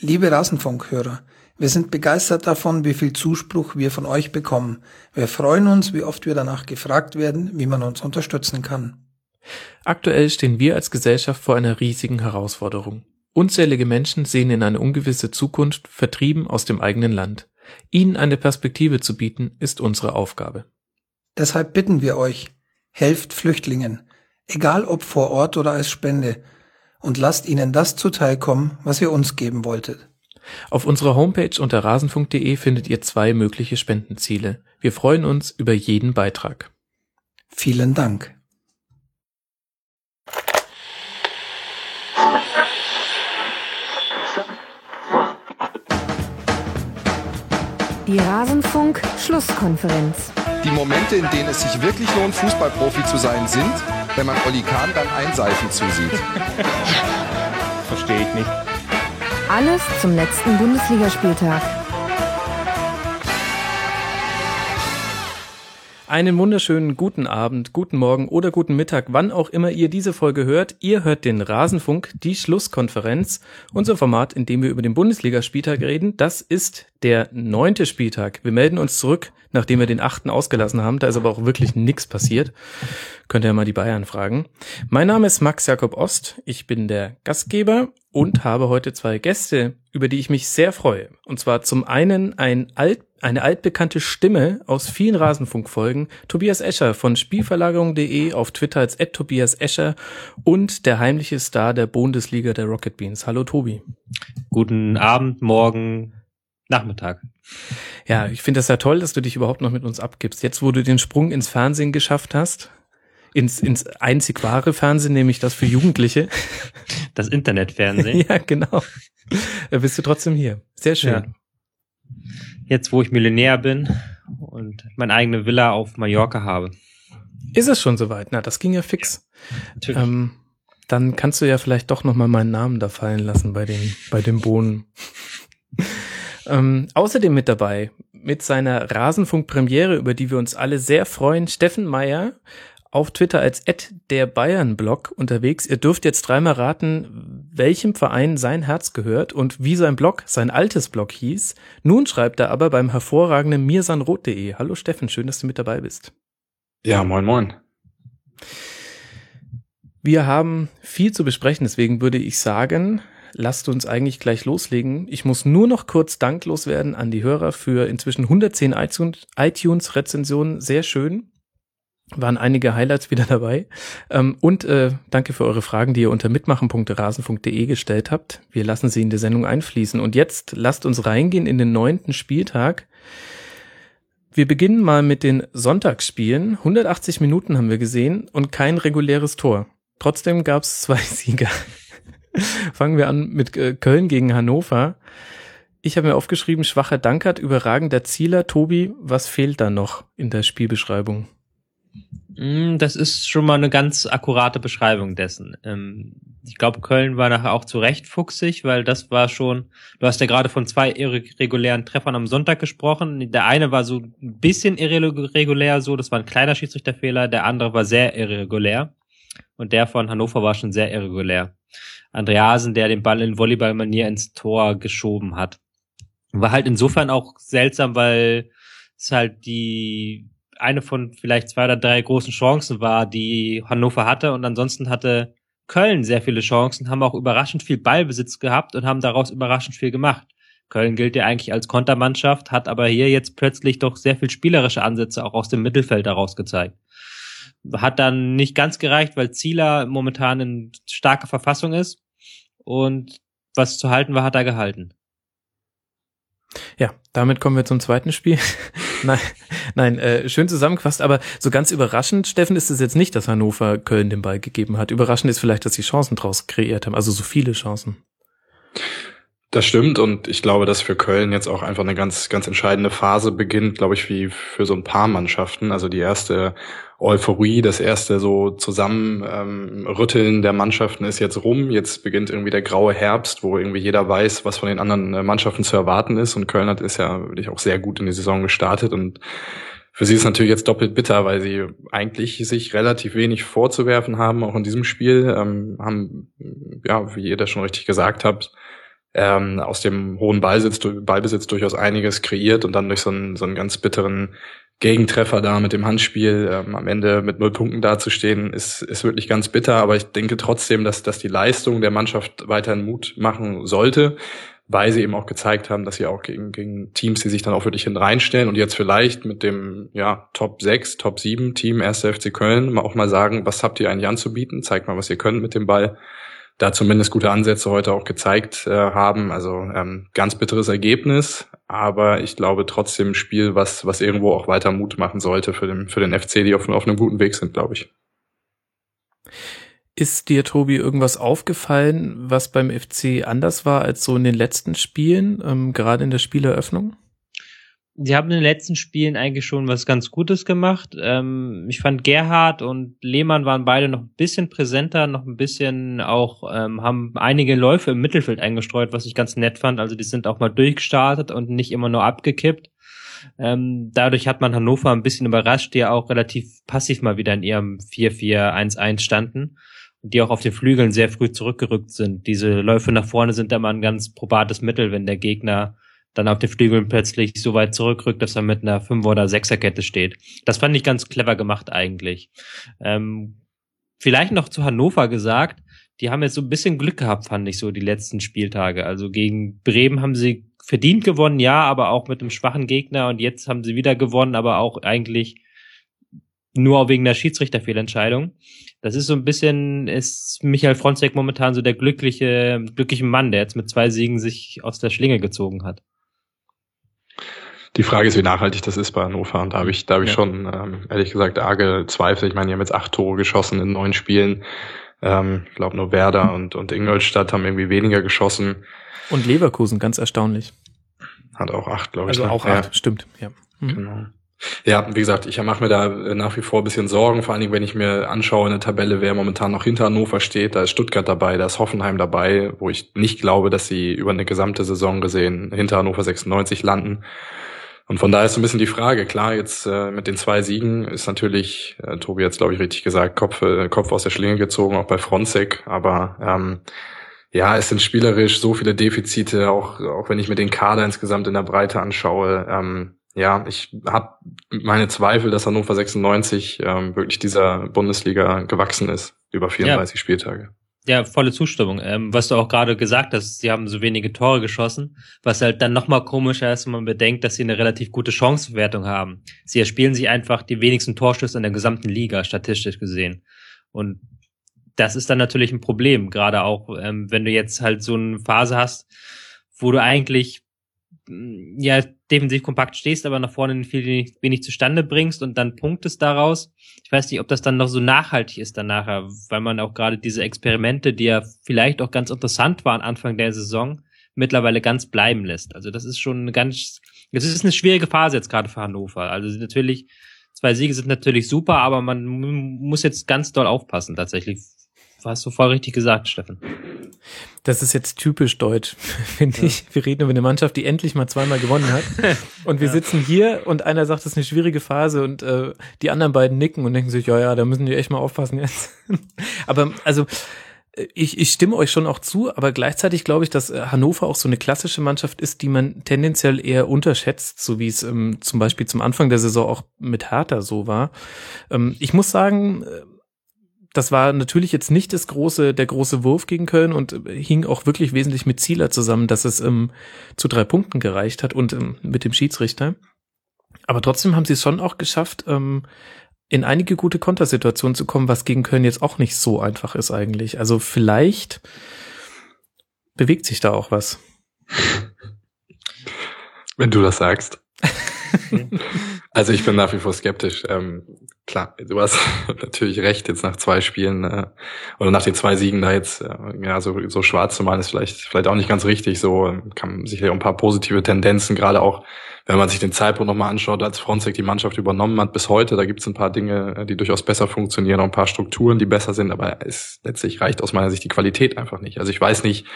Liebe Rasenfunkhörer, wir sind begeistert davon, wie viel Zuspruch wir von euch bekommen. Wir freuen uns, wie oft wir danach gefragt werden, wie man uns unterstützen kann. Aktuell stehen wir als Gesellschaft vor einer riesigen Herausforderung. Unzählige Menschen sehen in eine ungewisse Zukunft, vertrieben aus dem eigenen Land. Ihnen eine Perspektive zu bieten, ist unsere Aufgabe. Deshalb bitten wir euch, helft Flüchtlingen, egal ob vor Ort oder als Spende, und lasst ihnen das zuteilkommen, was ihr uns geben wolltet. Auf unserer Homepage unter rasenfunk.de findet ihr zwei mögliche Spendenziele. Wir freuen uns über jeden Beitrag. Vielen Dank. Die Rasenfunk-Schlusskonferenz. Die Momente, in denen es sich wirklich lohnt, Fußballprofi zu sein, sind, wenn man Olli Kahn beim Einseifen zusieht. Verstehe ich nicht. Alles zum letzten Bundesligaspieltag. Einen wunderschönen guten Abend, guten Morgen oder guten Mittag, wann auch immer ihr diese Folge hört. Ihr hört den Rasenfunk, die Schlusskonferenz, unser Format, in dem wir über den Bundesligaspieltag reden. Das ist der neunte Spieltag. Wir melden uns zurück, nachdem wir den achten ausgelassen haben. Da ist aber auch wirklich nichts passiert. Könnt ihr mal die Bayern fragen. Mein Name ist Max Jakob Ost. Ich bin der Gastgeber und habe heute zwei Gäste, über die ich mich sehr freue. Und zwar zum einen ein alt, eine altbekannte Stimme aus vielen Rasenfunkfolgen, Tobias Escher von Spielverlagerung.de auf Twitter als Tobias Escher und der heimliche Star der Bundesliga der Rocket Beans. Hallo Tobi. Guten Abend, morgen, Nachmittag. Ja, ich finde das ja toll, dass du dich überhaupt noch mit uns abgibst. Jetzt, wo du den Sprung ins Fernsehen geschafft hast, ins, ins einzig wahre Fernsehen, nämlich das für Jugendliche. Das Internetfernsehen. ja, genau. Da bist du trotzdem hier. Sehr schön. Ja. Jetzt, wo ich Millionär bin und meine eigene Villa auf Mallorca habe. Ist es schon soweit? Na, das ging ja fix. Natürlich. Ähm, dann kannst du ja vielleicht doch noch mal meinen Namen da fallen lassen bei den, bei den Bohnen. Ähm, außerdem mit dabei, mit seiner Rasenfunk-Premiere, über die wir uns alle sehr freuen, Steffen Meyer, auf Twitter als der Bayern-Blog unterwegs. Ihr dürft jetzt dreimal raten, welchem Verein sein Herz gehört und wie sein Blog, sein altes Blog hieß. Nun schreibt er aber beim hervorragenden mirsanrot.de. Hallo Steffen, schön, dass du mit dabei bist. Ja, moin moin. Wir haben viel zu besprechen, deswegen würde ich sagen, lasst uns eigentlich gleich loslegen. Ich muss nur noch kurz danklos werden an die Hörer für inzwischen 110 iTunes-Rezensionen. Sehr schön waren einige Highlights wieder dabei. Ähm, und äh, danke für eure Fragen, die ihr unter mitmachen.rasen.de gestellt habt. Wir lassen sie in die Sendung einfließen. Und jetzt lasst uns reingehen in den neunten Spieltag. Wir beginnen mal mit den Sonntagsspielen. 180 Minuten haben wir gesehen und kein reguläres Tor. Trotzdem gab es zwei Sieger. Fangen wir an mit äh, Köln gegen Hannover. Ich habe mir aufgeschrieben, schwacher Dankert, überragender Zieler. Tobi, was fehlt da noch in der Spielbeschreibung? Mm, das ist schon mal eine ganz akkurate Beschreibung dessen. Ähm, ich glaube, Köln war nachher auch zu Recht fuchsig, weil das war schon, du hast ja gerade von zwei irregulären Treffern am Sonntag gesprochen. Der eine war so ein bisschen irregulär, so, das war ein kleiner Schiedsrichterfehler, der andere war sehr irregulär. Und der von Hannover war schon sehr irregulär. Andreasen, der den Ball in Volleyballmanier ins Tor geschoben hat. War halt insofern auch seltsam, weil es halt die eine von vielleicht zwei oder drei großen Chancen war, die Hannover hatte. Und ansonsten hatte Köln sehr viele Chancen, haben auch überraschend viel Ballbesitz gehabt und haben daraus überraschend viel gemacht. Köln gilt ja eigentlich als Kontermannschaft, hat aber hier jetzt plötzlich doch sehr viel spielerische Ansätze auch aus dem Mittelfeld daraus gezeigt. Hat dann nicht ganz gereicht, weil Zieler momentan in starker Verfassung ist und was zu halten war, hat er gehalten. Ja, damit kommen wir zum zweiten Spiel. nein, nein, äh, schön zusammengefasst, aber so ganz überraschend, Steffen, ist es jetzt nicht, dass Hannover Köln den Ball gegeben hat. Überraschend ist vielleicht, dass sie Chancen draus kreiert haben, also so viele Chancen. Das stimmt und ich glaube, dass für Köln jetzt auch einfach eine ganz, ganz entscheidende Phase beginnt, glaube ich, wie für so ein paar Mannschaften. Also die erste Euphorie, das erste so Zusammenrütteln ähm, der Mannschaften ist jetzt rum. Jetzt beginnt irgendwie der graue Herbst, wo irgendwie jeder weiß, was von den anderen äh, Mannschaften zu erwarten ist. Und Köln hat ist ja wirklich auch sehr gut in die Saison gestartet und für sie ist natürlich jetzt doppelt bitter, weil sie eigentlich sich relativ wenig vorzuwerfen haben, auch in diesem Spiel, ähm, haben, ja, wie ihr das schon richtig gesagt habt, ähm, aus dem hohen Ballbesitz, Ballbesitz durchaus einiges kreiert und dann durch so einen, so einen ganz bitteren Gegentreffer da mit dem Handspiel ähm, am Ende mit null Punkten dazustehen, ist, ist wirklich ganz bitter. Aber ich denke trotzdem, dass, dass die Leistung der Mannschaft weiterhin Mut machen sollte, weil sie eben auch gezeigt haben, dass sie auch gegen, gegen Teams, die sich dann auch wirklich hin reinstellen und jetzt vielleicht mit dem ja, Top 6, Top 7 Team 1. FC Köln mal auch mal sagen, was habt ihr eigentlich anzubieten? Zeigt mal, was ihr könnt mit dem Ball da zumindest gute Ansätze heute auch gezeigt äh, haben. Also ähm, ganz bitteres Ergebnis, aber ich glaube trotzdem ein Spiel, was, was irgendwo auch weiter Mut machen sollte für den, für den FC, die auf, auf einem guten Weg sind, glaube ich. Ist dir, Tobi, irgendwas aufgefallen, was beim FC anders war als so in den letzten Spielen, ähm, gerade in der Spieleröffnung? Sie haben in den letzten Spielen eigentlich schon was ganz Gutes gemacht. Ähm, ich fand Gerhard und Lehmann waren beide noch ein bisschen präsenter, noch ein bisschen auch, ähm, haben einige Läufe im Mittelfeld eingestreut, was ich ganz nett fand. Also die sind auch mal durchgestartet und nicht immer nur abgekippt. Ähm, dadurch hat man Hannover ein bisschen überrascht, die ja auch relativ passiv mal wieder in ihrem 4-4-1-1 standen die auch auf den Flügeln sehr früh zurückgerückt sind. Diese Läufe nach vorne sind immer ein ganz probates Mittel, wenn der Gegner dann auf den Flügeln plötzlich so weit zurückrückt, dass er mit einer Fünfer- oder Sechserkette steht. Das fand ich ganz clever gemacht eigentlich. Ähm, vielleicht noch zu Hannover gesagt, die haben jetzt so ein bisschen Glück gehabt, fand ich so, die letzten Spieltage. Also gegen Bremen haben sie verdient gewonnen, ja, aber auch mit einem schwachen Gegner und jetzt haben sie wieder gewonnen, aber auch eigentlich nur wegen der Schiedsrichterfehlentscheidung. Das ist so ein bisschen, ist Michael Fronzek momentan so der glückliche, glückliche Mann, der jetzt mit zwei Siegen sich aus der Schlinge gezogen hat. Die Frage ist, wie nachhaltig das ist bei Hannover. Und da habe ich, da habe ich ja. schon, ähm, ehrlich gesagt, arge Zweifel. Ich meine, die haben jetzt acht Tore geschossen in neun Spielen. Ähm, ich glaube, nur Werder und, und Ingolstadt haben irgendwie weniger geschossen. Und Leverkusen, ganz erstaunlich. Hat auch acht, glaube ich. Also ne? auch acht, ja. stimmt, ja. Mhm. Genau. Ja, wie gesagt, ich mache mir da nach wie vor ein bisschen Sorgen, vor allen Dingen, wenn ich mir anschaue in der Tabelle, wer momentan noch hinter Hannover steht. Da ist Stuttgart dabei, da ist Hoffenheim dabei, wo ich nicht glaube, dass sie über eine gesamte Saison gesehen hinter Hannover 96 landen. Und von daher ist so ein bisschen die Frage, klar, jetzt äh, mit den zwei Siegen ist natürlich, äh, Tobi jetzt glaube ich richtig gesagt, Kopf, äh, Kopf aus der Schlinge gezogen, auch bei Fronzek, aber ähm, ja, es sind spielerisch so viele Defizite, auch, auch wenn ich mir den Kader insgesamt in der Breite anschaue. Ähm, ja, ich habe meine Zweifel, dass Hannover 96 ähm, wirklich dieser Bundesliga gewachsen ist über 34 ja. Spieltage. Ja, volle Zustimmung. Ähm, was du auch gerade gesagt hast, sie haben so wenige Tore geschossen, was halt dann nochmal komischer ist, wenn man bedenkt, dass sie eine relativ gute Chanceverwertung haben. Sie erspielen sich einfach die wenigsten Torschüsse in der gesamten Liga, statistisch gesehen. Und das ist dann natürlich ein Problem, gerade auch, ähm, wenn du jetzt halt so eine Phase hast, wo du eigentlich ja defensiv kompakt stehst, aber nach vorne viel wenig zustande bringst und dann punktest daraus. Ich weiß nicht, ob das dann noch so nachhaltig ist danach, weil man auch gerade diese Experimente, die ja vielleicht auch ganz interessant waren Anfang der Saison, mittlerweile ganz bleiben lässt. Also das ist schon eine ganz, es ist eine schwierige Phase jetzt gerade für Hannover. Also natürlich, zwei Siege sind natürlich super, aber man muss jetzt ganz doll aufpassen tatsächlich hast du voll richtig gesagt, Steffen. Das ist jetzt typisch deutsch, finde ja. ich. Wir reden über eine Mannschaft, die endlich mal zweimal gewonnen hat. Und wir ja. sitzen hier und einer sagt, das ist eine schwierige Phase und äh, die anderen beiden nicken und denken sich, ja, ja, da müssen die echt mal aufpassen jetzt. aber also ich, ich stimme euch schon auch zu, aber gleichzeitig glaube ich, dass äh, Hannover auch so eine klassische Mannschaft ist, die man tendenziell eher unterschätzt, so wie es ähm, zum Beispiel zum Anfang der Saison auch mit Hertha so war. Ähm, ich muss sagen, äh, das war natürlich jetzt nicht das große, der große Wurf gegen Köln und hing auch wirklich wesentlich mit Zieler zusammen, dass es ähm, zu drei Punkten gereicht hat und ähm, mit dem Schiedsrichter. Aber trotzdem haben sie es schon auch geschafft, ähm, in einige gute Kontersituationen zu kommen, was gegen Köln jetzt auch nicht so einfach ist eigentlich. Also vielleicht bewegt sich da auch was. Wenn du das sagst. also ich bin nach wie vor skeptisch. Ähm, klar, du hast natürlich recht, jetzt nach zwei Spielen äh, oder nach den zwei Siegen da jetzt äh, ja so, so schwarz zu malen, ist vielleicht vielleicht auch nicht ganz richtig. So kann sicherlich auch ein paar positive Tendenzen, gerade auch wenn man sich den Zeitpunkt nochmal anschaut, als Fronzek die Mannschaft übernommen hat bis heute, da gibt es ein paar Dinge, äh, die durchaus besser funktionieren, auch ein paar Strukturen, die besser sind, aber es letztlich reicht aus meiner Sicht die Qualität einfach nicht. Also ich weiß nicht,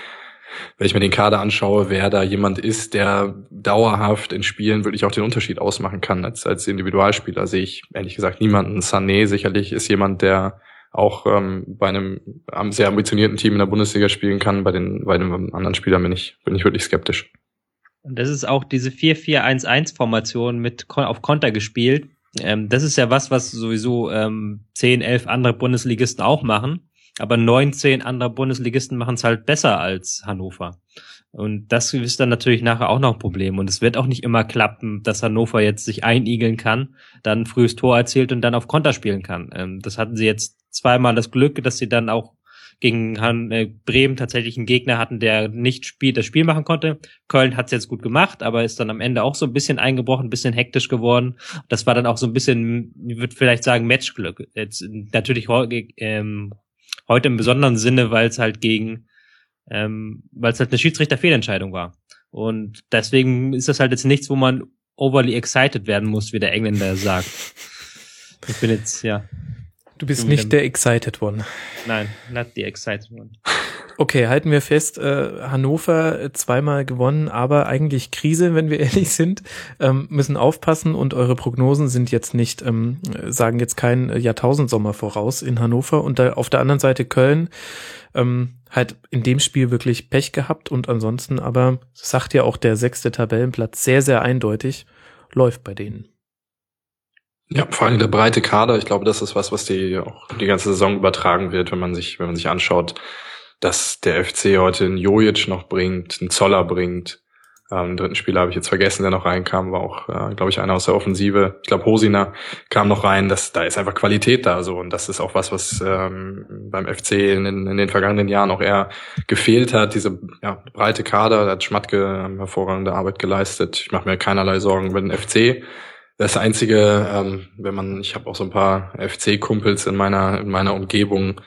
wenn ich mir den Kader anschaue, wer da jemand ist, der dauerhaft in Spielen wirklich auch den Unterschied ausmachen kann als, als Individualspieler, sehe ich ehrlich gesagt niemanden. Sané sicherlich ist jemand, der auch ähm, bei einem sehr ambitionierten Team in der Bundesliga spielen kann. Bei den bei den anderen Spielern bin ich bin ich wirklich skeptisch. Und das ist auch diese 4-4-1-1-Formation mit auf Konter gespielt. Ähm, das ist ja was, was sowieso ähm, 10, 11 andere Bundesligisten auch machen. Aber 19 andere Bundesligisten machen es halt besser als Hannover. Und das ist dann natürlich nachher auch noch ein Problem. Und es wird auch nicht immer klappen, dass Hannover jetzt sich einigeln kann, dann frühes Tor erzielt und dann auf Konter spielen kann. Ähm, das hatten sie jetzt zweimal das Glück, dass sie dann auch gegen äh, Bremen tatsächlich einen Gegner hatten, der nicht spiel, das Spiel machen konnte. Köln hat es jetzt gut gemacht, aber ist dann am Ende auch so ein bisschen eingebrochen, ein bisschen hektisch geworden. Das war dann auch so ein bisschen, ich würde vielleicht sagen, Matchglück. Jetzt natürlich ähm, heute im besonderen Sinne, weil es halt gegen ähm, weil es halt eine Schiedsrichterfehlentscheidung war. Und deswegen ist das halt jetzt nichts, wo man overly excited werden muss, wie der Engländer sagt. Ich bin jetzt, ja. Du bist nicht der excited one. Nein, not the excited one. Okay, halten wir fest, äh, Hannover zweimal gewonnen, aber eigentlich Krise, wenn wir ehrlich sind, ähm, müssen aufpassen und eure Prognosen sind jetzt nicht, ähm, sagen jetzt kein Jahrtausendsommer voraus in Hannover und da, auf der anderen Seite Köln ähm, halt in dem Spiel wirklich Pech gehabt und ansonsten aber, sagt ja auch der sechste Tabellenplatz sehr, sehr eindeutig, läuft bei denen. Ja, vor allem der breite Kader. Ich glaube, das ist was, was die auch die ganze Saison übertragen wird, wenn man sich, wenn man sich anschaut, dass der FC heute einen Jojic noch bringt, einen Zoller bringt. Ähm, dritten Spieler habe ich jetzt vergessen, der noch reinkam, war auch, äh, glaube ich, einer aus der Offensive. Ich glaube, Hosina kam noch rein. Das, da ist einfach Qualität da so und das ist auch was, was ähm, beim FC in, in den vergangenen Jahren auch eher gefehlt hat. Diese ja, breite Kader, da hat Schmatke ähm, hervorragende Arbeit geleistet. Ich mache mir keinerlei Sorgen über den FC. Das Einzige, ähm, wenn man, ich habe auch so ein paar FC-Kumpels in meiner in meiner Umgebung,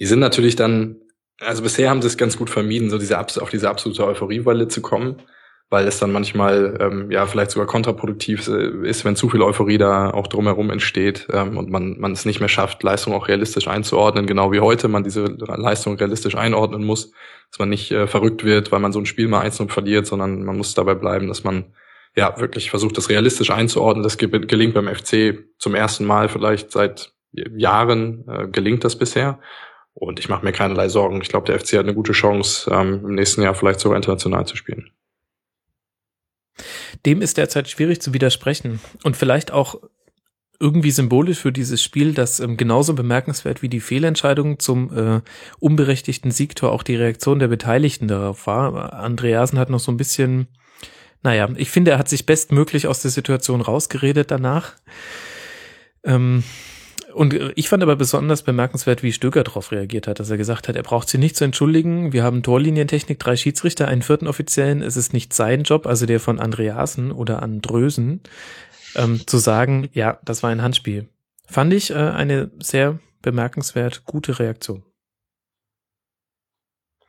die sind natürlich dann also bisher haben sie es ganz gut vermieden, so diese auf diese absolute Euphoriewelle zu kommen, weil es dann manchmal ähm, ja vielleicht sogar kontraproduktiv äh, ist, wenn zu viel Euphorie da auch drumherum entsteht ähm, und man man es nicht mehr schafft, Leistung auch realistisch einzuordnen, genau wie heute man diese Leistung realistisch einordnen muss, dass man nicht äh, verrückt wird, weil man so ein Spiel mal eins verliert, sondern man muss dabei bleiben, dass man ja wirklich versucht, das realistisch einzuordnen. Das gelingt beim FC zum ersten Mal vielleicht seit Jahren äh, gelingt das bisher. Und ich mache mir keinerlei Sorgen. Ich glaube, der FC hat eine gute Chance, ähm, im nächsten Jahr vielleicht sogar international zu spielen. Dem ist derzeit schwierig zu widersprechen. Und vielleicht auch irgendwie symbolisch für dieses Spiel, das ähm, genauso bemerkenswert wie die Fehlentscheidung zum äh, unberechtigten Siegtor auch die Reaktion der Beteiligten darauf war. Andreasen hat noch so ein bisschen, naja, ich finde, er hat sich bestmöglich aus der Situation rausgeredet danach. Ähm, und ich fand aber besonders bemerkenswert, wie Stöger darauf reagiert hat, dass er gesagt hat, er braucht sich nicht zu entschuldigen. Wir haben Torlinientechnik, drei Schiedsrichter, einen vierten Offiziellen. Es ist nicht sein Job, also der von Andreasen oder Andrösen, ähm, zu sagen, ja, das war ein Handspiel. Fand ich äh, eine sehr bemerkenswert gute Reaktion.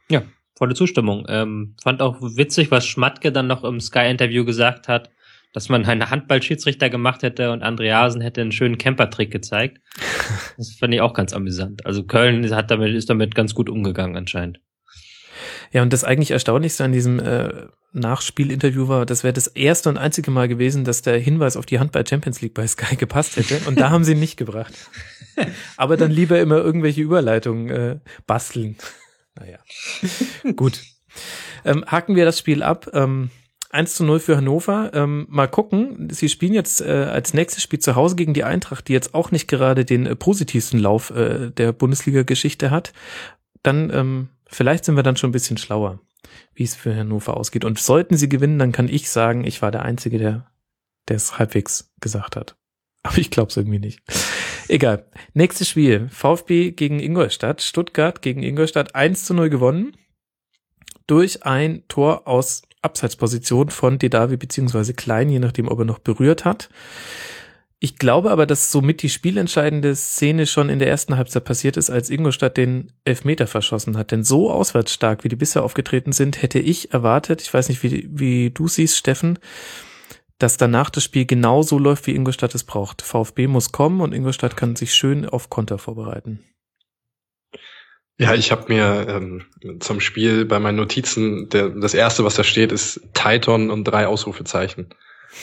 Ja, volle Zustimmung. Ähm, fand auch witzig, was Schmatke dann noch im Sky-Interview gesagt hat dass man einen Handballschiedsrichter gemacht hätte und Andreasen hätte einen schönen Campertrick gezeigt. Das fand ich auch ganz amüsant. Also Köln hat damit, ist damit ganz gut umgegangen anscheinend. Ja, und das eigentlich Erstaunlichste an diesem äh, Nachspielinterview war, das wäre das erste und einzige Mal gewesen, dass der Hinweis auf die Handball Champions League bei Sky gepasst hätte. Und da haben sie ihn nicht gebracht. Aber dann lieber immer irgendwelche Überleitungen äh, basteln. Naja, gut. Ähm, haken wir das Spiel ab. Ähm, 1 zu 0 für Hannover. Ähm, mal gucken. Sie spielen jetzt äh, als nächstes Spiel zu Hause gegen die Eintracht, die jetzt auch nicht gerade den äh, positivsten Lauf äh, der Bundesliga-Geschichte hat. Dann, ähm, vielleicht sind wir dann schon ein bisschen schlauer, wie es für Hannover ausgeht. Und sollten sie gewinnen, dann kann ich sagen, ich war der Einzige, der es halbwegs gesagt hat. Aber ich glaube es irgendwie nicht. Egal. Nächstes Spiel. VfB gegen Ingolstadt. Stuttgart gegen Ingolstadt 1 zu 0 gewonnen. Durch ein Tor aus Abseitsposition von Dedavi beziehungsweise Klein, je nachdem, ob er noch berührt hat. Ich glaube aber, dass somit die spielentscheidende Szene schon in der ersten Halbzeit passiert ist, als Ingolstadt den Elfmeter verschossen hat. Denn so auswärtsstark, wie die bisher aufgetreten sind, hätte ich erwartet, ich weiß nicht, wie, wie du siehst, Steffen, dass danach das Spiel genauso läuft, wie Ingolstadt es braucht. VfB muss kommen und Ingolstadt kann sich schön auf Konter vorbereiten. Ja, ich habe mir ähm, zum Spiel bei meinen Notizen, der, das erste, was da steht, ist Titan und drei Ausrufezeichen.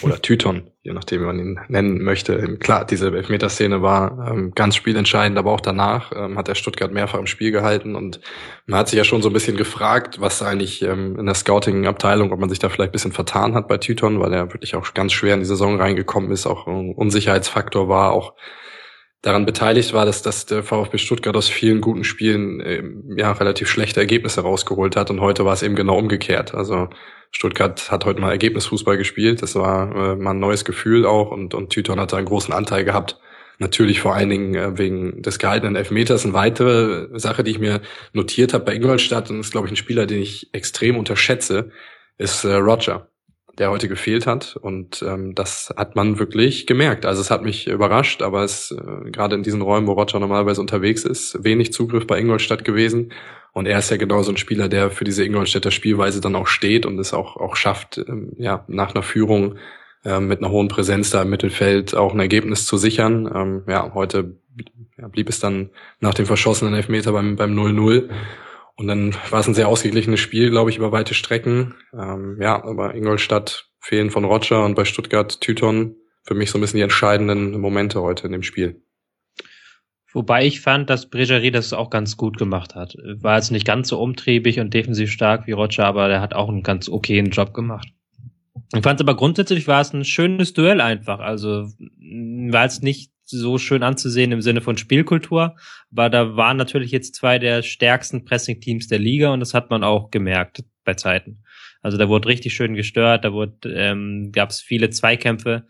oder Tyton, je nachdem, wie man ihn nennen möchte. Klar, diese Elfmeterszene war ähm, ganz spielentscheidend, aber auch danach ähm, hat er Stuttgart mehrfach im Spiel gehalten und man hat sich ja schon so ein bisschen gefragt, was eigentlich ähm, in der Scouting-Abteilung, ob man sich da vielleicht ein bisschen vertan hat bei Tyton, weil er wirklich auch ganz schwer in die Saison reingekommen ist, auch ein Unsicherheitsfaktor war, auch daran beteiligt war, dass, dass der VfB Stuttgart aus vielen guten Spielen äh, ja relativ schlechte Ergebnisse rausgeholt hat und heute war es eben genau umgekehrt. Also Stuttgart hat heute mal Ergebnisfußball gespielt, das war äh, mal ein neues Gefühl auch und, und Tyton hat da einen großen Anteil gehabt. Natürlich vor allen Dingen äh, wegen des gehaltenen Elfmeters. Eine weitere Sache, die ich mir notiert habe bei Ingolstadt, und das ist, glaube ich, ein Spieler, den ich extrem unterschätze, ist äh, Roger der heute gefehlt hat. Und ähm, das hat man wirklich gemerkt. Also es hat mich überrascht, aber es äh, gerade in diesen Räumen, wo Roger normalerweise unterwegs ist, wenig Zugriff bei Ingolstadt gewesen. Und er ist ja genau so ein Spieler, der für diese Ingolstädter Spielweise dann auch steht und es auch, auch schafft, ähm, ja, nach einer Führung äh, mit einer hohen Präsenz da im Mittelfeld auch ein Ergebnis zu sichern. Ähm, ja, heute blieb es dann nach dem verschossenen Elfmeter beim, beim 0-0. Und dann war es ein sehr ausgeglichenes Spiel, glaube ich, über weite Strecken. Ähm, ja, aber Ingolstadt fehlen von Roger und bei Stuttgart Tyton für mich so ein bisschen die entscheidenden Momente heute in dem Spiel. Wobei ich fand, dass Bregerie das auch ganz gut gemacht hat. War jetzt nicht ganz so umtriebig und defensiv stark wie Roger, aber der hat auch einen ganz okayen Job gemacht. Ich fand aber grundsätzlich war es ein schönes Duell einfach. Also war es nicht so schön anzusehen im Sinne von Spielkultur. Aber da waren natürlich jetzt zwei der stärksten Pressing-Teams der Liga und das hat man auch gemerkt bei Zeiten. Also da wurde richtig schön gestört, da wurde, ähm, gab es viele Zweikämpfe.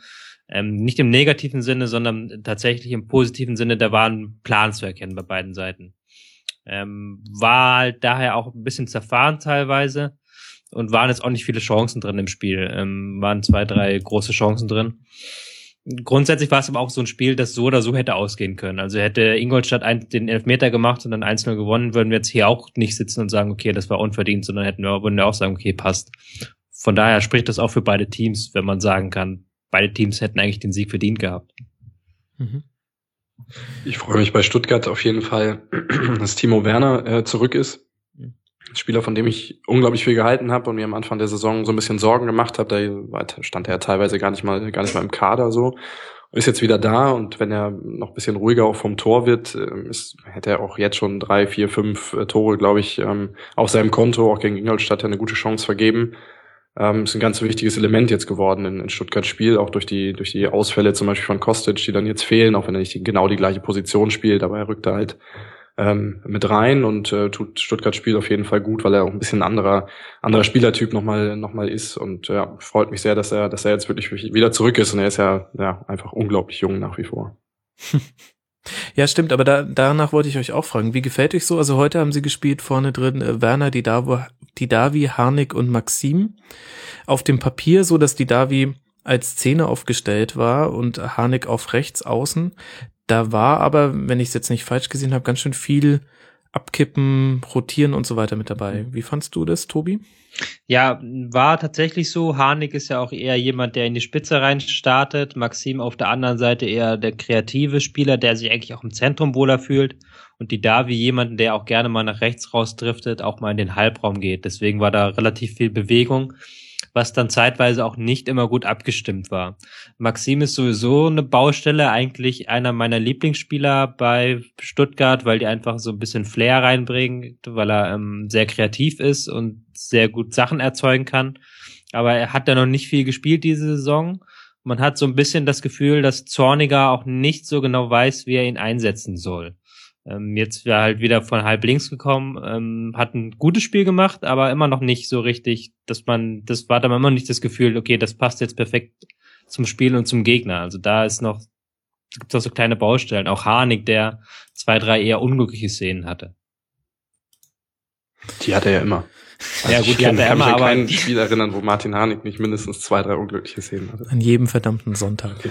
Ähm, nicht im negativen Sinne, sondern tatsächlich im positiven Sinne, da war ein Plan zu erkennen bei beiden Seiten. Ähm, war halt daher auch ein bisschen zerfahren teilweise und waren jetzt auch nicht viele Chancen drin im Spiel. Ähm, waren zwei, drei große Chancen drin grundsätzlich war es aber auch so ein Spiel, das so oder so hätte ausgehen können. Also hätte Ingolstadt ein, den Elfmeter gemacht und dann 1-0 gewonnen, würden wir jetzt hier auch nicht sitzen und sagen, okay, das war unverdient, sondern hätten wir, würden wir auch sagen, okay, passt. Von daher spricht das auch für beide Teams, wenn man sagen kann, beide Teams hätten eigentlich den Sieg verdient gehabt. Mhm. Ich freue mich bei Stuttgart auf jeden Fall, dass Timo Werner äh, zurück ist. Spieler, von dem ich unglaublich viel gehalten habe und mir am Anfang der Saison so ein bisschen Sorgen gemacht habe. Da stand er teilweise gar nicht mal, gar nicht mal im Kader so. Ist jetzt wieder da und wenn er noch ein bisschen ruhiger auch vom Tor wird, ähm, ist, hätte er auch jetzt schon drei, vier, fünf äh, Tore, glaube ich, ähm, auf seinem Konto, auch gegen Ingolstadt eine gute Chance vergeben. Ähm, ist ein ganz wichtiges Element jetzt geworden in, in Stuttgart Spiel, auch durch die, durch die Ausfälle zum Beispiel von Kostic, die dann jetzt fehlen, auch wenn er nicht genau die gleiche Position spielt, aber er rückt da halt ähm, mit rein und äh, tut Stuttgart Spiel auf jeden Fall gut, weil er auch ein bisschen anderer anderer Spielertyp nochmal noch mal ist und ja, freut mich sehr, dass er dass er jetzt wirklich wieder zurück ist und er ist ja ja einfach unglaublich jung nach wie vor. Ja, stimmt, aber da, danach wollte ich euch auch fragen, wie gefällt euch so? Also heute haben sie gespielt vorne drin äh, Werner, die Davi, Harnik und Maxim. Auf dem Papier so, dass die Davi als Zehner aufgestellt war und Harnik auf rechts außen. Da war aber, wenn ich es jetzt nicht falsch gesehen habe, ganz schön viel Abkippen, Rotieren und so weiter mit dabei. Wie fandst du das, Tobi? Ja, war tatsächlich so. Harnik ist ja auch eher jemand, der in die Spitze rein startet. Maxim auf der anderen Seite eher der kreative Spieler, der sich eigentlich auch im Zentrum wohler fühlt. Und die Davi jemanden, der auch gerne mal nach rechts rausdriftet, auch mal in den Halbraum geht. Deswegen war da relativ viel Bewegung was dann zeitweise auch nicht immer gut abgestimmt war. Maxim ist sowieso eine Baustelle, eigentlich einer meiner Lieblingsspieler bei Stuttgart, weil die einfach so ein bisschen Flair reinbringen, weil er ähm, sehr kreativ ist und sehr gut Sachen erzeugen kann. Aber er hat ja noch nicht viel gespielt diese Saison. Man hat so ein bisschen das Gefühl, dass Zorniger auch nicht so genau weiß, wie er ihn einsetzen soll. Ähm, jetzt wäre halt wieder von halb links gekommen, ähm, hat ein gutes Spiel gemacht, aber immer noch nicht so richtig, dass man, das war dann immer nicht das Gefühl, okay, das passt jetzt perfekt zum Spiel und zum Gegner. Also da ist noch, gibt es auch so kleine Baustellen. Auch Harnik, der zwei, drei eher unglückliche Szenen hatte. Die hat er ja immer. Also ja, gut. Ich kann kein Spiel erinnern, wo Martin Harnik nicht mindestens zwei, drei unglückliche Szenen hatte. An jedem verdammten Sonntag. Okay.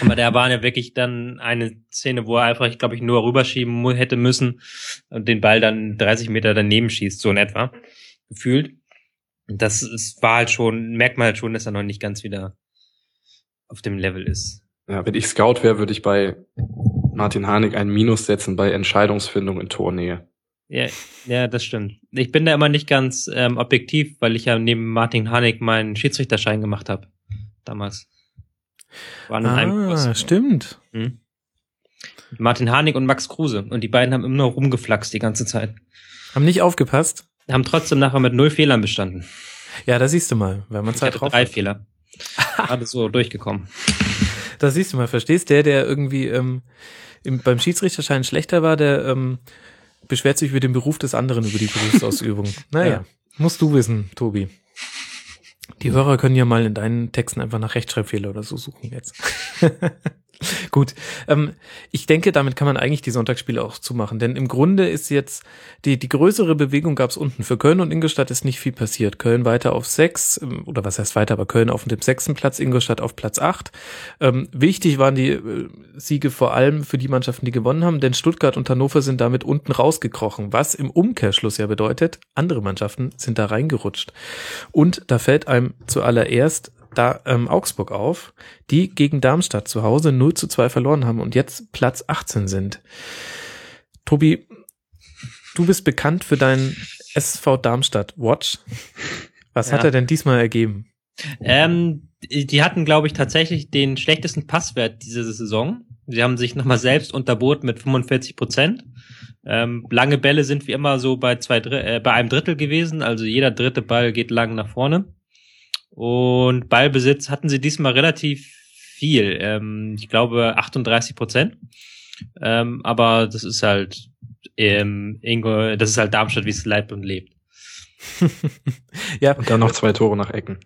Aber da war ja wirklich dann eine Szene, wo er einfach, ich glaube ich, nur rüberschieben hätte müssen und den Ball dann 30 Meter daneben schießt, so in etwa, gefühlt. Das ist, war halt schon, merkt man halt schon, dass er noch nicht ganz wieder auf dem Level ist. Ja, wenn ich Scout wäre, würde ich bei Martin Harnik ein Minus setzen bei Entscheidungsfindung in Tornähe. Ja, ja, das stimmt. Ich bin da immer nicht ganz ähm, objektiv, weil ich ja neben Martin Hanig meinen Schiedsrichterschein gemacht habe. Damals. War in einem ah, stimmt. Hm? Martin Hanig und Max Kruse. Und die beiden haben immer nur rumgeflaxt die ganze Zeit. Haben nicht aufgepasst? Haben trotzdem nachher mit null Fehlern bestanden. Ja, da siehst du mal, wenn man Zeit drauf drei hat. Fehler. Gerade so durchgekommen. Da siehst du mal, verstehst der, der irgendwie ähm, im, beim Schiedsrichterschein schlechter war, der ähm, beschwert sich über den Beruf des anderen, über die Berufsausübung. Naja, ja. musst du wissen, Tobi. Die Hörer können ja mal in deinen Texten einfach nach Rechtschreibfehler oder so suchen jetzt. Gut, ähm, ich denke, damit kann man eigentlich die Sonntagsspiele auch zumachen, denn im Grunde ist jetzt die, die größere Bewegung gab es unten. Für Köln und Ingolstadt ist nicht viel passiert. Köln weiter auf sechs, ähm, oder was heißt weiter, aber Köln auf dem sechsten Platz, Ingolstadt auf Platz acht. Ähm, wichtig waren die äh, Siege vor allem für die Mannschaften, die gewonnen haben, denn Stuttgart und Hannover sind damit unten rausgekrochen, was im Umkehrschluss ja bedeutet, andere Mannschaften sind da reingerutscht. Und da fällt einem zuallererst da ähm, Augsburg auf, die gegen Darmstadt zu Hause 0 zu 2 verloren haben und jetzt Platz 18 sind. Tobi, du bist bekannt für deinen SV Darmstadt Watch. Was ja. hat er denn diesmal ergeben? Ähm, die hatten, glaube ich, tatsächlich den schlechtesten Passwert diese Saison. Sie haben sich nochmal selbst unterboten mit 45 Prozent. Ähm, lange Bälle sind wie immer so bei zwei äh, bei einem Drittel gewesen, also jeder dritte Ball geht lang nach vorne. Und Ballbesitz hatten sie diesmal relativ viel. Ähm, ich glaube 38 Prozent. Ähm, aber das ist halt ähm, Ingo, das ist halt Darmstadt, wie es leibt und lebt. ja. Und dann noch zwei Tore nach Ecken.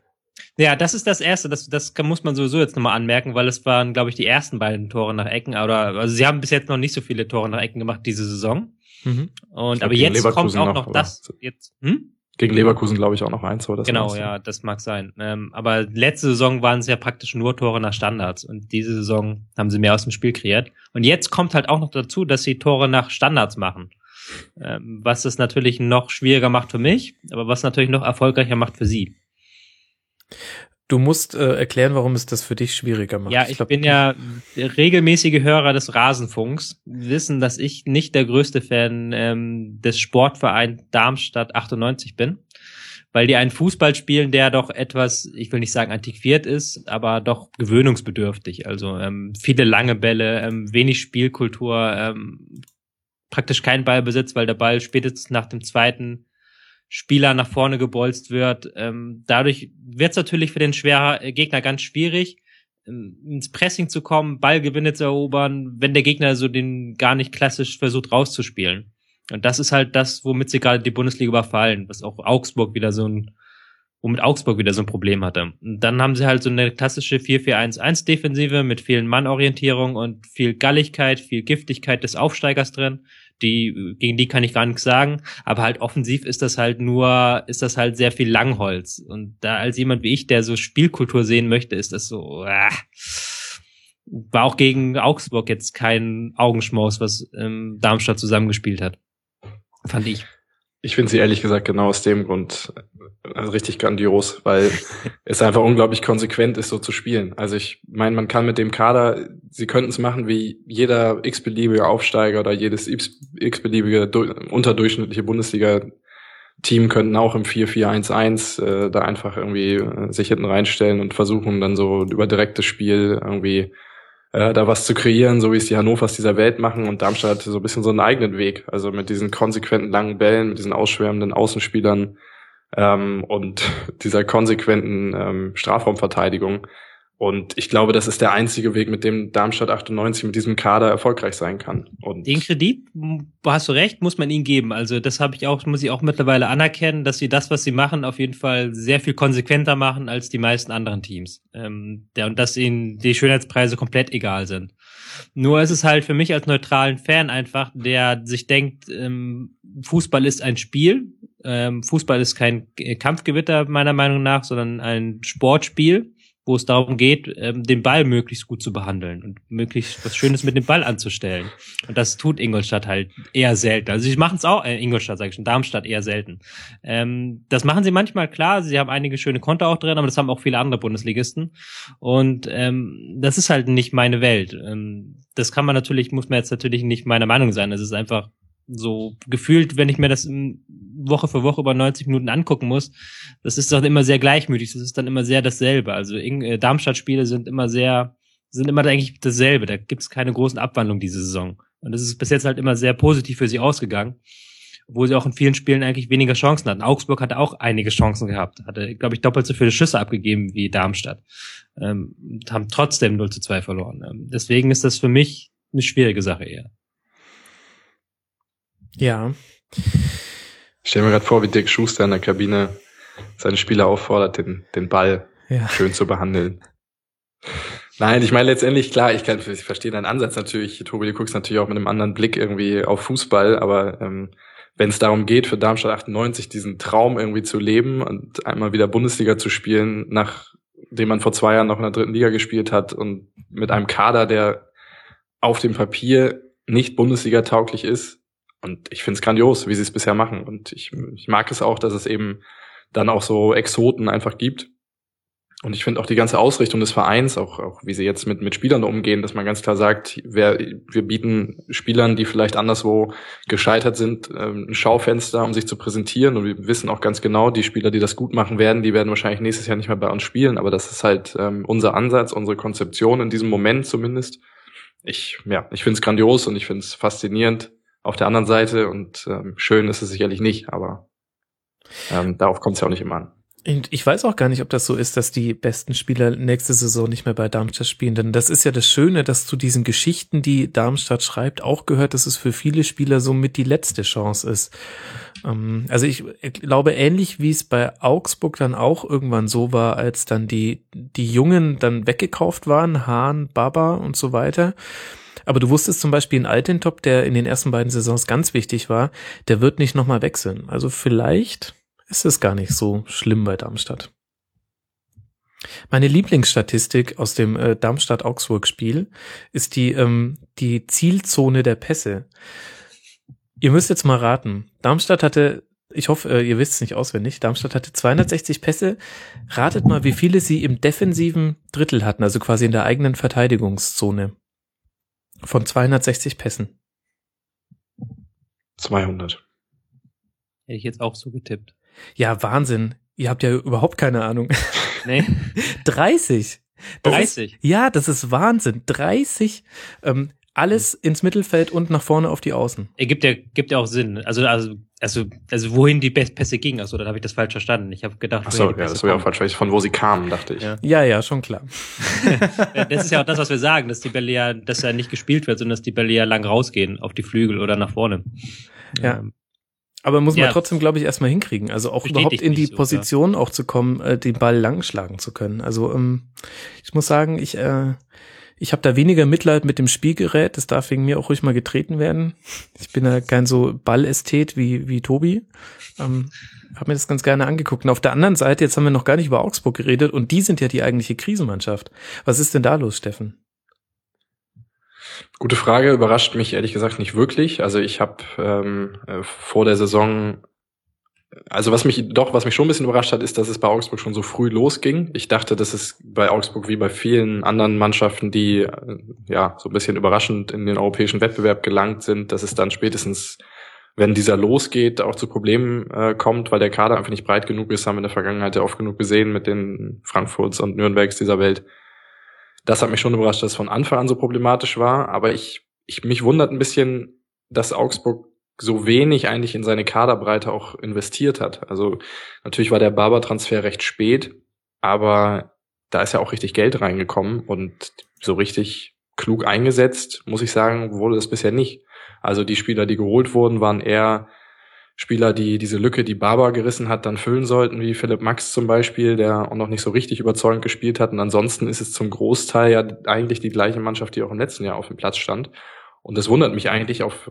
Ja, das ist das erste. Das, das muss man sowieso jetzt nochmal anmerken, weil es waren, glaube ich, die ersten beiden Tore nach Ecken. Oder also sie haben bis jetzt noch nicht so viele Tore nach Ecken gemacht diese Saison. Mhm. Und aber jetzt kommt auch noch, noch das. Jetzt. Hm? Gegen Leverkusen, glaube ich, auch noch eins, oder? Genau, ja, das mag sein. Ähm, aber letzte Saison waren es ja praktisch nur Tore nach Standards und diese Saison haben sie mehr aus dem Spiel kreiert. Und jetzt kommt halt auch noch dazu, dass sie Tore nach Standards machen. Ähm, was es natürlich noch schwieriger macht für mich, aber was natürlich noch erfolgreicher macht für sie. Du musst äh, erklären, warum es das für dich schwieriger macht. Ja, ich, ich glaub, bin ja regelmäßige Hörer des Rasenfunks, wissen, dass ich nicht der größte Fan ähm, des Sportvereins Darmstadt 98 bin, weil die einen Fußball spielen, der doch etwas, ich will nicht sagen antiquiert ist, aber doch gewöhnungsbedürftig. Also ähm, viele lange Bälle, ähm, wenig Spielkultur, ähm, praktisch kein Ballbesitz, weil der Ball spätestens nach dem zweiten Spieler nach vorne gebolzt wird. Ähm, dadurch wird es natürlich für den schwerer äh, Gegner ganz schwierig, ähm, ins Pressing zu kommen, Ballgewinne zu erobern, wenn der Gegner so den gar nicht klassisch versucht rauszuspielen. Und das ist halt das, womit sie gerade die Bundesliga überfallen, was auch Augsburg wieder so ein, womit Augsburg wieder so ein Problem hatte. Und dann haben sie halt so eine klassische 4-4-1-1-Defensive mit vielen Mannorientierung und viel Galligkeit, viel Giftigkeit des Aufsteigers drin die, gegen die kann ich gar nichts sagen, aber halt offensiv ist das halt nur, ist das halt sehr viel Langholz. Und da als jemand wie ich, der so Spielkultur sehen möchte, ist das so, äh, war auch gegen Augsburg jetzt kein Augenschmaus, was ähm, Darmstadt zusammengespielt hat. Fand ich. Ich finde sie ehrlich gesagt genau aus dem Grund also richtig grandios, weil es einfach unglaublich konsequent ist, so zu spielen. Also ich meine, man kann mit dem Kader, sie könnten es machen wie jeder x-beliebige Aufsteiger oder jedes x-beliebige unterdurchschnittliche Bundesliga-Team könnten auch im 4-4-1-1 äh, da einfach irgendwie äh, sich hinten reinstellen und versuchen dann so über direktes Spiel irgendwie äh, da was zu kreieren, so wie es die Hannovers dieser Welt machen und Darmstadt so ein bisschen so einen eigenen Weg. Also mit diesen konsequenten langen Bällen, mit diesen ausschwärmenden Außenspielern ähm, und dieser konsequenten ähm, Strafraumverteidigung. Und ich glaube, das ist der einzige Weg, mit dem Darmstadt 98 mit diesem Kader erfolgreich sein kann. Und Den Kredit, hast du recht, muss man ihnen geben. Also das habe ich auch, muss ich auch mittlerweile anerkennen, dass sie das, was sie machen, auf jeden Fall sehr viel konsequenter machen als die meisten anderen Teams. Ähm, der, und dass ihnen die Schönheitspreise komplett egal sind. Nur ist es halt für mich als neutralen Fan einfach, der sich denkt, ähm, Fußball ist ein Spiel. Ähm, Fußball ist kein Kampfgewitter meiner Meinung nach, sondern ein Sportspiel wo es darum geht, ähm, den Ball möglichst gut zu behandeln und möglichst was Schönes mit dem Ball anzustellen. Und das tut Ingolstadt halt eher selten. Also sie machen es auch, äh, Ingolstadt sage ich schon, Darmstadt eher selten. Ähm, das machen sie manchmal klar, sie haben einige schöne Konter auch drin, aber das haben auch viele andere Bundesligisten. Und ähm, das ist halt nicht meine Welt. Ähm, das kann man natürlich, muss man jetzt natürlich nicht meiner Meinung sein. Das ist einfach so gefühlt, wenn ich mir das Woche für Woche über 90 Minuten angucken muss, das ist doch immer sehr gleichmütig, das ist dann immer sehr dasselbe. Also äh, Darmstadt-Spiele sind immer sehr, sind immer eigentlich dasselbe. Da gibt es keine großen Abwandlungen diese Saison. Und das ist bis jetzt halt immer sehr positiv für sie ausgegangen, obwohl sie auch in vielen Spielen eigentlich weniger Chancen hatten. Augsburg hatte auch einige Chancen gehabt, hatte, glaube ich, doppelt so viele Schüsse abgegeben wie Darmstadt, ähm, haben trotzdem 0 zu 2 verloren. Ähm, deswegen ist das für mich eine schwierige Sache eher. Ja. Ich stelle mir gerade vor, wie Dick Schuster in der Kabine seine Spieler auffordert, den, den Ball ja. schön zu behandeln. Nein, ich meine letztendlich, klar, ich kann ich verstehe deinen Ansatz natürlich. Tobi, du guckst natürlich auch mit einem anderen Blick irgendwie auf Fußball, aber ähm, wenn es darum geht, für Darmstadt 98 diesen Traum irgendwie zu leben und einmal wieder Bundesliga zu spielen, nachdem man vor zwei Jahren noch in der dritten Liga gespielt hat und mit einem Kader, der auf dem Papier nicht Bundesliga tauglich ist, und ich finde es grandios, wie sie es bisher machen. Und ich, ich mag es auch, dass es eben dann auch so Exoten einfach gibt. Und ich finde auch die ganze Ausrichtung des Vereins, auch, auch wie sie jetzt mit, mit Spielern umgehen, dass man ganz klar sagt, wer, wir bieten Spielern, die vielleicht anderswo gescheitert sind, ähm, ein Schaufenster, um sich zu präsentieren. Und wir wissen auch ganz genau, die Spieler, die das gut machen werden, die werden wahrscheinlich nächstes Jahr nicht mehr bei uns spielen. Aber das ist halt ähm, unser Ansatz, unsere Konzeption in diesem Moment zumindest. Ich, ja, ich finde es grandios und ich finde es faszinierend, auf der anderen Seite und ähm, schön ist es sicherlich nicht, aber ähm, darauf kommt es ja auch nicht immer an. Und ich weiß auch gar nicht, ob das so ist, dass die besten Spieler nächste Saison nicht mehr bei Darmstadt spielen. Denn das ist ja das Schöne, dass zu diesen Geschichten, die Darmstadt schreibt, auch gehört, dass es für viele Spieler somit die letzte Chance ist. Ähm, also ich glaube, ähnlich wie es bei Augsburg dann auch irgendwann so war, als dann die, die Jungen dann weggekauft waren, Hahn, Baba und so weiter aber du wusstest zum Beispiel in Altintop, der in den ersten beiden Saisons ganz wichtig war, der wird nicht nochmal wechseln. Also vielleicht ist es gar nicht so schlimm bei Darmstadt. Meine Lieblingsstatistik aus dem äh, Darmstadt-Augsburg-Spiel ist die, ähm, die Zielzone der Pässe. Ihr müsst jetzt mal raten. Darmstadt hatte, ich hoffe, äh, ihr wisst es nicht auswendig, Darmstadt hatte 260 Pässe. Ratet mal, wie viele sie im defensiven Drittel hatten, also quasi in der eigenen Verteidigungszone. Von 260 Pässen. 200. Hätte ich jetzt auch so getippt. Ja, Wahnsinn. Ihr habt ja überhaupt keine Ahnung. Nee. 30. Das 30? Ist, ja, das ist Wahnsinn. 30. Ähm, alles ins Mittelfeld und nach vorne auf die Außen. Er gibt ja, gibt ja auch Sinn. Also, also, also, also wohin die Pässe gingen. Achso, dann habe ich das falsch verstanden. Ich habe gedacht, Achso, ja, das war ja auch falsch, von wo sie kamen, dachte ich. Ja, ja, ja schon klar. das ist ja auch das, was wir sagen, dass die Bälle ja, dass ja nicht gespielt wird, sondern dass die Bälle ja lang rausgehen auf die Flügel oder nach vorne. Ja. Ähm, aber muss man ja, trotzdem, glaube ich, erstmal hinkriegen. Also auch überhaupt in die so, Position ja. auch zu kommen, äh, den Ball lang schlagen zu können. Also ähm, ich muss sagen, ich äh, ich habe da weniger Mitleid mit dem Spielgerät. Das darf wegen mir auch ruhig mal getreten werden. Ich bin ja kein so Ballästhet wie, wie Tobi. Ähm, habe mir das ganz gerne angeguckt. Und auf der anderen Seite, jetzt haben wir noch gar nicht über Augsburg geredet und die sind ja die eigentliche Krisenmannschaft. Was ist denn da los, Steffen? Gute Frage, überrascht mich ehrlich gesagt nicht wirklich. Also ich habe ähm, äh, vor der Saison also was mich doch, was mich schon ein bisschen überrascht hat, ist, dass es bei Augsburg schon so früh losging. Ich dachte, dass es bei Augsburg wie bei vielen anderen Mannschaften, die äh, ja so ein bisschen überraschend in den europäischen Wettbewerb gelangt sind, dass es dann spätestens, wenn dieser losgeht, auch zu Problemen äh, kommt, weil der Kader einfach nicht breit genug ist, haben wir in der Vergangenheit ja oft genug gesehen mit den Frankfurts und Nürnbergs dieser Welt. Das hat mich schon überrascht, dass es von Anfang an so problematisch war, aber ich, ich mich wundert ein bisschen, dass Augsburg so wenig eigentlich in seine Kaderbreite auch investiert hat. Also natürlich war der Barber-Transfer recht spät, aber da ist ja auch richtig Geld reingekommen und so richtig klug eingesetzt, muss ich sagen, wurde das bisher nicht. Also die Spieler, die geholt wurden, waren eher Spieler, die diese Lücke, die Barber gerissen hat, dann füllen sollten, wie Philipp Max zum Beispiel, der auch noch nicht so richtig überzeugend gespielt hat. Und ansonsten ist es zum Großteil ja eigentlich die gleiche Mannschaft, die auch im letzten Jahr auf dem Platz stand. Und das wundert mich eigentlich auf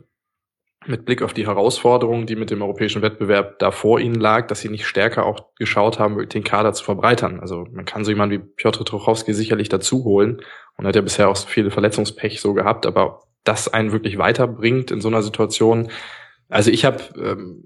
mit Blick auf die Herausforderungen, die mit dem europäischen Wettbewerb da vor ihnen lag, dass sie nicht stärker auch geschaut haben, den Kader zu verbreitern. Also man kann so jemanden wie Piotr Trochowski sicherlich dazu holen und hat ja bisher auch viele Verletzungspech so gehabt, aber das einen wirklich weiterbringt in so einer Situation. Also ich habe, ähm,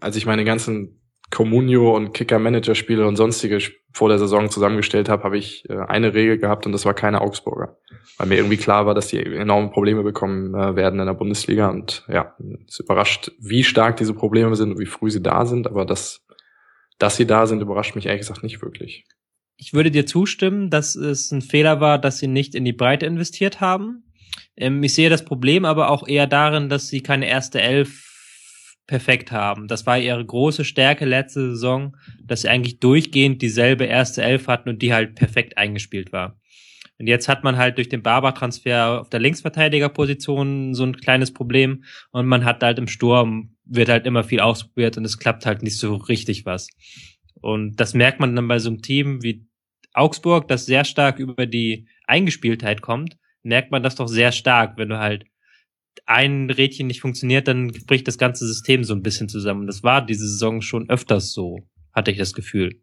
als ich meine ganzen Comunio und Kicker-Manager-Spiele und sonstige vor der Saison zusammengestellt habe, habe ich äh, eine Regel gehabt und das war keine Augsburger. Weil mir irgendwie klar war, dass die enorme Probleme bekommen äh, werden in der Bundesliga und ja, es überrascht, wie stark diese Probleme sind und wie früh sie da sind, aber dass, dass sie da sind, überrascht mich ehrlich gesagt nicht wirklich. Ich würde dir zustimmen, dass es ein Fehler war, dass sie nicht in die Breite investiert haben. Ähm, ich sehe das Problem aber auch eher darin, dass sie keine erste Elf perfekt haben. Das war ihre große Stärke letzte Saison, dass sie eigentlich durchgehend dieselbe erste Elf hatten und die halt perfekt eingespielt war. Und jetzt hat man halt durch den Barber-Transfer auf der Linksverteidigerposition so ein kleines Problem und man hat halt im Sturm, wird halt immer viel ausprobiert und es klappt halt nicht so richtig was. Und das merkt man dann bei so einem Team wie Augsburg, das sehr stark über die Eingespieltheit kommt, merkt man das doch sehr stark, wenn du halt ein Rädchen nicht funktioniert, dann bricht das ganze System so ein bisschen zusammen. Das war diese Saison schon öfters so, hatte ich das Gefühl.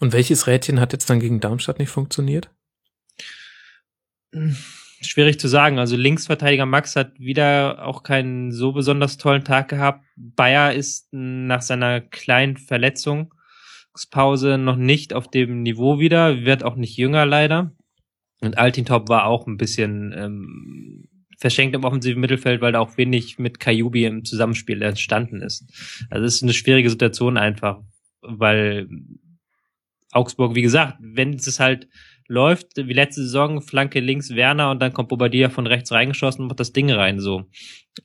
Und welches Rädchen hat jetzt dann gegen Darmstadt nicht funktioniert? Schwierig zu sagen. Also Linksverteidiger Max hat wieder auch keinen so besonders tollen Tag gehabt. Bayer ist nach seiner kleinen Verletzungspause noch nicht auf dem Niveau wieder, wird auch nicht jünger leider. Und Altintop war auch ein bisschen ähm, verschenkt im offensiven Mittelfeld, weil da auch wenig mit Kajubi im Zusammenspiel entstanden ist. Also es ist eine schwierige Situation einfach, weil Augsburg, wie gesagt, wenn es halt läuft, wie letzte Saison, Flanke links Werner und dann kommt Bobadilla von rechts reingeschossen und macht das Ding rein so.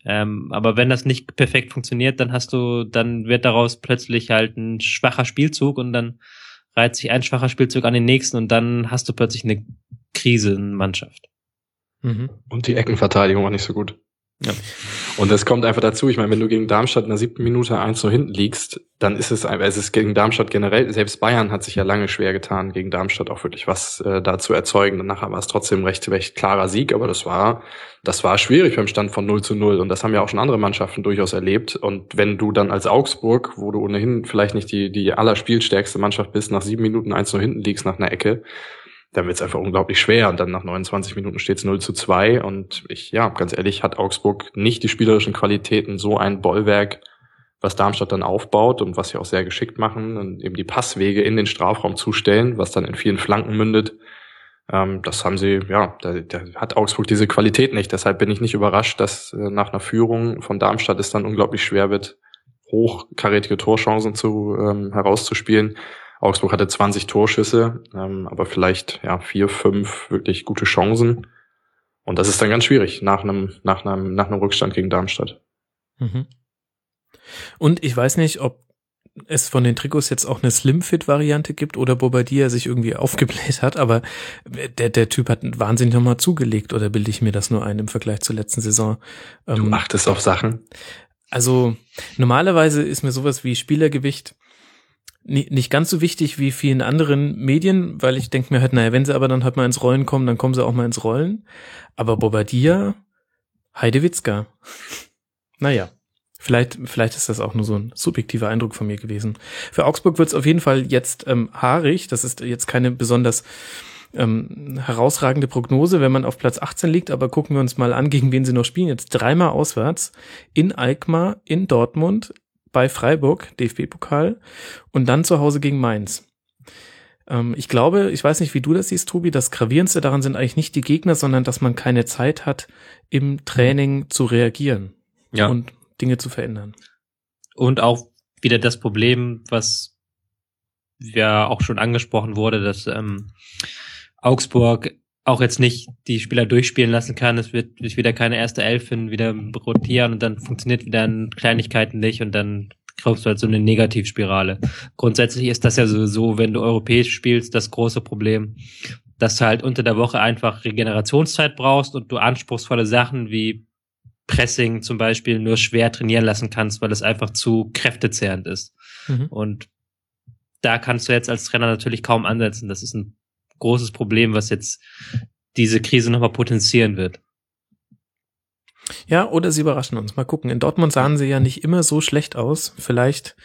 Ähm, aber wenn das nicht perfekt funktioniert, dann hast du, dann wird daraus plötzlich halt ein schwacher Spielzug und dann reiht sich ein schwacher Spielzug an den nächsten und dann hast du plötzlich eine Krise in Mannschaft. Mhm. Und die Eckenverteidigung war nicht so gut. Ja. Und das kommt einfach dazu. Ich meine, wenn du gegen Darmstadt in der siebten Minute eins so hinten liegst, dann ist es einfach, es ist gegen Darmstadt generell, selbst Bayern hat sich ja lange schwer getan, gegen Darmstadt auch wirklich was äh, da zu erzeugen. Danach war es trotzdem recht, recht klarer Sieg, aber das war, das war schwierig beim Stand von 0 zu 0. Und das haben ja auch schon andere Mannschaften durchaus erlebt. Und wenn du dann als Augsburg, wo du ohnehin vielleicht nicht die, die allerspielstärkste Mannschaft bist, nach sieben Minuten eins so hinten liegst nach einer Ecke, dann wird es einfach unglaublich schwer. Und dann nach 29 Minuten steht es 0 zu 2. Und ich, ja, ganz ehrlich, hat Augsburg nicht die spielerischen Qualitäten, so ein Bollwerk, was Darmstadt dann aufbaut und was sie auch sehr geschickt machen, und eben die Passwege in den Strafraum zustellen, was dann in vielen Flanken mündet. Ähm, das haben sie, ja, da, da hat Augsburg diese Qualität nicht. Deshalb bin ich nicht überrascht, dass äh, nach einer Führung von Darmstadt es dann unglaublich schwer wird, hochkarätige Torchancen zu ähm, herauszuspielen. Augsburg hatte 20 Torschüsse, ähm, aber vielleicht ja vier, fünf wirklich gute Chancen. Und das ist dann ganz schwierig nach einem, nach einem, nach einem Rückstand gegen Darmstadt. Mhm. Und ich weiß nicht, ob es von den Trikots jetzt auch eine Slim-Fit-Variante gibt oder Bobadilla sich irgendwie aufgebläht hat, aber der, der Typ hat wahnsinnig nochmal zugelegt oder bilde ich mir das nur ein im Vergleich zur letzten Saison? Du ähm, achtest auf Sachen. Also normalerweise ist mir sowas wie Spielergewicht nicht ganz so wichtig wie vielen anderen Medien, weil ich denke mir halt, naja, wenn sie aber dann halt mal ins Rollen kommen, dann kommen sie auch mal ins Rollen. Aber Bobadilla, Heidewitzka. naja. Vielleicht, vielleicht ist das auch nur so ein subjektiver Eindruck von mir gewesen. Für Augsburg wird es auf jeden Fall jetzt ähm, haarig. Das ist jetzt keine besonders ähm, herausragende Prognose, wenn man auf Platz 18 liegt. Aber gucken wir uns mal an, gegen wen sie noch spielen. Jetzt dreimal auswärts. In Alkmaar, in Dortmund, bei Freiburg, DFB-Pokal, und dann zu Hause gegen Mainz. Ähm, ich glaube, ich weiß nicht, wie du das siehst, Tobi, das Gravierendste daran sind eigentlich nicht die Gegner, sondern dass man keine Zeit hat, im Training zu reagieren ja. und Dinge zu verändern. Und auch wieder das Problem, was ja auch schon angesprochen wurde, dass ähm, Augsburg auch jetzt nicht die Spieler durchspielen lassen kann. Es wird sich wieder keine erste Elf finden, wieder rotieren und dann funktioniert wieder an Kleinigkeiten nicht und dann kommst du halt so eine Negativspirale. Grundsätzlich ist das ja sowieso, wenn du europäisch spielst, das große Problem, dass du halt unter der Woche einfach Regenerationszeit brauchst und du anspruchsvolle Sachen wie Pressing zum Beispiel nur schwer trainieren lassen kannst, weil es einfach zu kräftezehrend ist. Mhm. Und da kannst du jetzt als Trainer natürlich kaum ansetzen. Das ist ein großes Problem, was jetzt diese Krise nochmal potenzieren wird. Ja, oder sie überraschen uns. Mal gucken. In Dortmund sahen sie ja nicht immer so schlecht aus. Vielleicht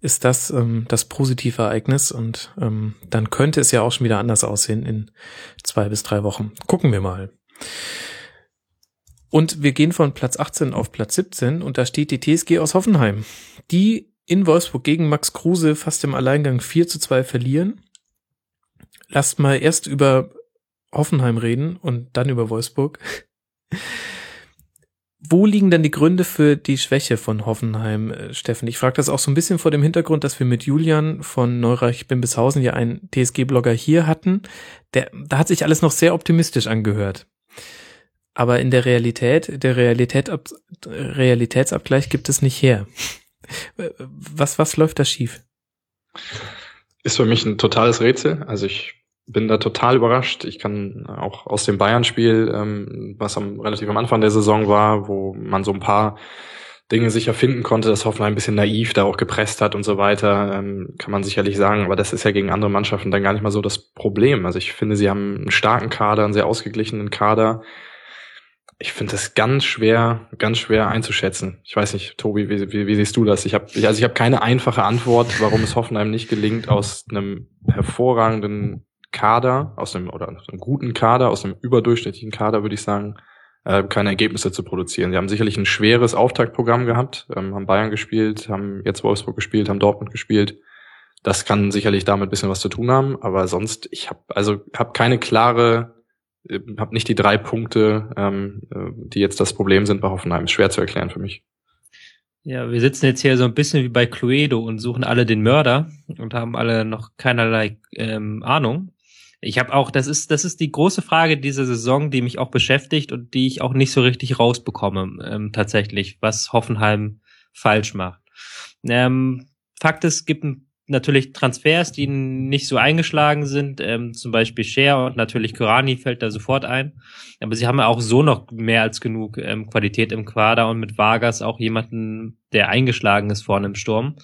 ist das ähm, das positive Ereignis und ähm, dann könnte es ja auch schon wieder anders aussehen in zwei bis drei Wochen. Gucken wir mal. Und wir gehen von Platz 18 auf Platz 17 und da steht die TSG aus Hoffenheim. Die in Wolfsburg gegen Max Kruse fast im Alleingang 4 zu 2 verlieren. Lasst mal erst über Hoffenheim reden und dann über Wolfsburg. Wo liegen denn die Gründe für die Schwäche von Hoffenheim, äh, Steffen? Ich frage das auch so ein bisschen vor dem Hintergrund, dass wir mit Julian von Neureich Bimbishausen ja einen TSG-Blogger hier hatten. Der, da hat sich alles noch sehr optimistisch angehört. Aber in der Realität, der Realität, Realitätsabgleich gibt es nicht her. Was, was läuft da schief? Ist für mich ein totales Rätsel. Also ich bin da total überrascht. Ich kann auch aus dem Bayern-Spiel, ähm, was am, relativ am Anfang der Saison war, wo man so ein paar Dinge sicher finden konnte, dass Hoffenheim ein bisschen naiv da auch gepresst hat und so weiter, ähm, kann man sicherlich sagen. Aber das ist ja gegen andere Mannschaften dann gar nicht mal so das Problem. Also ich finde, sie haben einen starken Kader, einen sehr ausgeglichenen Kader ich finde das ganz schwer, ganz schwer einzuschätzen. Ich weiß nicht, Tobi, wie, wie, wie siehst du das? Ich habe also ich habe keine einfache Antwort, warum es Hoffenheim nicht gelingt, aus einem hervorragenden Kader, aus einem oder aus einem guten Kader, aus einem überdurchschnittlichen Kader, würde ich sagen, äh, keine Ergebnisse zu produzieren. Sie haben sicherlich ein schweres Auftaktprogramm gehabt, ähm, haben Bayern gespielt, haben jetzt Wolfsburg gespielt, haben Dortmund gespielt. Das kann sicherlich damit ein bisschen was zu tun haben, aber sonst, ich habe also hab keine klare habe nicht die drei Punkte, ähm, äh, die jetzt das Problem sind bei Hoffenheim. Ist schwer zu erklären für mich. Ja, wir sitzen jetzt hier so ein bisschen wie bei Cluedo und suchen alle den Mörder und haben alle noch keinerlei ähm, Ahnung. Ich habe auch, das ist, das ist die große Frage dieser Saison, die mich auch beschäftigt und die ich auch nicht so richtig rausbekomme, ähm, tatsächlich, was Hoffenheim falsch macht. Ähm, Fakt ist, es gibt natürlich Transfers, die nicht so eingeschlagen sind, ähm, zum Beispiel Share und natürlich Kurani fällt da sofort ein. Aber sie haben ja auch so noch mehr als genug ähm, Qualität im Quader und mit Vargas auch jemanden, der eingeschlagen ist vorne im Sturm.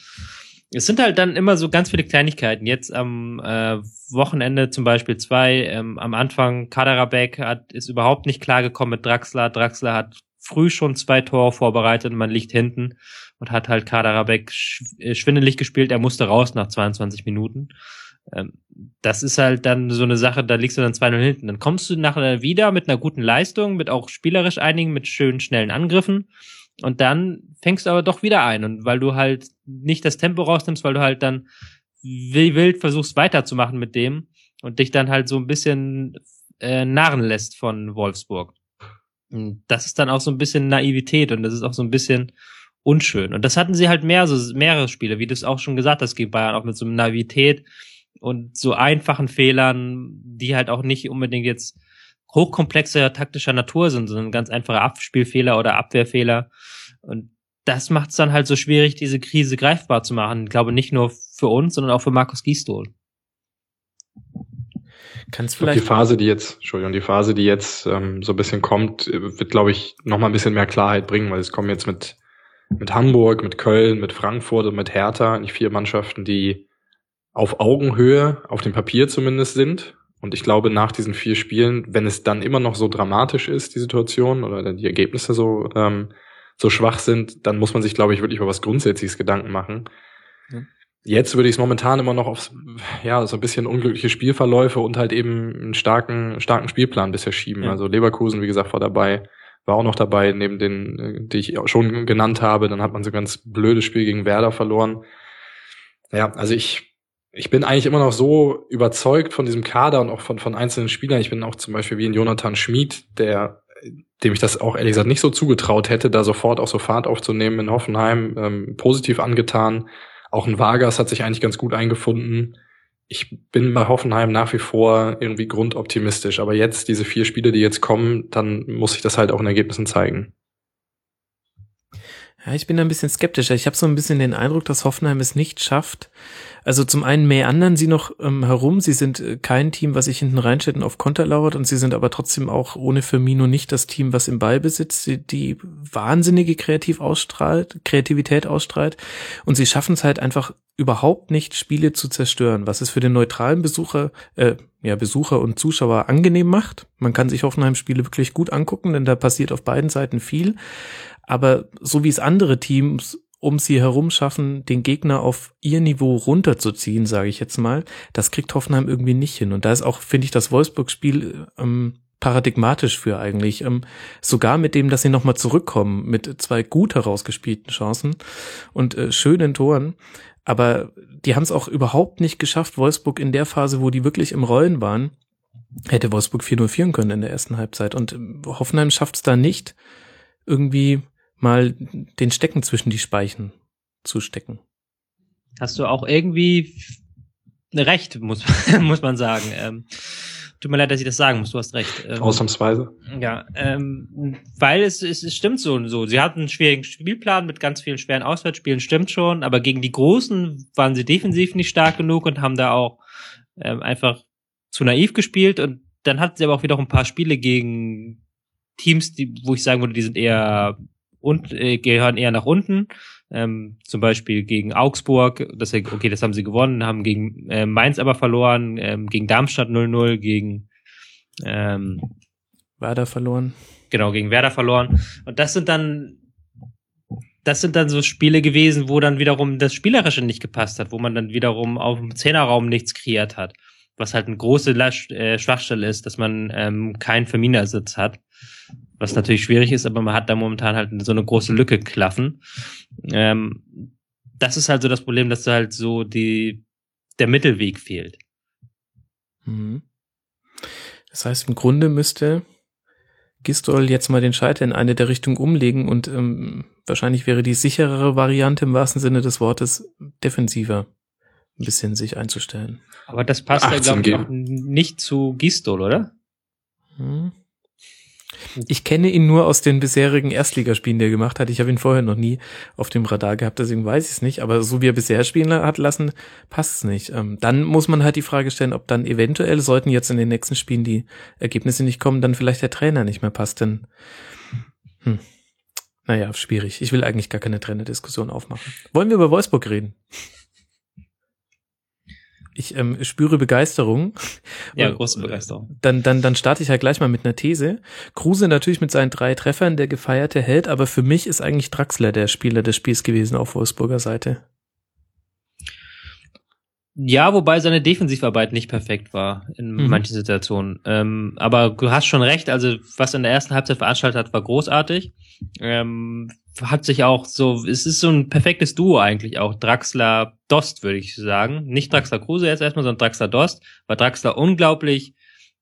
Es sind halt dann immer so ganz viele Kleinigkeiten. Jetzt am äh, Wochenende zum Beispiel zwei. Ähm, am Anfang Kaderabek hat ist überhaupt nicht klargekommen mit Draxler. Draxler hat früh schon zwei Tore vorbereitet und man liegt hinten und hat halt Kaderabek äh, schwindelig gespielt. Er musste raus nach 22 Minuten. Ähm, das ist halt dann so eine Sache, da liegst du dann 2-0 hinten. Dann kommst du nachher wieder mit einer guten Leistung, mit auch spielerisch einigen, mit schönen, schnellen Angriffen. Und dann fängst du aber doch wieder ein. Und weil du halt nicht das Tempo rausnimmst, weil du halt dann wie wild versuchst weiterzumachen mit dem und dich dann halt so ein bisschen äh, narren lässt von Wolfsburg. Und das ist dann auch so ein bisschen Naivität und das ist auch so ein bisschen unschön. Und das hatten sie halt mehr, so mehrere Spiele, wie du es auch schon gesagt hast, gegen Bayern, auch mit so einer Naivität und so einfachen Fehlern, die halt auch nicht unbedingt jetzt hochkomplexer taktischer Natur sind, sondern ganz einfache Abspielfehler oder Abwehrfehler. Und das macht es dann halt so schwierig, diese Krise greifbar zu machen. Ich glaube nicht nur für uns, sondern auch für Markus Gisdol. Kannst vielleicht die Phase, die jetzt, Entschuldigung, die Phase, die jetzt ähm, so ein bisschen kommt, wird, glaube ich, noch mal ein bisschen mehr Klarheit bringen, weil es kommen jetzt mit mit Hamburg, mit Köln, mit Frankfurt und mit Hertha, die vier Mannschaften, die auf Augenhöhe, auf dem Papier zumindest sind. Und ich glaube, nach diesen vier Spielen, wenn es dann immer noch so dramatisch ist, die Situation, oder die Ergebnisse so, ähm, so schwach sind, dann muss man sich, glaube ich, wirklich über was Grundsätzliches Gedanken machen. Ja. Jetzt würde ich es momentan immer noch auf ja, so ein bisschen unglückliche Spielverläufe und halt eben einen starken, starken Spielplan bisher schieben. Ja. Also Leverkusen, wie gesagt, war dabei war auch noch dabei, neben den, äh, die ich schon genannt habe. Dann hat man so ein ganz blödes Spiel gegen Werder verloren. Ja, also ich, ich bin eigentlich immer noch so überzeugt von diesem Kader und auch von, von einzelnen Spielern. Ich bin auch zum Beispiel wie ein Jonathan Schmid, der, dem ich das auch ehrlich gesagt nicht so zugetraut hätte, da sofort auch so Fahrt aufzunehmen in Hoffenheim, ähm, positiv angetan. Auch ein Vargas hat sich eigentlich ganz gut eingefunden ich bin bei Hoffenheim nach wie vor irgendwie grundoptimistisch. Aber jetzt, diese vier Spiele, die jetzt kommen, dann muss ich das halt auch in Ergebnissen zeigen. Ja, ich bin da ein bisschen skeptischer. Ich habe so ein bisschen den Eindruck, dass Hoffenheim es nicht schafft. Also zum einen mehr anderen sie noch ähm, herum. Sie sind äh, kein Team, was sich hinten reinstellt und auf Konter lauert. Und sie sind aber trotzdem auch ohne Firmino nicht das Team, was im Ballbesitz die, die wahnsinnige Kreativ ausstrahlt, Kreativität ausstrahlt. Und sie schaffen es halt einfach überhaupt nicht, Spiele zu zerstören, was es für den neutralen Besucher, äh, ja, Besucher und Zuschauer angenehm macht. Man kann sich Hoffenheim-Spiele wirklich gut angucken, denn da passiert auf beiden Seiten viel. Aber so wie es andere Teams um sie herum schaffen, den Gegner auf ihr Niveau runterzuziehen, sage ich jetzt mal, das kriegt Hoffenheim irgendwie nicht hin. Und da ist auch, finde ich, das Wolfsburg-Spiel ähm, paradigmatisch für eigentlich. Ähm, sogar mit dem, dass sie nochmal zurückkommen mit zwei gut herausgespielten Chancen und äh, schönen Toren. Aber die haben es auch überhaupt nicht geschafft, Wolfsburg in der Phase, wo die wirklich im Rollen waren, hätte Wolfsburg 4-0 führen können in der ersten Halbzeit. Und äh, Hoffenheim schafft es da nicht, irgendwie mal den Stecken zwischen die Speichen zu stecken. Hast du auch irgendwie recht, muss, muss man sagen. Ähm, tut mir leid, dass ich das sagen muss, du hast recht. Ähm, Ausnahmsweise. Ja, ähm, weil es, es, es stimmt so und so. Sie hatten einen schwierigen Spielplan mit ganz vielen schweren Auswärtsspielen, stimmt schon, aber gegen die Großen waren sie defensiv nicht stark genug und haben da auch ähm, einfach zu naiv gespielt und dann hatten sie aber auch wieder ein paar Spiele gegen Teams, die, wo ich sagen würde, die sind eher und äh, gehören eher nach unten. Ähm, zum Beispiel gegen Augsburg, das, okay, das haben sie gewonnen, haben gegen äh, Mainz aber verloren, ähm, gegen Darmstadt 0-0, gegen ähm, Werder verloren. Genau, gegen Werder verloren. Und das sind dann das sind dann so Spiele gewesen, wo dann wiederum das Spielerische nicht gepasst hat, wo man dann wiederum auf dem Zehnerraum nichts kreiert hat. Was halt eine große äh, Schwachstelle ist, dass man ähm, keinen Verminersitz hat was natürlich schwierig ist, aber man hat da momentan halt so eine große Lücke klaffen. Ähm, das ist halt so das Problem, dass da halt so die, der Mittelweg fehlt. Mhm. Das heißt, im Grunde müsste Gistol jetzt mal den Schalter in eine der Richtungen umlegen und ähm, wahrscheinlich wäre die sicherere Variante im wahrsten Sinne des Wortes defensiver ein bisschen sich einzustellen. Aber das passt ja, glaube ich, auch nicht zu Gistol, oder? Hm. Ich kenne ihn nur aus den bisherigen Erstligaspielen, die er gemacht hat. Ich habe ihn vorher noch nie auf dem Radar gehabt, deswegen weiß ich es nicht. Aber so wie er bisher spielen hat lassen, passt es nicht. Ähm, dann muss man halt die Frage stellen, ob dann eventuell, sollten jetzt in den nächsten Spielen die Ergebnisse nicht kommen, dann vielleicht der Trainer nicht mehr passt. Denn, hm, naja, schwierig. Ich will eigentlich gar keine Trainerdiskussion aufmachen. Wollen wir über Wolfsburg reden? Ich ähm, spüre Begeisterung. Ja, große Begeisterung. Dann, dann, dann starte ich halt gleich mal mit einer These. Kruse natürlich mit seinen drei Treffern der gefeierte Held, aber für mich ist eigentlich Draxler der Spieler des Spiels gewesen auf Wolfsburger Seite. Ja, wobei seine Defensivarbeit nicht perfekt war in mhm. manchen Situationen. Ähm, aber du hast schon recht, also was in der ersten Halbzeit veranstaltet hat, war großartig. Ähm, hat sich auch so, es ist so ein perfektes Duo eigentlich auch. Draxler Dost, würde ich sagen. Nicht Draxler Kruse jetzt erstmal, sondern Draxler Dost. War Draxler unglaublich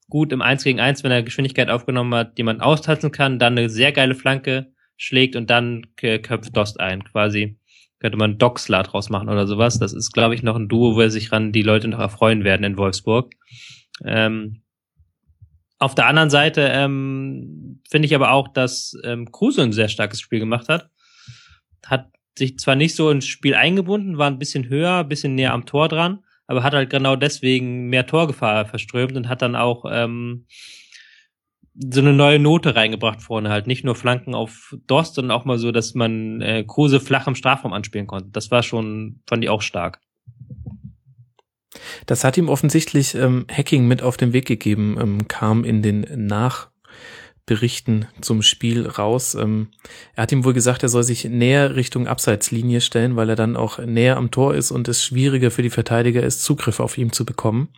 gut im 1 gegen 1, wenn er Geschwindigkeit aufgenommen hat, die man austanzen kann, dann eine sehr geile Flanke schlägt und dann köpft Dost ein, quasi könnte man Doxler draus machen oder sowas. Das ist, glaube ich, noch ein Duo, wo sich ran die Leute noch erfreuen werden in Wolfsburg. Ähm, auf der anderen Seite ähm, finde ich aber auch, dass ähm, Kruse ein sehr starkes Spiel gemacht hat. Hat sich zwar nicht so ins Spiel eingebunden, war ein bisschen höher, ein bisschen näher am Tor dran, aber hat halt genau deswegen mehr Torgefahr verströmt und hat dann auch ähm, so eine neue Note reingebracht vorne halt. Nicht nur Flanken auf Dost, sondern auch mal so, dass man äh, Kruse flach im Strafraum anspielen konnte. Das war schon, fand ich auch stark. Das hat ihm offensichtlich ähm, Hacking mit auf den Weg gegeben, ähm, kam in den Nachberichten zum Spiel raus. Ähm, er hat ihm wohl gesagt, er soll sich näher Richtung Abseitslinie stellen, weil er dann auch näher am Tor ist und es schwieriger für die Verteidiger ist, Zugriff auf ihn zu bekommen.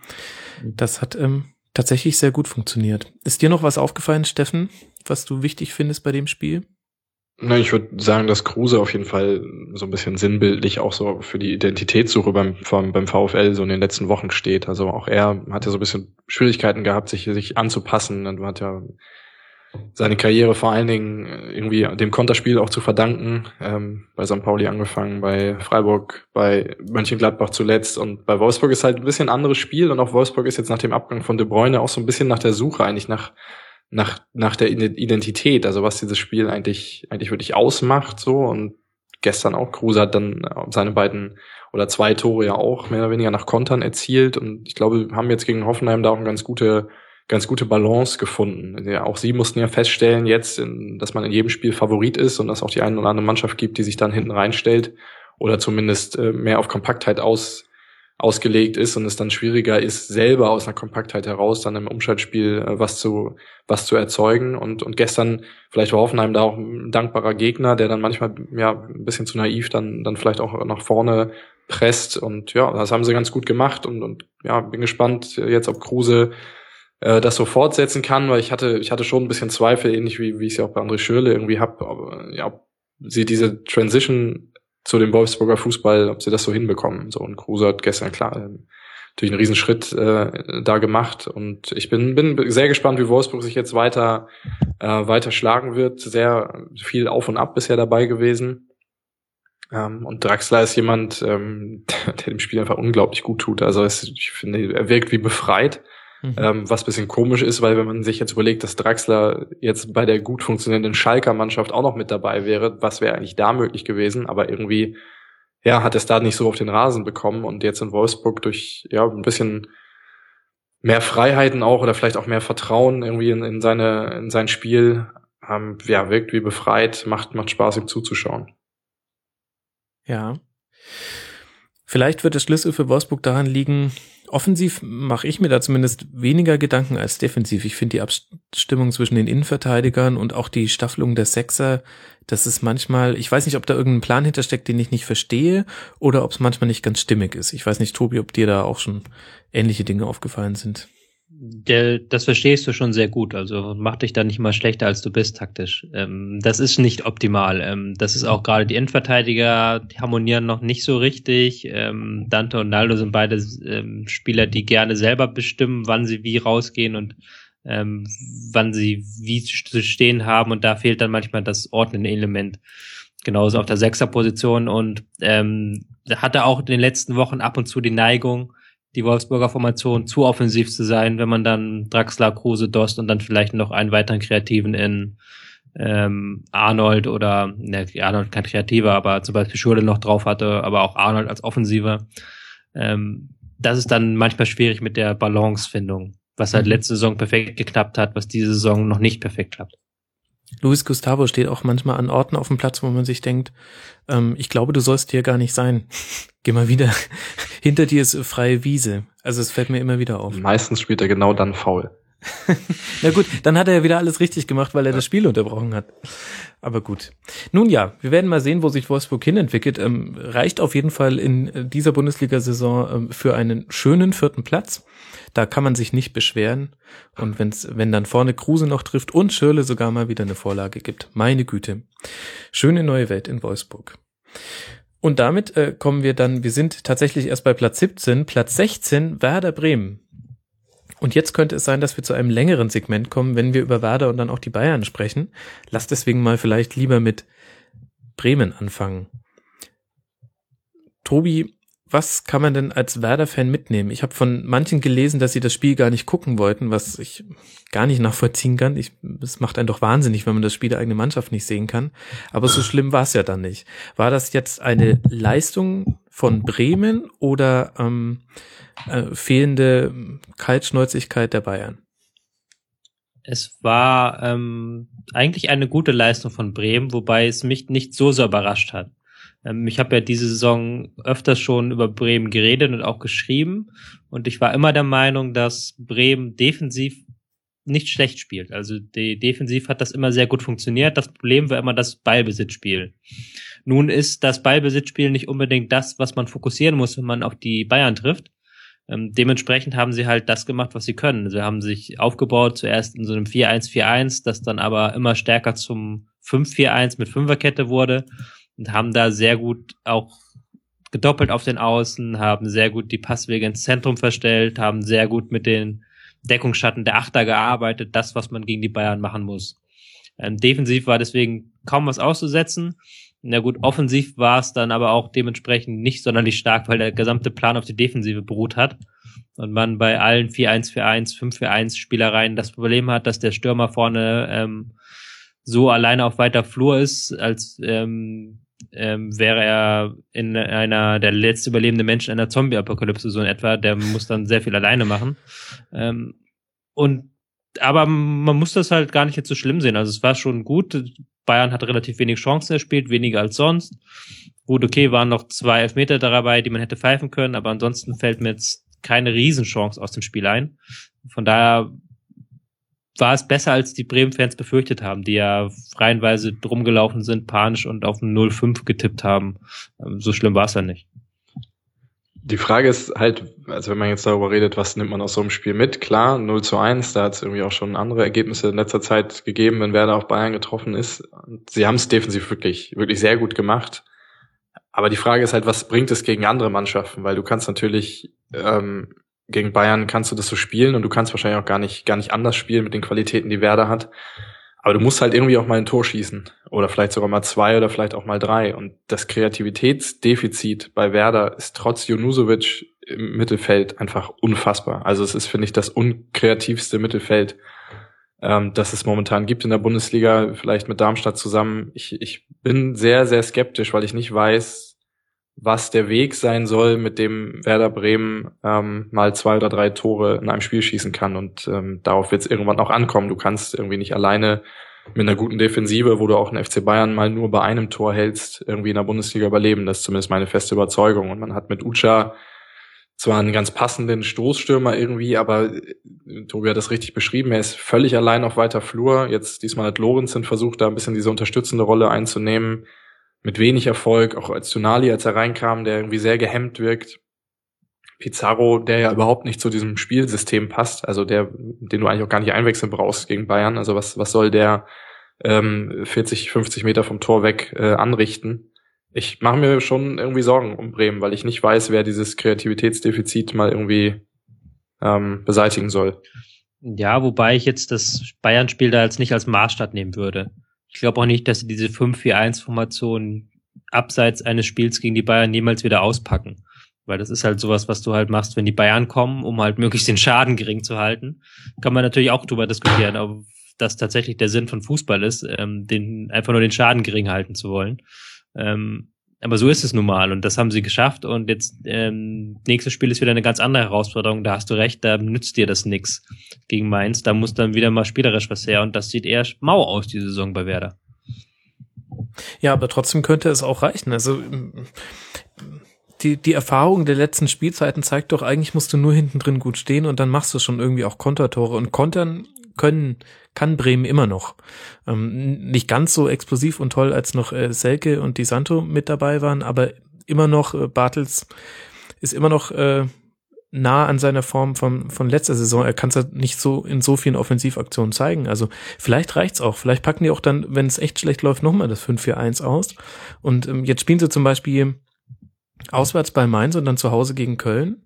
Das hat ähm, tatsächlich sehr gut funktioniert. Ist dir noch was aufgefallen, Steffen, was du wichtig findest bei dem Spiel? Na, ich würde sagen, dass Kruse auf jeden Fall so ein bisschen sinnbildlich auch so für die Identitätssuche beim, beim VfL so in den letzten Wochen steht. Also auch er hat ja so ein bisschen Schwierigkeiten gehabt, sich, sich anzupassen. Und hat ja seine Karriere vor allen Dingen äh, irgendwie dem Konterspiel auch zu verdanken. Ähm, bei St. Pauli angefangen, bei Freiburg, bei Mönchengladbach zuletzt. Und bei Wolfsburg ist halt ein bisschen anderes Spiel. Und auch Wolfsburg ist jetzt nach dem Abgang von De Bruyne auch so ein bisschen nach der Suche eigentlich nach nach nach der Identität, also was dieses Spiel eigentlich eigentlich wirklich ausmacht so. Und gestern auch Kruse hat dann äh, seine beiden oder zwei Tore ja auch mehr oder weniger nach Kontern erzielt. Und ich glaube, wir haben jetzt gegen Hoffenheim da auch eine ganz gute ganz gute Balance gefunden. Ja, auch sie mussten ja feststellen jetzt, in, dass man in jedem Spiel Favorit ist und dass auch die eine oder andere Mannschaft gibt, die sich dann hinten reinstellt oder zumindest äh, mehr auf Kompaktheit aus, ausgelegt ist und es dann schwieriger ist, selber aus einer Kompaktheit heraus dann im Umschaltspiel äh, was zu was zu erzeugen. Und, und gestern vielleicht war Hoffenheim da auch ein dankbarer Gegner, der dann manchmal ja ein bisschen zu naiv dann dann vielleicht auch nach vorne presst. Und ja, das haben sie ganz gut gemacht und, und ja, bin gespannt jetzt, ob Kruse äh, das so fortsetzen kann, weil ich hatte, ich hatte schon ein bisschen Zweifel, ähnlich wie, wie ich es ja auch bei André Schürle irgendwie hab, aber ja, ob sie diese Transition zu dem Wolfsburger Fußball, ob sie das so hinbekommen. So und Kruse hat gestern klar ähm, natürlich einen Riesenschritt äh, da gemacht und ich bin bin sehr gespannt, wie Wolfsburg sich jetzt weiter äh, weiter schlagen wird. Sehr viel auf und ab bisher dabei gewesen. Ähm, und Draxler ist jemand, ähm, der, der dem Spiel einfach unglaublich gut tut. Also es, ich finde, er wirkt wie befreit. Mhm. Ähm, was bisschen komisch ist, weil wenn man sich jetzt überlegt, dass Draxler jetzt bei der gut funktionierenden Schalker Mannschaft auch noch mit dabei wäre, was wäre eigentlich da möglich gewesen? Aber irgendwie, ja, hat es da nicht so auf den Rasen bekommen und jetzt in Wolfsburg durch, ja, ein bisschen mehr Freiheiten auch oder vielleicht auch mehr Vertrauen irgendwie in, in seine, in sein Spiel, ähm, ja, wirkt wie befreit, macht, macht Spaß ihm zuzuschauen. Ja. Vielleicht wird der Schlüssel für Wolfsburg daran liegen, offensiv mache ich mir da zumindest weniger Gedanken als defensiv. Ich finde die Abstimmung zwischen den Innenverteidigern und auch die Staffelung der Sechser, das ist manchmal, ich weiß nicht, ob da irgendein Plan hintersteckt, den ich nicht verstehe, oder ob es manchmal nicht ganz stimmig ist. Ich weiß nicht, Tobi, ob dir da auch schon ähnliche Dinge aufgefallen sind der, das verstehst du schon sehr gut. Also mach dich da nicht mal schlechter, als du bist taktisch. Ähm, das ist nicht optimal. Ähm, das ist auch gerade die Endverteidiger, die harmonieren noch nicht so richtig. Ähm, Dante und Naldo sind beide ähm, Spieler, die gerne selber bestimmen, wann sie wie rausgehen und ähm, wann sie wie zu stehen haben. Und da fehlt dann manchmal das ordnende Element. Genauso auf der Sechserposition und ähm, hatte auch in den letzten Wochen ab und zu die Neigung, die Wolfsburger Formation zu offensiv zu sein, wenn man dann Draxler, Kruse, Dost und dann vielleicht noch einen weiteren Kreativen in ähm, Arnold oder ne, Arnold kein Kreativer, aber zum Beispiel Schurde noch drauf hatte, aber auch Arnold als Offensiver. Ähm, das ist dann manchmal schwierig mit der Balancefindung, was halt mhm. letzte Saison perfekt geklappt hat, was diese Saison noch nicht perfekt klappt. Luis Gustavo steht auch manchmal an Orten auf dem Platz, wo man sich denkt, ähm, ich glaube, du sollst hier gar nicht sein. Geh mal wieder. Hinter dir ist freie Wiese. Also es fällt mir immer wieder auf. Meistens spielt er genau dann faul. Na gut, dann hat er ja wieder alles richtig gemacht, weil er das Spiel unterbrochen hat. Aber gut. Nun ja, wir werden mal sehen, wo sich Wolfsburg hinentwickelt. Ähm, reicht auf jeden Fall in dieser Bundesliga-Saison ähm, für einen schönen vierten Platz. Da kann man sich nicht beschweren. Und wenn's, wenn dann vorne Kruse noch trifft und Schirle sogar mal wieder eine Vorlage gibt. Meine Güte. Schöne neue Welt in Wolfsburg. Und damit äh, kommen wir dann, wir sind tatsächlich erst bei Platz 17, Platz 16, Werder Bremen. Und jetzt könnte es sein, dass wir zu einem längeren Segment kommen, wenn wir über Werder und dann auch die Bayern sprechen. Lass deswegen mal vielleicht lieber mit Bremen anfangen. Tobi, was kann man denn als Werder-Fan mitnehmen? Ich habe von manchen gelesen, dass sie das Spiel gar nicht gucken wollten, was ich gar nicht nachvollziehen kann. Ich, es macht einen doch wahnsinnig, wenn man das Spiel der eigenen Mannschaft nicht sehen kann. Aber so schlimm war es ja dann nicht. War das jetzt eine Leistung von Bremen oder ähm, äh, fehlende Kaltschnäuzigkeit der Bayern? Es war ähm, eigentlich eine gute Leistung von Bremen, wobei es mich nicht so sehr überrascht hat. Ähm, ich habe ja diese Saison öfters schon über Bremen geredet und auch geschrieben. Und ich war immer der Meinung, dass Bremen defensiv nicht schlecht spielt. Also die defensiv hat das immer sehr gut funktioniert. Das Problem war immer das Ballbesitzspiel. Nun ist das Ballbesitzspiel nicht unbedingt das, was man fokussieren muss, wenn man auf die Bayern trifft. Ähm, dementsprechend haben sie halt das gemacht, was sie können. Sie haben sich aufgebaut, zuerst in so einem 4-1-4-1, das dann aber immer stärker zum 5-4-1 mit Fünferkette wurde und haben da sehr gut auch gedoppelt auf den Außen, haben sehr gut die Passwege ins Zentrum verstellt, haben sehr gut mit den Deckungsschatten der Achter gearbeitet, das, was man gegen die Bayern machen muss. Ähm, defensiv war deswegen kaum was auszusetzen. Na gut, offensiv war es dann aber auch dementsprechend nicht sonderlich stark, weil der gesamte Plan auf die Defensive beruht hat. Und man bei allen 4-1-4-1, 5-4-1 Spielereien das Problem hat, dass der Stürmer vorne ähm, so alleine auf weiter Flur ist, als ähm, ähm, wäre er in einer der letzte überlebende Mensch einer Zombie-Apokalypse so in etwa, der muss dann sehr viel alleine machen. Ähm, und aber man muss das halt gar nicht jetzt so schlimm sehen. Also es war schon gut. Bayern hat relativ wenig Chancen erspielt, weniger als sonst. Gut, okay, waren noch zwei Elfmeter dabei, die man hätte pfeifen können, aber ansonsten fällt mir jetzt keine Riesenchance aus dem Spiel ein. Von daher war es besser, als die Bremen-Fans befürchtet haben, die ja reihenweise drumgelaufen sind, panisch und auf ein 0-5 getippt haben. Ähm, so schlimm war es ja nicht. Die Frage ist halt, also wenn man jetzt darüber redet, was nimmt man aus so einem Spiel mit? Klar, 0 zu 1, da hat es irgendwie auch schon andere Ergebnisse in letzter Zeit gegeben, wenn Werder auf Bayern getroffen ist. Sie haben es defensiv wirklich, wirklich sehr gut gemacht. Aber die Frage ist halt, was bringt es gegen andere Mannschaften? Weil du kannst natürlich ähm, gegen Bayern kannst du das so spielen und du kannst wahrscheinlich auch gar nicht, gar nicht anders spielen mit den Qualitäten, die Werder hat. Aber du musst halt irgendwie auch mal ein Tor schießen. Oder vielleicht sogar mal zwei oder vielleicht auch mal drei. Und das Kreativitätsdefizit bei Werder ist trotz Junusovic im Mittelfeld einfach unfassbar. Also es ist, finde ich, das unkreativste Mittelfeld, ähm, das es momentan gibt in der Bundesliga, vielleicht mit Darmstadt zusammen. Ich, ich bin sehr, sehr skeptisch, weil ich nicht weiß, was der Weg sein soll, mit dem Werder Bremen ähm, mal zwei oder drei Tore in einem Spiel schießen kann. Und ähm, darauf wird es irgendwann auch ankommen. Du kannst irgendwie nicht alleine mit einer guten Defensive, wo du auch einen FC Bayern mal nur bei einem Tor hältst, irgendwie in der Bundesliga überleben. Das ist zumindest meine feste Überzeugung. Und man hat mit Ucha zwar einen ganz passenden Stoßstürmer irgendwie, aber äh, Tobi hat das richtig beschrieben. Er ist völlig allein auf weiter Flur. Jetzt diesmal hat Lorenzen versucht, da ein bisschen diese unterstützende Rolle einzunehmen mit wenig Erfolg, auch als Tonali, als er reinkam, der irgendwie sehr gehemmt wirkt. Pizarro, der ja überhaupt nicht zu diesem Spielsystem passt, also der, den du eigentlich auch gar nicht einwechseln brauchst gegen Bayern. Also was, was soll der ähm, 40, 50 Meter vom Tor weg äh, anrichten? Ich mache mir schon irgendwie Sorgen um Bremen, weil ich nicht weiß, wer dieses Kreativitätsdefizit mal irgendwie ähm, beseitigen soll. Ja, wobei ich jetzt das Bayern-Spiel da jetzt nicht als Maßstab nehmen würde. Ich glaube auch nicht, dass sie diese 5-4-1-Formation abseits eines Spiels gegen die Bayern jemals wieder auspacken. Weil das ist halt sowas, was du halt machst, wenn die Bayern kommen, um halt möglichst den Schaden gering zu halten. Kann man natürlich auch drüber diskutieren, ob das tatsächlich der Sinn von Fußball ist, ähm, den, einfach nur den Schaden gering halten zu wollen. Ähm, aber so ist es nun mal und das haben sie geschafft und jetzt ähm, nächstes Spiel ist wieder eine ganz andere Herausforderung. Da hast du recht, da nützt dir das nix gegen Mainz. Da muss dann wieder mal spielerisch was her und das sieht eher mau aus die Saison bei Werder. Ja, aber trotzdem könnte es auch reichen. Also die, die Erfahrung der letzten Spielzeiten zeigt doch, eigentlich musst du nur hinten drin gut stehen und dann machst du schon irgendwie auch Kontertore. Und kontern können, kann Bremen immer noch. Ähm, nicht ganz so explosiv und toll, als noch äh, Selke und Di Santo mit dabei waren, aber immer noch, äh, Bartels ist immer noch äh, nah an seiner Form von, von letzter Saison. Er kann es halt nicht so in so vielen Offensivaktionen zeigen. Also vielleicht reicht's auch. Vielleicht packen die auch dann, wenn es echt schlecht läuft, nochmal das 5-4-1 aus. Und ähm, jetzt spielen sie zum Beispiel auswärts bei Mainz und dann zu Hause gegen Köln.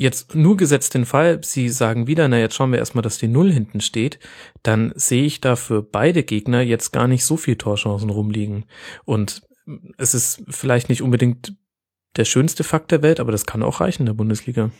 Jetzt nur gesetzt den Fall, Sie sagen wieder, na jetzt schauen wir erstmal, dass die Null hinten steht, dann sehe ich da für beide Gegner jetzt gar nicht so viel Torchancen rumliegen. Und es ist vielleicht nicht unbedingt der schönste Fakt der Welt, aber das kann auch reichen in der Bundesliga.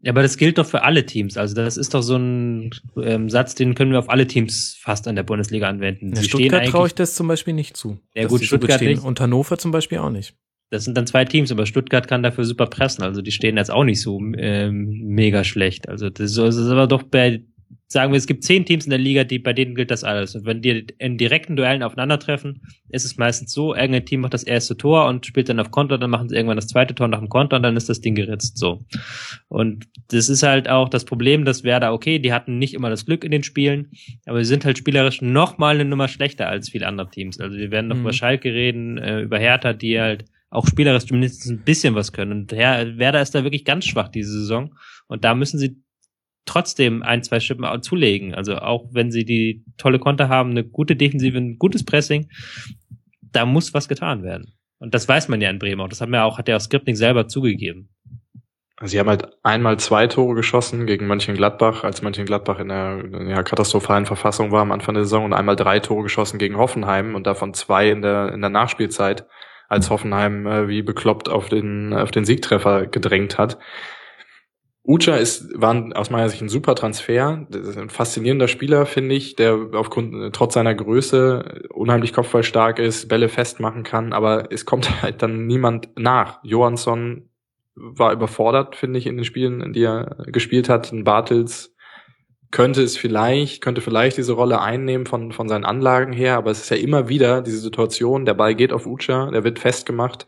Ja, aber das gilt doch für alle Teams. Also das ist doch so ein ähm, Satz, den können wir auf alle Teams fast an der Bundesliga anwenden. Ja, Stuttgart traue ich das zum Beispiel nicht zu. Ja gut, Stuttgart nicht. Und Hannover zum Beispiel auch nicht. Das sind dann zwei Teams, aber Stuttgart kann dafür super pressen. Also die stehen jetzt auch nicht so ähm, mega schlecht. Also das ist aber doch bei, sagen wir, es gibt zehn Teams in der Liga, die bei denen gilt das alles. Und wenn die in direkten Duellen aufeinandertreffen, ist es meistens so, irgendein Team macht das erste Tor und spielt dann auf Konter, dann machen sie irgendwann das zweite Tor nach dem Konter und dann ist das Ding geritzt. So. Und das ist halt auch das Problem, dass Werder, okay, die hatten nicht immer das Glück in den Spielen, aber sie sind halt spielerisch noch mal eine Nummer schlechter als viele andere Teams. Also wir werden noch mhm. über Schalke reden, äh, über Hertha, die halt auch spielerisch zumindest ein bisschen was können. Und Her Werder ist da wirklich ganz schwach diese Saison. Und da müssen sie trotzdem ein, zwei Schippen zulegen. Also auch wenn sie die tolle Konter haben, eine gute Defensive, ein gutes Pressing, da muss was getan werden. Und das weiß man ja in Bremen auch. Das hat mir auch, hat ja auch Skripnik selber zugegeben. Sie haben halt einmal zwei Tore geschossen gegen Mönchengladbach, als Mönchengladbach in der ja, katastrophalen Verfassung war am Anfang der Saison und einmal drei Tore geschossen gegen Hoffenheim und davon zwei in der, in der Nachspielzeit als Hoffenheim äh, wie bekloppt auf den, auf den Siegtreffer gedrängt hat. Ucha ist, war aus meiner Sicht ein super Transfer. Ein faszinierender Spieler, finde ich, der aufgrund, trotz seiner Größe unheimlich kopfballstark ist, Bälle festmachen kann, aber es kommt halt dann niemand nach. Johansson war überfordert, finde ich, in den Spielen, in die er gespielt hat. Ein Bartels könnte es vielleicht, könnte vielleicht diese Rolle einnehmen von, von seinen Anlagen her, aber es ist ja immer wieder diese Situation, der Ball geht auf Ucha, der wird festgemacht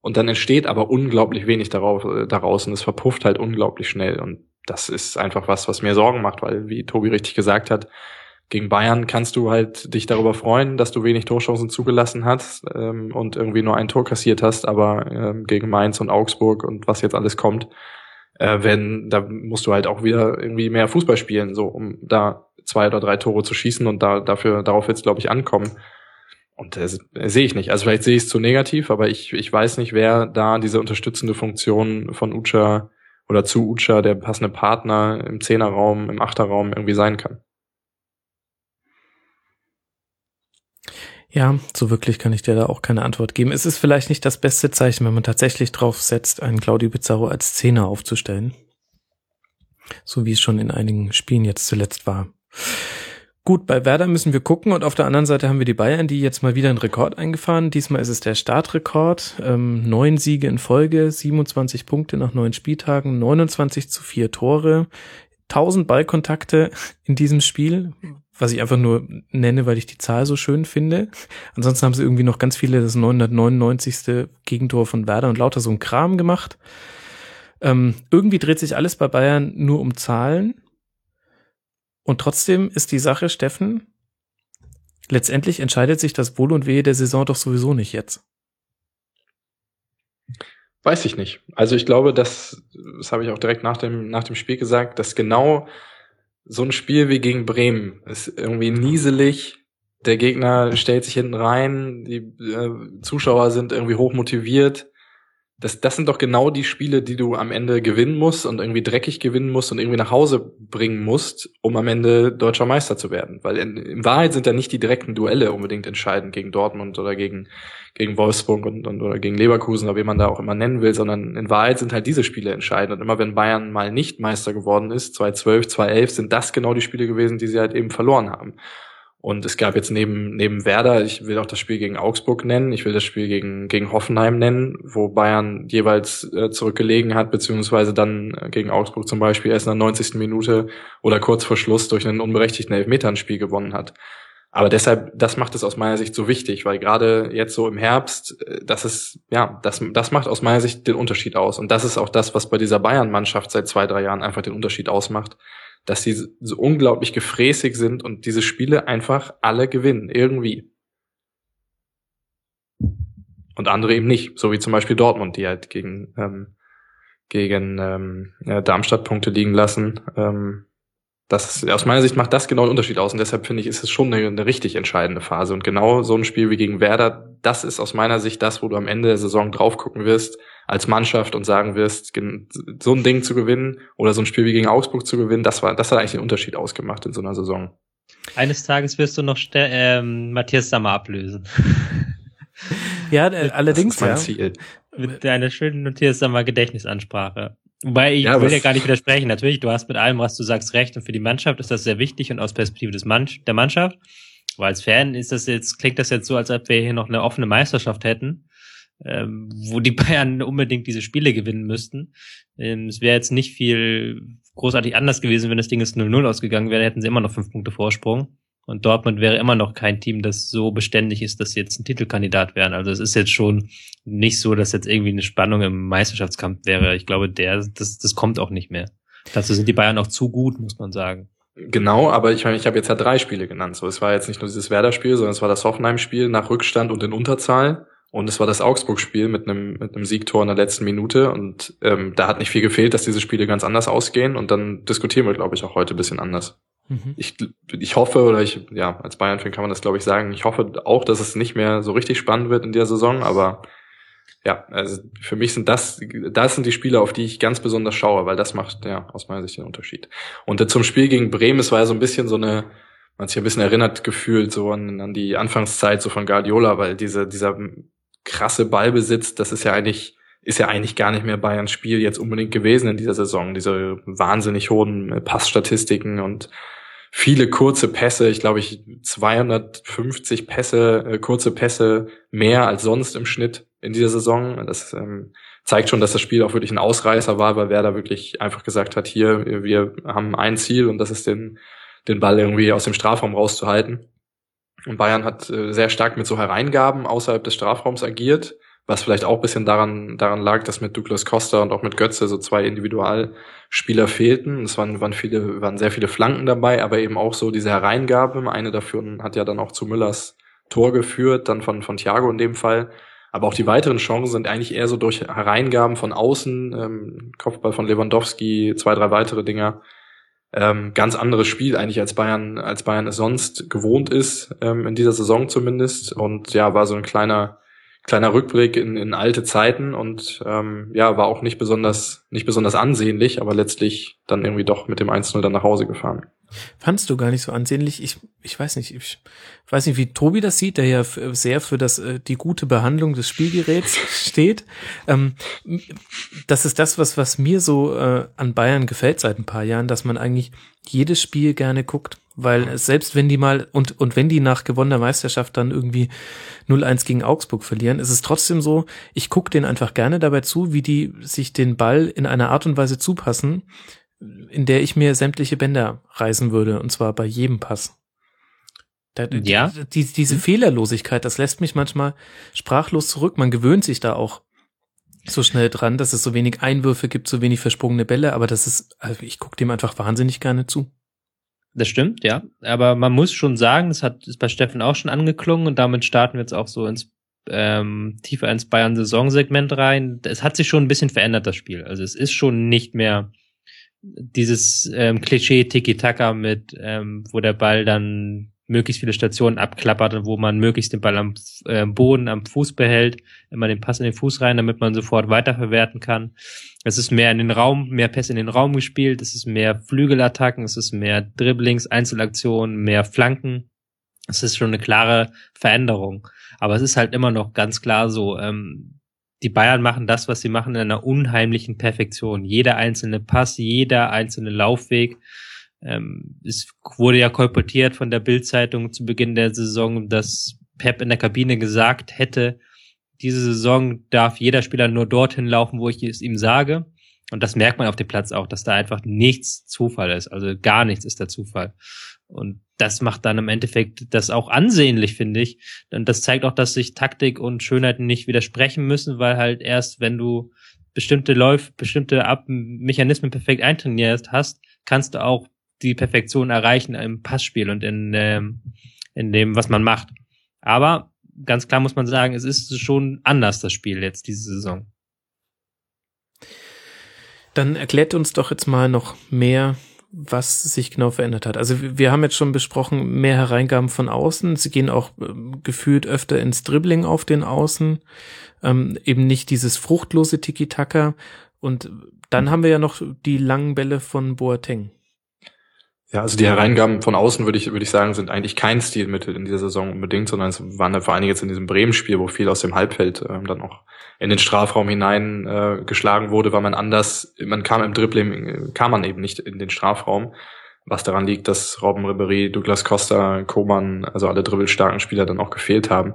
und dann entsteht aber unglaublich wenig darauf, äh, daraus und es verpufft halt unglaublich schnell und das ist einfach was, was mir Sorgen macht, weil, wie Tobi richtig gesagt hat, gegen Bayern kannst du halt dich darüber freuen, dass du wenig Torchancen zugelassen hast ähm, und irgendwie nur ein Tor kassiert hast, aber ähm, gegen Mainz und Augsburg und was jetzt alles kommt, äh, wenn da musst du halt auch wieder irgendwie mehr Fußball spielen, so um da zwei oder drei Tore zu schießen und da dafür darauf es glaube ich ankommen. Und das sehe ich nicht. Also vielleicht sehe ich es zu negativ, aber ich ich weiß nicht, wer da diese unterstützende Funktion von Ucha oder zu Ucha der passende Partner im Zehnerraum, im Achterraum irgendwie sein kann. Ja, so wirklich kann ich dir da auch keine Antwort geben. Es ist vielleicht nicht das beste Zeichen, wenn man tatsächlich drauf setzt, einen Claudio Pizarro als Zehner aufzustellen. So wie es schon in einigen Spielen jetzt zuletzt war. Gut, bei Werder müssen wir gucken und auf der anderen Seite haben wir die Bayern, die jetzt mal wieder einen Rekord eingefahren. Diesmal ist es der Startrekord. Ähm, neun Siege in Folge, 27 Punkte nach neun Spieltagen, 29 zu vier Tore, 1000 Ballkontakte in diesem Spiel, was ich einfach nur nenne, weil ich die Zahl so schön finde. Ansonsten haben sie irgendwie noch ganz viele, das 999. Gegentor von Werder und lauter so ein Kram gemacht. Ähm, irgendwie dreht sich alles bei Bayern nur um Zahlen. Und trotzdem ist die Sache, Steffen, letztendlich entscheidet sich das Wohl und Wehe der Saison doch sowieso nicht jetzt. Weiß ich nicht. Also ich glaube, dass, das habe ich auch direkt nach dem, nach dem Spiel gesagt, dass genau so ein Spiel wie gegen Bremen ist irgendwie nieselig. Der Gegner stellt sich hinten rein, die äh, Zuschauer sind irgendwie hoch motiviert. Das, das sind doch genau die Spiele, die du am Ende gewinnen musst und irgendwie dreckig gewinnen musst und irgendwie nach Hause bringen musst, um am Ende deutscher Meister zu werden. Weil in, in Wahrheit sind ja nicht die direkten Duelle unbedingt entscheidend gegen Dortmund oder gegen, gegen Wolfsburg und, und oder gegen Leverkusen oder wie man da auch immer nennen will, sondern in Wahrheit sind halt diese Spiele entscheidend. Und immer wenn Bayern mal nicht Meister geworden ist, 2012, 2011, sind das genau die Spiele gewesen, die sie halt eben verloren haben. Und es gab jetzt neben, neben Werder, ich will auch das Spiel gegen Augsburg nennen, ich will das Spiel gegen, gegen Hoffenheim nennen, wo Bayern jeweils äh, zurückgelegen hat, beziehungsweise dann äh, gegen Augsburg zum Beispiel erst in der 90. Minute oder kurz vor Schluss durch einen unberechtigten Elfmeter ein Spiel gewonnen hat. Aber deshalb, das macht es aus meiner Sicht so wichtig, weil gerade jetzt so im Herbst, äh, das ist, ja, das, das macht aus meiner Sicht den Unterschied aus. Und das ist auch das, was bei dieser Bayern-Mannschaft seit zwei, drei Jahren einfach den Unterschied ausmacht dass sie so unglaublich gefräßig sind und diese Spiele einfach alle gewinnen, irgendwie. Und andere eben nicht, so wie zum Beispiel Dortmund, die halt gegen, ähm, gegen ähm, ja, Darmstadt Punkte liegen lassen. Ähm, das aus meiner Sicht macht das genau den Unterschied aus und deshalb finde ich, ist es schon eine, eine richtig entscheidende Phase. Und genau so ein Spiel wie gegen Werder, das ist aus meiner Sicht das, wo du am Ende der Saison drauf gucken wirst als Mannschaft und sagen wirst, so ein Ding zu gewinnen oder so ein Spiel wie gegen Augsburg zu gewinnen, das war, das hat eigentlich den Unterschied ausgemacht in so einer Saison. Eines Tages wirst du noch ähm, Matthias Sammer ablösen. ja, äh, allerdings das ist mein ja. Ziel. Mit deiner schönen Matthias Sammer Gedächtnisansprache. Wobei ich ja, will ja gar nicht widersprechen. Natürlich, du hast mit allem, was du sagst, recht. Und für die Mannschaft ist das sehr wichtig und aus Perspektive des Mann der Mannschaft. Weil als Fan ist das jetzt, klingt das jetzt so, als ob wir hier noch eine offene Meisterschaft hätten ähm, wo die Bayern unbedingt diese Spiele gewinnen müssten. Ähm, es wäre jetzt nicht viel großartig anders gewesen, wenn das Ding jetzt 0-0 ausgegangen wäre, hätten sie immer noch fünf Punkte Vorsprung. Und Dortmund wäre immer noch kein Team, das so beständig ist, dass sie jetzt ein Titelkandidat wären. Also es ist jetzt schon nicht so, dass jetzt irgendwie eine Spannung im Meisterschaftskampf wäre. Ich glaube, der, das, das kommt auch nicht mehr. Dazu sind die Bayern auch zu gut, muss man sagen. Genau, aber ich meine, ich habe jetzt ja drei Spiele genannt. So, es war jetzt nicht nur dieses Werder-Spiel, sondern es war das Hoffenheim-Spiel nach Rückstand und in Unterzahl. Und es war das Augsburg-Spiel mit einem, mit einem Siegtor in der letzten Minute. Und ähm, da hat nicht viel gefehlt, dass diese Spiele ganz anders ausgehen. Und dann diskutieren wir, glaube ich, auch heute ein bisschen anders. Mhm. Ich, ich hoffe, oder ich, ja, als Bayern-Fan kann man das, glaube ich, sagen, ich hoffe auch, dass es nicht mehr so richtig spannend wird in der Saison, aber ja, also für mich sind das, das sind die Spiele, auf die ich ganz besonders schaue, weil das macht ja aus meiner Sicht den Unterschied. Und zum Spiel gegen Bremen, es war ja so ein bisschen so eine, man hat sich ein bisschen erinnert gefühlt so an, an die Anfangszeit so von Guardiola, weil diese, dieser krasse Ballbesitz, das ist ja eigentlich, ist ja eigentlich gar nicht mehr Bayerns Spiel jetzt unbedingt gewesen in dieser Saison. Diese wahnsinnig hohen Passstatistiken und viele kurze Pässe, ich glaube ich 250 Pässe, äh, kurze Pässe mehr als sonst im Schnitt in dieser Saison. Das ähm, zeigt schon, dass das Spiel auch wirklich ein Ausreißer war, weil Werder wirklich einfach gesagt hat, hier, wir haben ein Ziel und das ist den, den Ball irgendwie aus dem Strafraum rauszuhalten. Und Bayern hat äh, sehr stark mit so Hereingaben außerhalb des Strafraums agiert was vielleicht auch bisschen daran, daran lag, dass mit Douglas Costa und auch mit Götze so zwei Individualspieler fehlten. Es waren, waren viele, waren sehr viele Flanken dabei, aber eben auch so diese Hereingabe. Eine davon hat ja dann auch zu Müllers Tor geführt, dann von, von Thiago in dem Fall. Aber auch die weiteren Chancen sind eigentlich eher so durch Hereingaben von außen, ähm, Kopfball von Lewandowski, zwei, drei weitere Dinger. Ähm, ganz anderes Spiel eigentlich als Bayern, als Bayern es sonst gewohnt ist, ähm, in dieser Saison zumindest. Und ja, war so ein kleiner, kleiner Rückblick in, in alte Zeiten und ähm, ja, war auch nicht besonders, nicht besonders ansehnlich, aber letztlich dann irgendwie doch mit dem 1-0 dann nach Hause gefahren. Fandst du gar nicht so ansehnlich? Ich, ich weiß nicht, ich weiß nicht, wie Tobi das sieht, der ja sehr für das, äh, die gute Behandlung des Spielgeräts steht. Ähm, das ist das, was, was mir so äh, an Bayern gefällt seit ein paar Jahren, dass man eigentlich jedes Spiel gerne guckt. Weil selbst wenn die mal, und, und wenn die nach gewonnener Meisterschaft dann irgendwie 0-1 gegen Augsburg verlieren, ist es trotzdem so, ich gucke denen einfach gerne dabei zu, wie die sich den Ball in einer Art und Weise zupassen, in der ich mir sämtliche Bänder reißen würde, und zwar bei jedem Pass. Da, ja. Die, diese hm. Fehlerlosigkeit, das lässt mich manchmal sprachlos zurück. Man gewöhnt sich da auch so schnell dran, dass es so wenig Einwürfe gibt, so wenig versprungene Bälle, aber das ist, also ich gucke dem einfach wahnsinnig gerne zu. Das stimmt, ja. Aber man muss schon sagen, das hat ist bei Steffen auch schon angeklungen und damit starten wir jetzt auch so ins ähm, tiefer ins Bayern-Saisonsegment rein. Es hat sich schon ein bisschen verändert, das Spiel. Also es ist schon nicht mehr dieses ähm, Klischee Tiki-Taka mit, ähm, wo der Ball dann möglichst viele Stationen abklappert und wo man möglichst den Ball am äh, Boden, am Fuß behält, immer den Pass in den Fuß rein, damit man sofort weiterverwerten kann. Es ist mehr in den Raum, mehr Pässe in den Raum gespielt, es ist mehr Flügelattacken, es ist mehr Dribblings, Einzelaktionen, mehr Flanken. Es ist schon eine klare Veränderung. Aber es ist halt immer noch ganz klar so, ähm, die Bayern machen das, was sie machen, in einer unheimlichen Perfektion. Jeder einzelne Pass, jeder einzelne Laufweg. Ähm, es wurde ja kolportiert von der Bildzeitung zu Beginn der Saison, dass Pep in der Kabine gesagt hätte, diese Saison darf jeder Spieler nur dorthin laufen, wo ich es ihm sage. Und das merkt man auf dem Platz auch, dass da einfach nichts Zufall ist. Also gar nichts ist der Zufall. Und das macht dann im Endeffekt das auch ansehnlich, finde ich. Und das zeigt auch, dass sich Taktik und Schönheit nicht widersprechen müssen, weil halt erst, wenn du bestimmte Läufe, bestimmte Ab Mechanismen perfekt eintrainiert hast, kannst du auch die Perfektion erreichen im Passspiel und in, ähm, in dem, was man macht. Aber ganz klar muss man sagen, es ist schon anders, das Spiel jetzt diese Saison. Dann erklärt uns doch jetzt mal noch mehr, was sich genau verändert hat. Also wir haben jetzt schon besprochen, mehr Hereingaben von außen. Sie gehen auch äh, gefühlt öfter ins Dribbling auf den Außen. Ähm, eben nicht dieses fruchtlose Tiki-Taka. Und dann haben wir ja noch die langen Bälle von Boateng. Ja, also die Hereingaben von außen würde ich, würde ich sagen, sind eigentlich kein Stilmittel in dieser Saison unbedingt, sondern es waren vor allen Dingen jetzt in diesem Bremen-Spiel, wo viel aus dem Halbfeld äh, dann auch in den Strafraum hinein äh, geschlagen wurde, weil man anders, man kam im Dribbling, äh, kam man eben nicht in den Strafraum, was daran liegt, dass Robben Ribéry, Douglas Costa, Koman, also alle dribbelstarken Spieler dann auch gefehlt haben.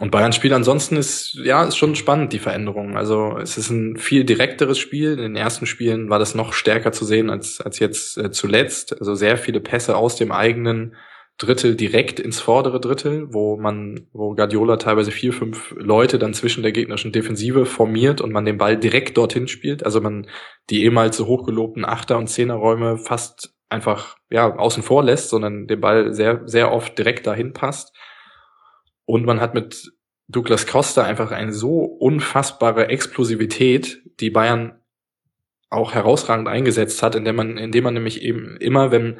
Und Bayern Spiel ansonsten ist, ja, ist schon spannend, die Veränderung. Also es ist ein viel direkteres Spiel. In den ersten Spielen war das noch stärker zu sehen als, als jetzt äh, zuletzt. Also sehr viele Pässe aus dem eigenen Drittel direkt ins vordere Drittel, wo man, wo Guardiola teilweise vier, fünf Leute dann zwischen der gegnerischen Defensive formiert und man den Ball direkt dorthin spielt. Also man die ehemals so hochgelobten Achter- und Zehnerräume fast einfach, ja, außen vor lässt, sondern den Ball sehr, sehr oft direkt dahin passt. Und man hat mit Douglas Costa einfach eine so unfassbare Explosivität, die Bayern auch herausragend eingesetzt hat, indem man, indem man nämlich eben immer, wenn,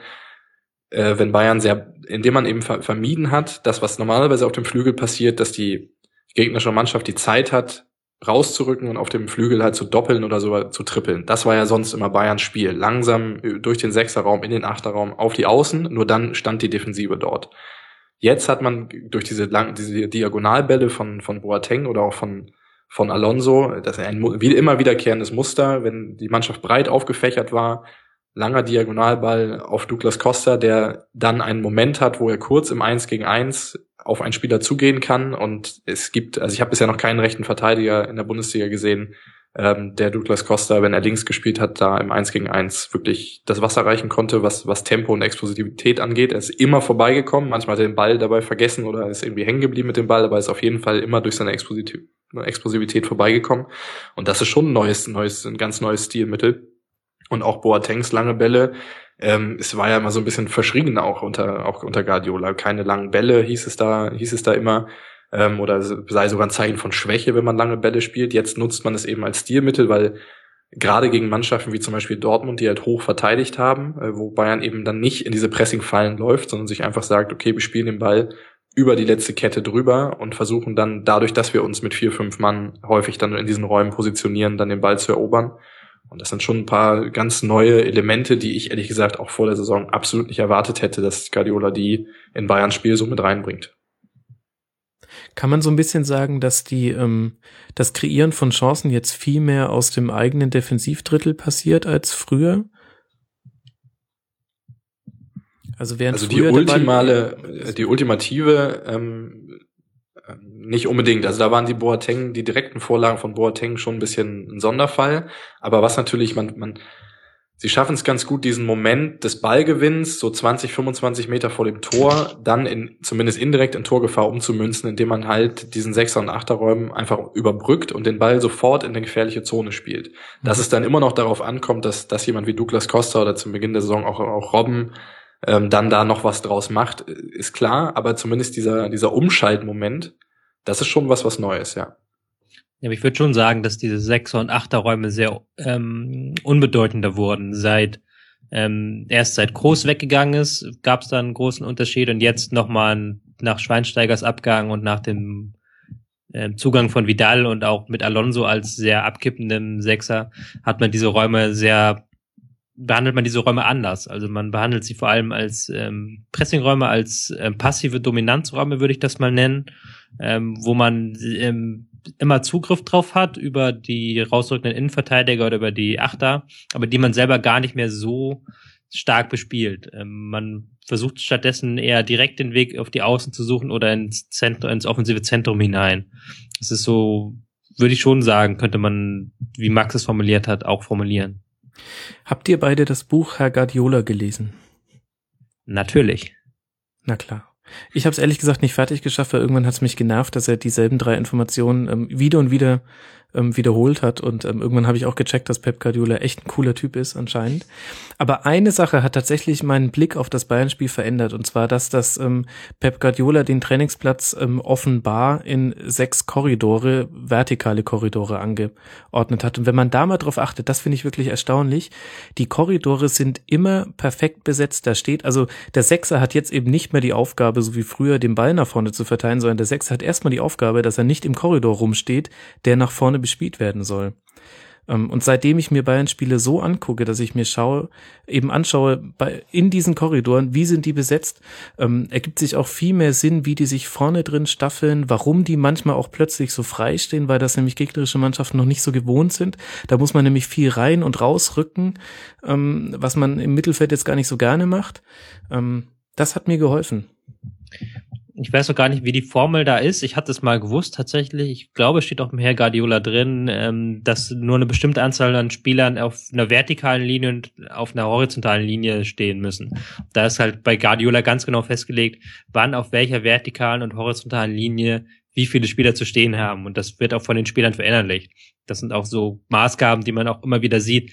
äh, wenn Bayern sehr, indem man eben ver vermieden hat, das, was normalerweise auf dem Flügel passiert, dass die gegnerische Mannschaft die Zeit hat, rauszurücken und auf dem Flügel halt zu doppeln oder so zu trippeln. Das war ja sonst immer Bayerns Spiel. Langsam durch den Sechserraum in den Achterraum auf die Außen, nur dann stand die Defensive dort. Jetzt hat man durch diese lang, diese Diagonalbälle von, von Boateng oder auch von, von Alonso, das ist ein wie immer wiederkehrendes Muster, wenn die Mannschaft breit aufgefächert war, langer Diagonalball auf Douglas Costa, der dann einen Moment hat, wo er kurz im 1 gegen 1 auf einen Spieler zugehen kann. Und es gibt, also ich habe bisher noch keinen rechten Verteidiger in der Bundesliga gesehen, ähm, der Douglas Costa, wenn er links gespielt hat, da im 1 gegen 1 wirklich das Wasser reichen konnte, was, was Tempo und Explosivität angeht. Er ist immer vorbeigekommen, manchmal hat er den Ball dabei vergessen oder ist irgendwie hängen geblieben mit dem Ball, aber ist auf jeden Fall immer durch seine Explosivität, Explosivität vorbeigekommen. Und das ist schon ein neues, neues, ein ganz neues Stilmittel. Und auch Boatengs lange Bälle, ähm, es war ja immer so ein bisschen verschrien auch unter, auch unter Guardiola. Keine langen Bälle hieß es da, hieß es da immer ähm, oder sei sogar ein Zeichen von Schwäche, wenn man lange Bälle spielt. Jetzt nutzt man es eben als Stilmittel, weil gerade gegen Mannschaften wie zum Beispiel Dortmund, die halt hoch verteidigt haben, äh, wo Bayern eben dann nicht in diese Pressing-Fallen läuft, sondern sich einfach sagt, okay, wir spielen den Ball über die letzte Kette drüber und versuchen dann dadurch, dass wir uns mit vier, fünf Mann häufig dann in diesen Räumen positionieren, dann den Ball zu erobern. Und das sind schon ein paar ganz neue Elemente, die ich ehrlich gesagt auch vor der Saison absolut nicht erwartet hätte, dass Guardiola die in Bayerns Spiel so mit reinbringt. Kann man so ein bisschen sagen, dass die ähm, das Kreieren von Chancen jetzt viel mehr aus dem eigenen Defensivdrittel passiert als früher? Also während also die ultimale, die ultimative ähm, nicht unbedingt. Also da waren die Boateng, die direkten Vorlagen von Boateng schon ein bisschen ein Sonderfall. Aber was natürlich man man Sie schaffen es ganz gut, diesen Moment des Ballgewinns, so 20, 25 Meter vor dem Tor, dann in, zumindest indirekt in Torgefahr umzumünzen, indem man halt diesen Sechser- und Achterräumen einfach überbrückt und den Ball sofort in eine gefährliche Zone spielt. Dass mhm. es dann immer noch darauf ankommt, dass, dass jemand wie Douglas Costa oder zum Beginn der Saison auch, auch Robben ähm, dann da noch was draus macht, ist klar, aber zumindest dieser, dieser Umschaltmoment, das ist schon was, was Neues, ja. Ja, aber ich würde schon sagen, dass diese Sechser- und Achterräume sehr ähm, unbedeutender wurden. Seit ähm, erst seit Groß weggegangen ist, gab es da einen großen Unterschied und jetzt nochmal nach Schweinsteigers Abgang und nach dem äh, Zugang von Vidal und auch mit Alonso als sehr abkippendem Sechser hat man diese Räume sehr behandelt man diese Räume anders. Also man behandelt sie vor allem als ähm, Pressingräume, als ähm, passive Dominanzräume, würde ich das mal nennen, ähm, wo man ähm, immer Zugriff drauf hat über die rausrückenden Innenverteidiger oder über die Achter, aber die man selber gar nicht mehr so stark bespielt. Ähm, man versucht stattdessen eher direkt den Weg auf die Außen zu suchen oder ins Zentrum, ins offensive Zentrum hinein. Das ist so, würde ich schon sagen, könnte man, wie Max es formuliert hat, auch formulieren. Habt ihr beide das Buch Herr Guardiola gelesen? Natürlich. Na klar. Ich habe es ehrlich gesagt nicht fertig geschafft, weil irgendwann hat es mich genervt, dass er dieselben drei Informationen ähm, wieder und wieder ähm, wiederholt hat. Und ähm, irgendwann habe ich auch gecheckt, dass Pep Guardiola echt ein cooler Typ ist anscheinend. Aber eine Sache hat tatsächlich meinen Blick auf das Bayern-Spiel verändert. Und zwar, dass das ähm, Pep Guardiola den Trainingsplatz ähm, offenbar in sechs Korridore, vertikale Korridore angeordnet hat. Und wenn man da mal drauf achtet, das finde ich wirklich erstaunlich. Die Korridore sind immer perfekt besetzt. Da steht, also der Sechser hat jetzt eben nicht mehr die Aufgabe, so wie früher, den Ball nach vorne zu verteilen, sondern der Sechser hat erstmal die Aufgabe, dass er nicht im Korridor rumsteht, der nach vorne vorne bespielt werden soll. Ähm, und seitdem ich mir Bayern-Spiele so angucke, dass ich mir schaue, eben anschaue, in diesen Korridoren, wie sind die besetzt, ähm, ergibt sich auch viel mehr Sinn, wie die sich vorne drin staffeln, warum die manchmal auch plötzlich so frei stehen, weil das nämlich gegnerische Mannschaften noch nicht so gewohnt sind. Da muss man nämlich viel rein und rausrücken, ähm, was man im Mittelfeld jetzt gar nicht so gerne macht. Ähm, das hat mir geholfen ich weiß auch gar nicht, wie die Formel da ist. Ich hatte es mal gewusst tatsächlich. Ich glaube, es steht auch im Herr Guardiola drin, ähm, dass nur eine bestimmte Anzahl an Spielern auf einer vertikalen Linie und auf einer horizontalen Linie stehen müssen. Da ist halt bei Guardiola ganz genau festgelegt, wann auf welcher vertikalen und horizontalen Linie wie viele Spieler zu stehen haben. Und das wird auch von den Spielern verinnerlicht. Das sind auch so Maßgaben, die man auch immer wieder sieht,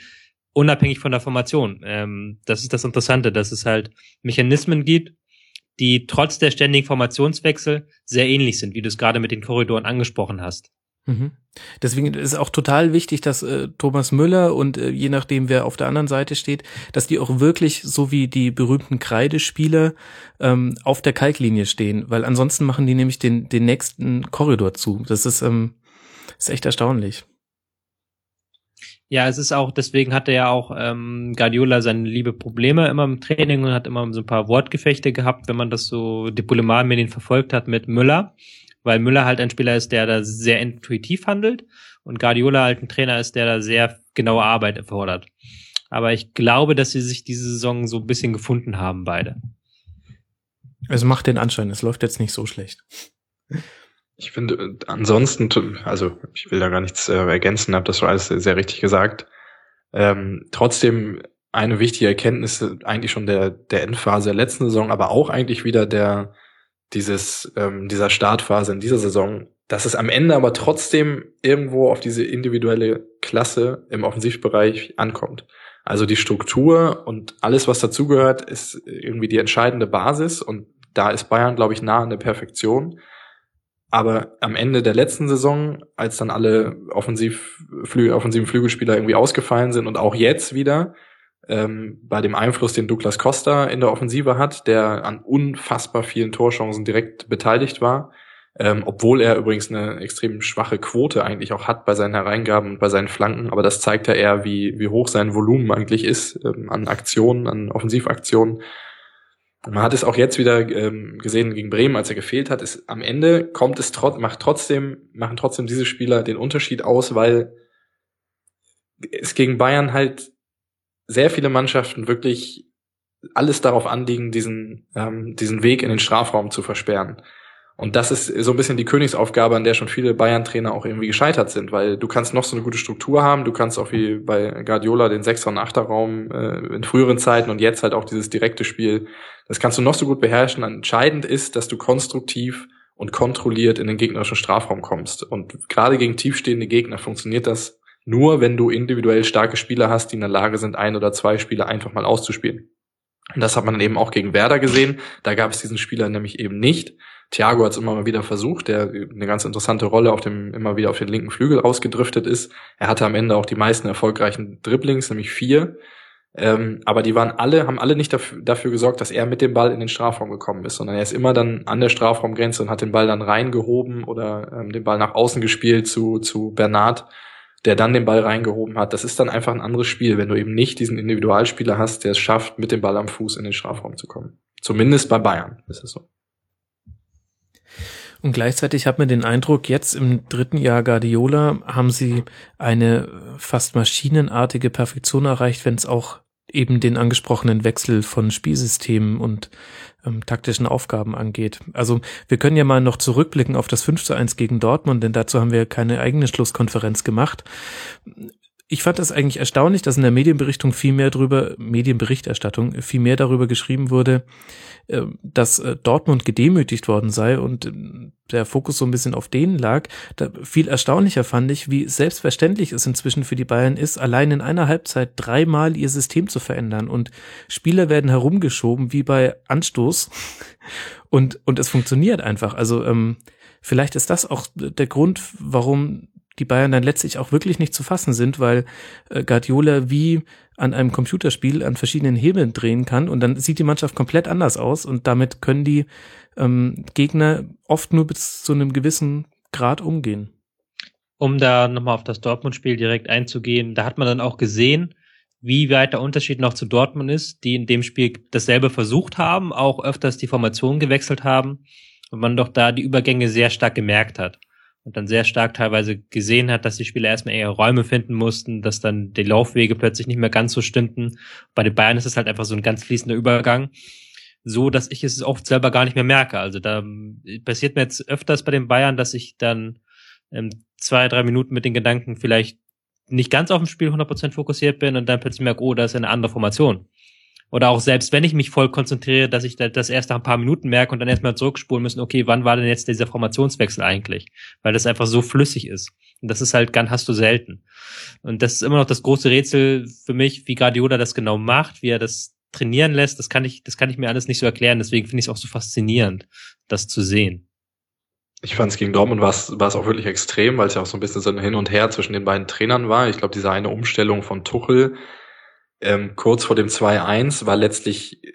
unabhängig von der Formation. Ähm, das ist das Interessante, dass es halt Mechanismen gibt, die trotz der ständigen Formationswechsel sehr ähnlich sind, wie du es gerade mit den Korridoren angesprochen hast. Mhm. Deswegen ist auch total wichtig, dass äh, Thomas Müller und äh, je nachdem, wer auf der anderen Seite steht, dass die auch wirklich so wie die berühmten Kreidespieler ähm, auf der Kalklinie stehen, weil ansonsten machen die nämlich den, den nächsten Korridor zu. Das ist, ähm, ist echt erstaunlich. Ja, es ist auch, deswegen hatte ja auch ähm, Guardiola seine liebe Probleme immer im Training und hat immer so ein paar Wortgefechte gehabt, wenn man das so die Boulevardmedien verfolgt hat mit Müller, weil Müller halt ein Spieler ist, der da sehr intuitiv handelt und Guardiola halt ein Trainer ist, der da sehr genaue Arbeit erfordert. Aber ich glaube, dass sie sich diese Saison so ein bisschen gefunden haben, beide. Es macht den Anschein, es läuft jetzt nicht so schlecht. Ich finde, ansonsten, also ich will da gar nichts äh, ergänzen, habe das schon alles sehr richtig gesagt. Ähm, trotzdem eine wichtige Erkenntnis eigentlich schon der, der Endphase der letzten Saison, aber auch eigentlich wieder der, dieses, ähm, dieser Startphase in dieser Saison, dass es am Ende aber trotzdem irgendwo auf diese individuelle Klasse im Offensivbereich ankommt. Also die Struktur und alles, was dazugehört, ist irgendwie die entscheidende Basis und da ist Bayern, glaube ich, nah an der Perfektion. Aber am Ende der letzten Saison, als dann alle offensiv, Flü offensiven Flügelspieler irgendwie ausgefallen sind und auch jetzt wieder, ähm, bei dem Einfluss, den Douglas Costa in der Offensive hat, der an unfassbar vielen Torchancen direkt beteiligt war, ähm, obwohl er übrigens eine extrem schwache Quote eigentlich auch hat bei seinen Hereingaben und bei seinen Flanken, aber das zeigt ja eher, wie, wie hoch sein Volumen eigentlich ist ähm, an Aktionen, an Offensivaktionen. Man hat es auch jetzt wieder ähm, gesehen gegen Bremen, als er gefehlt hat. Ist, am Ende kommt es trotz, macht trotzdem, machen trotzdem diese Spieler den Unterschied aus, weil es gegen Bayern halt sehr viele Mannschaften wirklich alles darauf anliegen, diesen, ähm, diesen Weg in den Strafraum zu versperren. Und das ist so ein bisschen die Königsaufgabe, an der schon viele Bayern-Trainer auch irgendwie gescheitert sind, weil du kannst noch so eine gute Struktur haben, du kannst auch wie bei Guardiola den Sechser- und Achterraum äh, in früheren Zeiten und jetzt halt auch dieses direkte Spiel, das kannst du noch so gut beherrschen. Entscheidend ist, dass du konstruktiv und kontrolliert in den gegnerischen Strafraum kommst. Und gerade gegen tiefstehende Gegner funktioniert das nur, wenn du individuell starke Spieler hast, die in der Lage sind, ein oder zwei Spieler einfach mal auszuspielen. Und das hat man eben auch gegen Werder gesehen. Da gab es diesen Spieler nämlich eben nicht. Thiago hat es immer mal wieder versucht, der eine ganz interessante Rolle auf dem, immer wieder auf den linken Flügel ausgedriftet ist. Er hatte am Ende auch die meisten erfolgreichen Dribblings, nämlich vier. Ähm, aber die waren alle, haben alle nicht dafür, dafür gesorgt, dass er mit dem Ball in den Strafraum gekommen ist, sondern er ist immer dann an der Strafraumgrenze und hat den Ball dann reingehoben oder ähm, den Ball nach außen gespielt zu, zu Bernard, der dann den Ball reingehoben hat. Das ist dann einfach ein anderes Spiel, wenn du eben nicht diesen Individualspieler hast, der es schafft, mit dem Ball am Fuß in den Strafraum zu kommen. Zumindest bei Bayern ist es so. Und gleichzeitig hat man den Eindruck, jetzt im dritten Jahr Guardiola haben sie eine fast maschinenartige Perfektion erreicht, wenn es auch eben den angesprochenen Wechsel von Spielsystemen und ähm, taktischen Aufgaben angeht. Also wir können ja mal noch zurückblicken auf das 5 zu 1 gegen Dortmund, denn dazu haben wir keine eigene Schlusskonferenz gemacht ich fand das eigentlich erstaunlich, dass in der Medienberichtung viel mehr drüber, Medienberichterstattung, viel mehr darüber geschrieben wurde, äh, dass äh, Dortmund gedemütigt worden sei und ähm, der Fokus so ein bisschen auf denen lag. Da viel erstaunlicher fand ich, wie selbstverständlich es inzwischen für die Bayern ist, allein in einer Halbzeit dreimal ihr System zu verändern und Spieler werden herumgeschoben wie bei Anstoß und, und es funktioniert einfach. Also, ähm, vielleicht ist das auch der Grund, warum die Bayern dann letztlich auch wirklich nicht zu fassen sind, weil äh, Guardiola wie an einem Computerspiel an verschiedenen Hebeln drehen kann und dann sieht die Mannschaft komplett anders aus und damit können die ähm, Gegner oft nur bis zu einem gewissen Grad umgehen. Um da nochmal auf das Dortmund-Spiel direkt einzugehen, da hat man dann auch gesehen, wie weit der Unterschied noch zu Dortmund ist, die in dem Spiel dasselbe versucht haben, auch öfters die Formation gewechselt haben und man doch da die Übergänge sehr stark gemerkt hat und dann sehr stark teilweise gesehen hat, dass die Spieler erstmal eher Räume finden mussten, dass dann die Laufwege plötzlich nicht mehr ganz so stimmten. Bei den Bayern ist es halt einfach so ein ganz fließender Übergang, so dass ich es oft selber gar nicht mehr merke. Also da passiert mir jetzt öfters bei den Bayern, dass ich dann ähm, zwei, drei Minuten mit den Gedanken vielleicht nicht ganz auf dem Spiel 100% fokussiert bin und dann plötzlich merke, oh, da ist eine andere Formation. Oder auch selbst wenn ich mich voll konzentriere, dass ich das erst nach ein paar Minuten merke und dann erstmal zurückspulen müssen, okay, wann war denn jetzt dieser Formationswechsel eigentlich? Weil das einfach so flüssig ist. Und das ist halt ganz hast du selten. Und das ist immer noch das große Rätsel für mich, wie Guardiola das genau macht, wie er das trainieren lässt. Das kann ich, das kann ich mir alles nicht so erklären. Deswegen finde ich es auch so faszinierend, das zu sehen. Ich fand es gegen Dortmund war es auch wirklich extrem, weil es ja auch so ein bisschen so ein Hin und Her zwischen den beiden Trainern war. Ich glaube, diese eine Umstellung von Tuchel, ähm, kurz vor dem 2-1 war letztlich äh,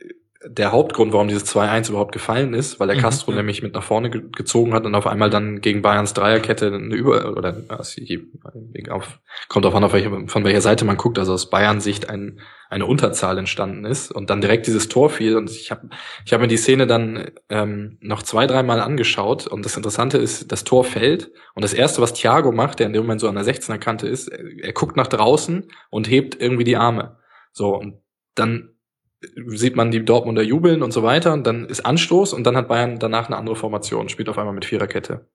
der Hauptgrund, warum dieses 2-1 überhaupt gefallen ist, weil der mhm. Castro nämlich mit nach vorne ge gezogen hat und auf einmal dann gegen Bayerns Dreierkette eine Über oder äh, auf, kommt auf an, auf welche, von welcher Seite man guckt, also aus Bayern Sicht ein, eine Unterzahl entstanden ist und dann direkt dieses Tor fiel und ich habe ich hab mir die Szene dann ähm, noch zwei, dreimal angeschaut und das Interessante ist, das Tor fällt und das erste, was Thiago macht, der in dem Moment so an der 16er Kante ist, er, er guckt nach draußen und hebt irgendwie die Arme. So, und dann sieht man die Dortmunder jubeln und so weiter und dann ist Anstoß und dann hat Bayern danach eine andere Formation, spielt auf einmal mit Viererkette.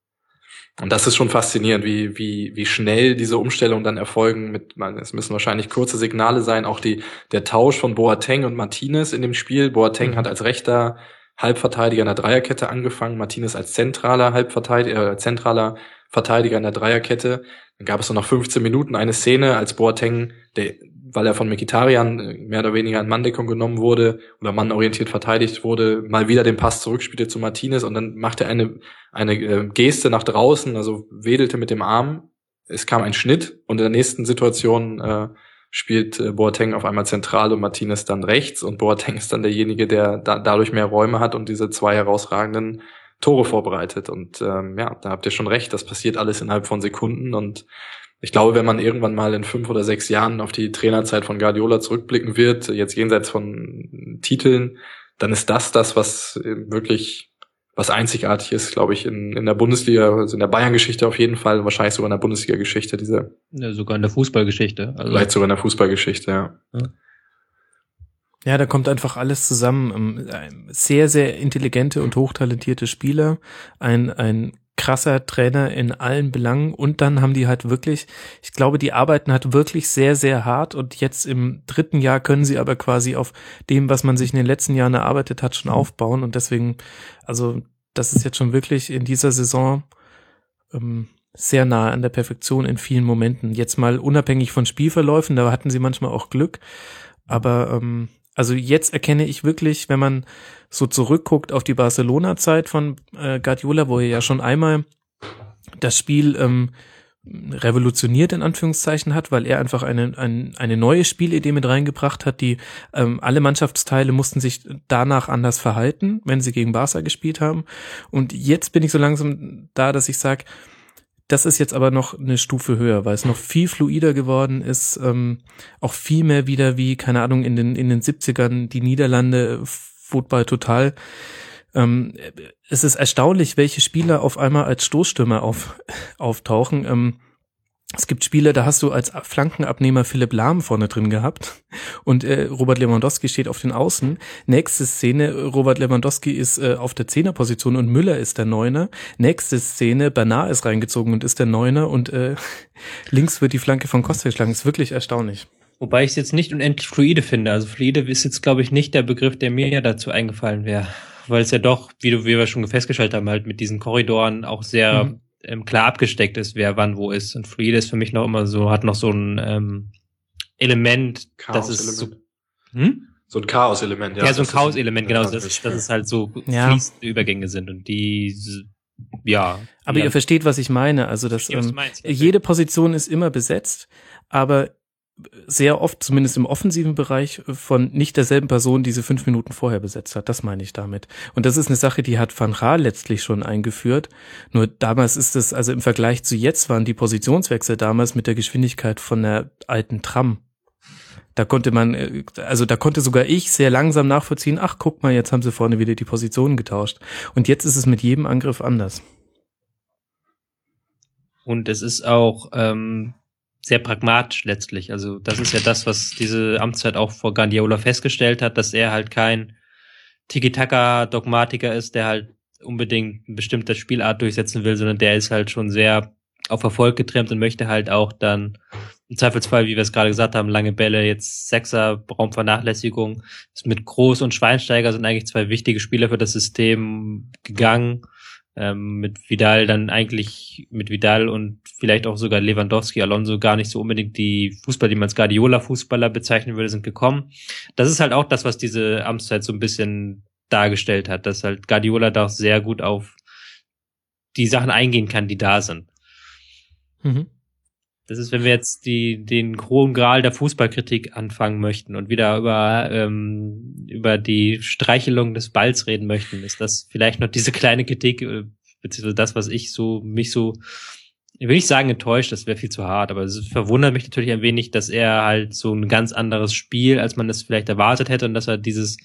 Und das ist schon faszinierend, wie, wie, wie schnell diese Umstellungen dann erfolgen. Mit, man, es müssen wahrscheinlich kurze Signale sein. Auch die, der Tausch von Boateng und Martinez in dem Spiel. Boateng mhm. hat als rechter Halbverteidiger in der Dreierkette angefangen, Martinez als zentraler Halbverteidiger, äh, zentraler Verteidiger in der Dreierkette. Dann gab es noch nach 15 Minuten eine Szene, als Boateng, der, weil er von Mkhitaryan äh, mehr oder weniger in Manndeckung genommen wurde oder mannorientiert verteidigt wurde, mal wieder den Pass zurückspielte zu Martinez und dann machte er eine, eine äh, Geste nach draußen, also wedelte mit dem Arm. Es kam ein Schnitt und in der nächsten Situation äh, spielt äh, Boateng auf einmal zentral und Martinez dann rechts und Boateng ist dann derjenige, der da, dadurch mehr Räume hat und diese zwei herausragenden Tore vorbereitet. Und ähm, ja, da habt ihr schon recht, das passiert alles innerhalb von Sekunden und ich glaube, wenn man irgendwann mal in fünf oder sechs Jahren auf die Trainerzeit von Guardiola zurückblicken wird, jetzt jenseits von Titeln, dann ist das das, was wirklich was einzigartig ist, glaube ich, in, in der Bundesliga, also in der Bayern-Geschichte auf jeden Fall, wahrscheinlich sogar in der Bundesliga-Geschichte, diese. Ja, sogar in der Fußballgeschichte. Also. Vielleicht sogar in der Fußballgeschichte, ja. ja. Ja, da kommt einfach alles zusammen. Ähm, sehr, sehr intelligente und hochtalentierte Spieler, ein, ein krasser Trainer in allen Belangen. Und dann haben die halt wirklich, ich glaube, die arbeiten halt wirklich sehr, sehr hart. Und jetzt im dritten Jahr können sie aber quasi auf dem, was man sich in den letzten Jahren erarbeitet hat, schon aufbauen. Und deswegen, also das ist jetzt schon wirklich in dieser Saison ähm, sehr nah an der Perfektion in vielen Momenten. Jetzt mal unabhängig von Spielverläufen, da hatten sie manchmal auch Glück, aber ähm, also jetzt erkenne ich wirklich, wenn man so zurückguckt auf die Barcelona-Zeit von äh, Guardiola, wo er ja schon einmal das Spiel ähm, revolutioniert in Anführungszeichen hat, weil er einfach eine, eine, eine neue Spielidee mit reingebracht hat, die ähm, alle Mannschaftsteile mussten sich danach anders verhalten, wenn sie gegen Barca gespielt haben. Und jetzt bin ich so langsam da, dass ich sage, das ist jetzt aber noch eine Stufe höher, weil es noch viel fluider geworden ist, ähm, auch viel mehr wieder wie, keine Ahnung, in den, in den 70ern die Niederlande Football total. Ähm, es ist erstaunlich, welche Spieler auf einmal als Stoßstürmer auf, auftauchen. Ähm, es gibt Spiele, da hast du als Flankenabnehmer Philipp Lahm vorne drin gehabt und äh, Robert Lewandowski steht auf den Außen. Nächste Szene, Robert Lewandowski ist äh, auf der Zehnerposition und Müller ist der Neuner. Nächste Szene, Bernard ist reingezogen und ist der Neuner und äh, links wird die Flanke von Costa geschlagen. Ist wirklich erstaunlich. Wobei ich es jetzt nicht unendlich fluide finde. Also fluide ist jetzt, glaube ich, nicht der Begriff, der mir ja dazu eingefallen wäre. Weil es ja doch, wie, du, wie wir schon festgestellt haben, halt mit diesen Korridoren auch sehr mhm ähm, klar abgesteckt ist, wer wann wo ist. Und Fluide ist für mich noch immer so, hat noch so ein ähm, Element, das ist so, hm? so ein Chaos-Element, ja. Ja, so ein Chaos-Element, genau, dass, dass es halt so ja. fließende Übergänge sind und die ja. Aber ja. ihr versteht, was ich meine. Also, dass ähm, jede Position ist immer besetzt, aber sehr oft, zumindest im offensiven Bereich, von nicht derselben Person diese fünf Minuten vorher besetzt hat. Das meine ich damit. Und das ist eine Sache, die hat Van Gaal letztlich schon eingeführt. Nur damals ist es, also im Vergleich zu jetzt waren die Positionswechsel damals mit der Geschwindigkeit von der alten Tram. Da konnte man, äh, also da konnte sogar ich sehr langsam nachvollziehen, ach guck mal, jetzt haben sie vorne wieder die Positionen getauscht. Und jetzt ist es mit jedem Angriff anders. Und es ist auch, ähm, sehr pragmatisch letztlich. Also das ist ja das, was diese Amtszeit auch vor Guardiola festgestellt hat, dass er halt kein Tiki-Taka-Dogmatiker ist, der halt unbedingt eine bestimmte Spielart durchsetzen will, sondern der ist halt schon sehr auf Erfolg getrimmt und möchte halt auch dann im Zweifelsfall, wie wir es gerade gesagt haben, lange Bälle, jetzt Sechser, Raumvernachlässigung, ist mit Groß und Schweinsteiger sind eigentlich zwei wichtige Spieler für das System gegangen ähm, mit Vidal dann eigentlich mit Vidal und vielleicht auch sogar Lewandowski, Alonso gar nicht so unbedingt die Fußballer, die man als Guardiola-Fußballer bezeichnen würde, sind gekommen. Das ist halt auch das, was diese Amtszeit so ein bisschen dargestellt hat, dass halt Guardiola da auch sehr gut auf die Sachen eingehen kann, die da sind. Mhm. Das ist, wenn wir jetzt die, den hohen Gral der Fußballkritik anfangen möchten und wieder über, ähm, über die Streichelung des Balls reden möchten, ist das vielleicht noch diese kleine Kritik, äh, beziehungsweise das, was ich so, mich so, ich will nicht sagen enttäuscht, das wäre viel zu hart, aber es verwundert mich natürlich ein wenig, dass er halt so ein ganz anderes Spiel, als man es vielleicht erwartet hätte und dass er dieses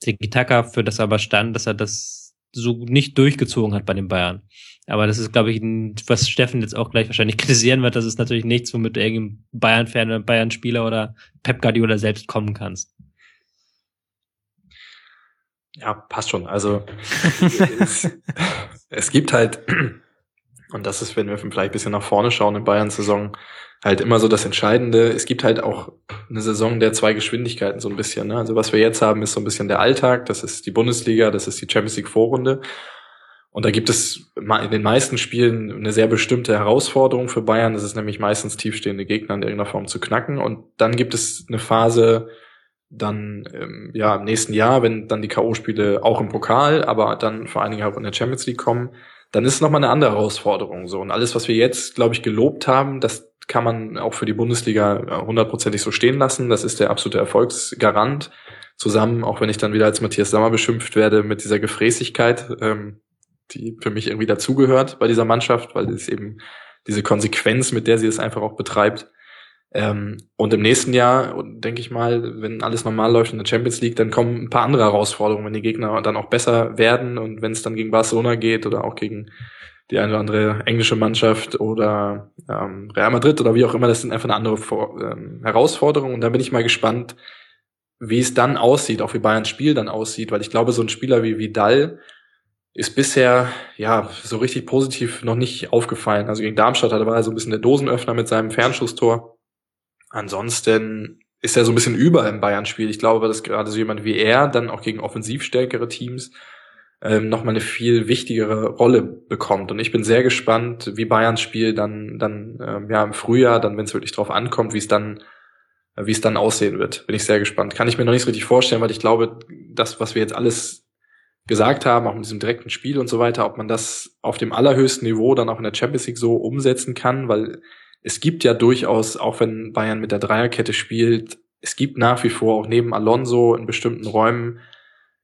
Tiki-Taka, für das er aber stand, dass er das so nicht durchgezogen hat bei den Bayern. Aber das ist, glaube ich, was Steffen jetzt auch gleich wahrscheinlich kritisieren wird. Das ist natürlich nichts, womit irgendein Bayern-Fan oder Bayern-Spieler oder Pep Guardiola selbst kommen kannst. Ja, passt schon. Also es, es gibt halt Und das ist, wenn wir vielleicht ein bisschen nach vorne schauen in Bayern-Saison, halt immer so das Entscheidende. Es gibt halt auch eine Saison der zwei Geschwindigkeiten so ein bisschen. Ne? Also was wir jetzt haben, ist so ein bisschen der Alltag. Das ist die Bundesliga, das ist die Champions League Vorrunde. Und da gibt es in den meisten Spielen eine sehr bestimmte Herausforderung für Bayern. Das ist nämlich meistens tiefstehende Gegner in irgendeiner Form zu knacken. Und dann gibt es eine Phase, dann ähm, ja im nächsten Jahr, wenn dann die K.O.-Spiele auch im Pokal, aber dann vor allen Dingen auch in der Champions League kommen, dann ist es nochmal eine andere Herausforderung. So und alles, was wir jetzt, glaube ich, gelobt haben, das kann man auch für die Bundesliga hundertprozentig so stehen lassen. Das ist der absolute Erfolgsgarant. Zusammen, auch wenn ich dann wieder als Matthias Sammer beschimpft werde, mit dieser Gefräßigkeit, ähm, die für mich irgendwie dazugehört bei dieser Mannschaft, weil es eben diese Konsequenz, mit der sie es einfach auch betreibt. Ähm, und im nächsten Jahr, denke ich mal, wenn alles normal läuft in der Champions League, dann kommen ein paar andere Herausforderungen, wenn die Gegner dann auch besser werden und wenn es dann gegen Barcelona geht oder auch gegen die eine oder andere englische Mannschaft oder ähm, Real Madrid oder wie auch immer, das sind einfach eine andere Vor ähm, Herausforderung. Und da bin ich mal gespannt, wie es dann aussieht, auch wie Bayerns Spiel dann aussieht, weil ich glaube, so ein Spieler wie Vidal, ist bisher ja so richtig positiv noch nicht aufgefallen. Also gegen Darmstadt war er so ein bisschen der Dosenöffner mit seinem Fernschusstor. Ansonsten ist er so ein bisschen über im Bayern-Spiel. Ich glaube, dass gerade so jemand wie er dann auch gegen offensiv stärkere Teams ähm, nochmal eine viel wichtigere Rolle bekommt. Und ich bin sehr gespannt, wie Bayerns Spiel dann, dann ähm, ja im Frühjahr, dann wenn es wirklich drauf ankommt, wie es dann wie es dann aussehen wird. Bin ich sehr gespannt. Kann ich mir noch nicht so richtig vorstellen, weil ich glaube, das, was wir jetzt alles gesagt haben, auch mit diesem direkten Spiel und so weiter, ob man das auf dem allerhöchsten Niveau dann auch in der Champions League so umsetzen kann, weil es gibt ja durchaus, auch wenn Bayern mit der Dreierkette spielt, es gibt nach wie vor auch neben Alonso in bestimmten Räumen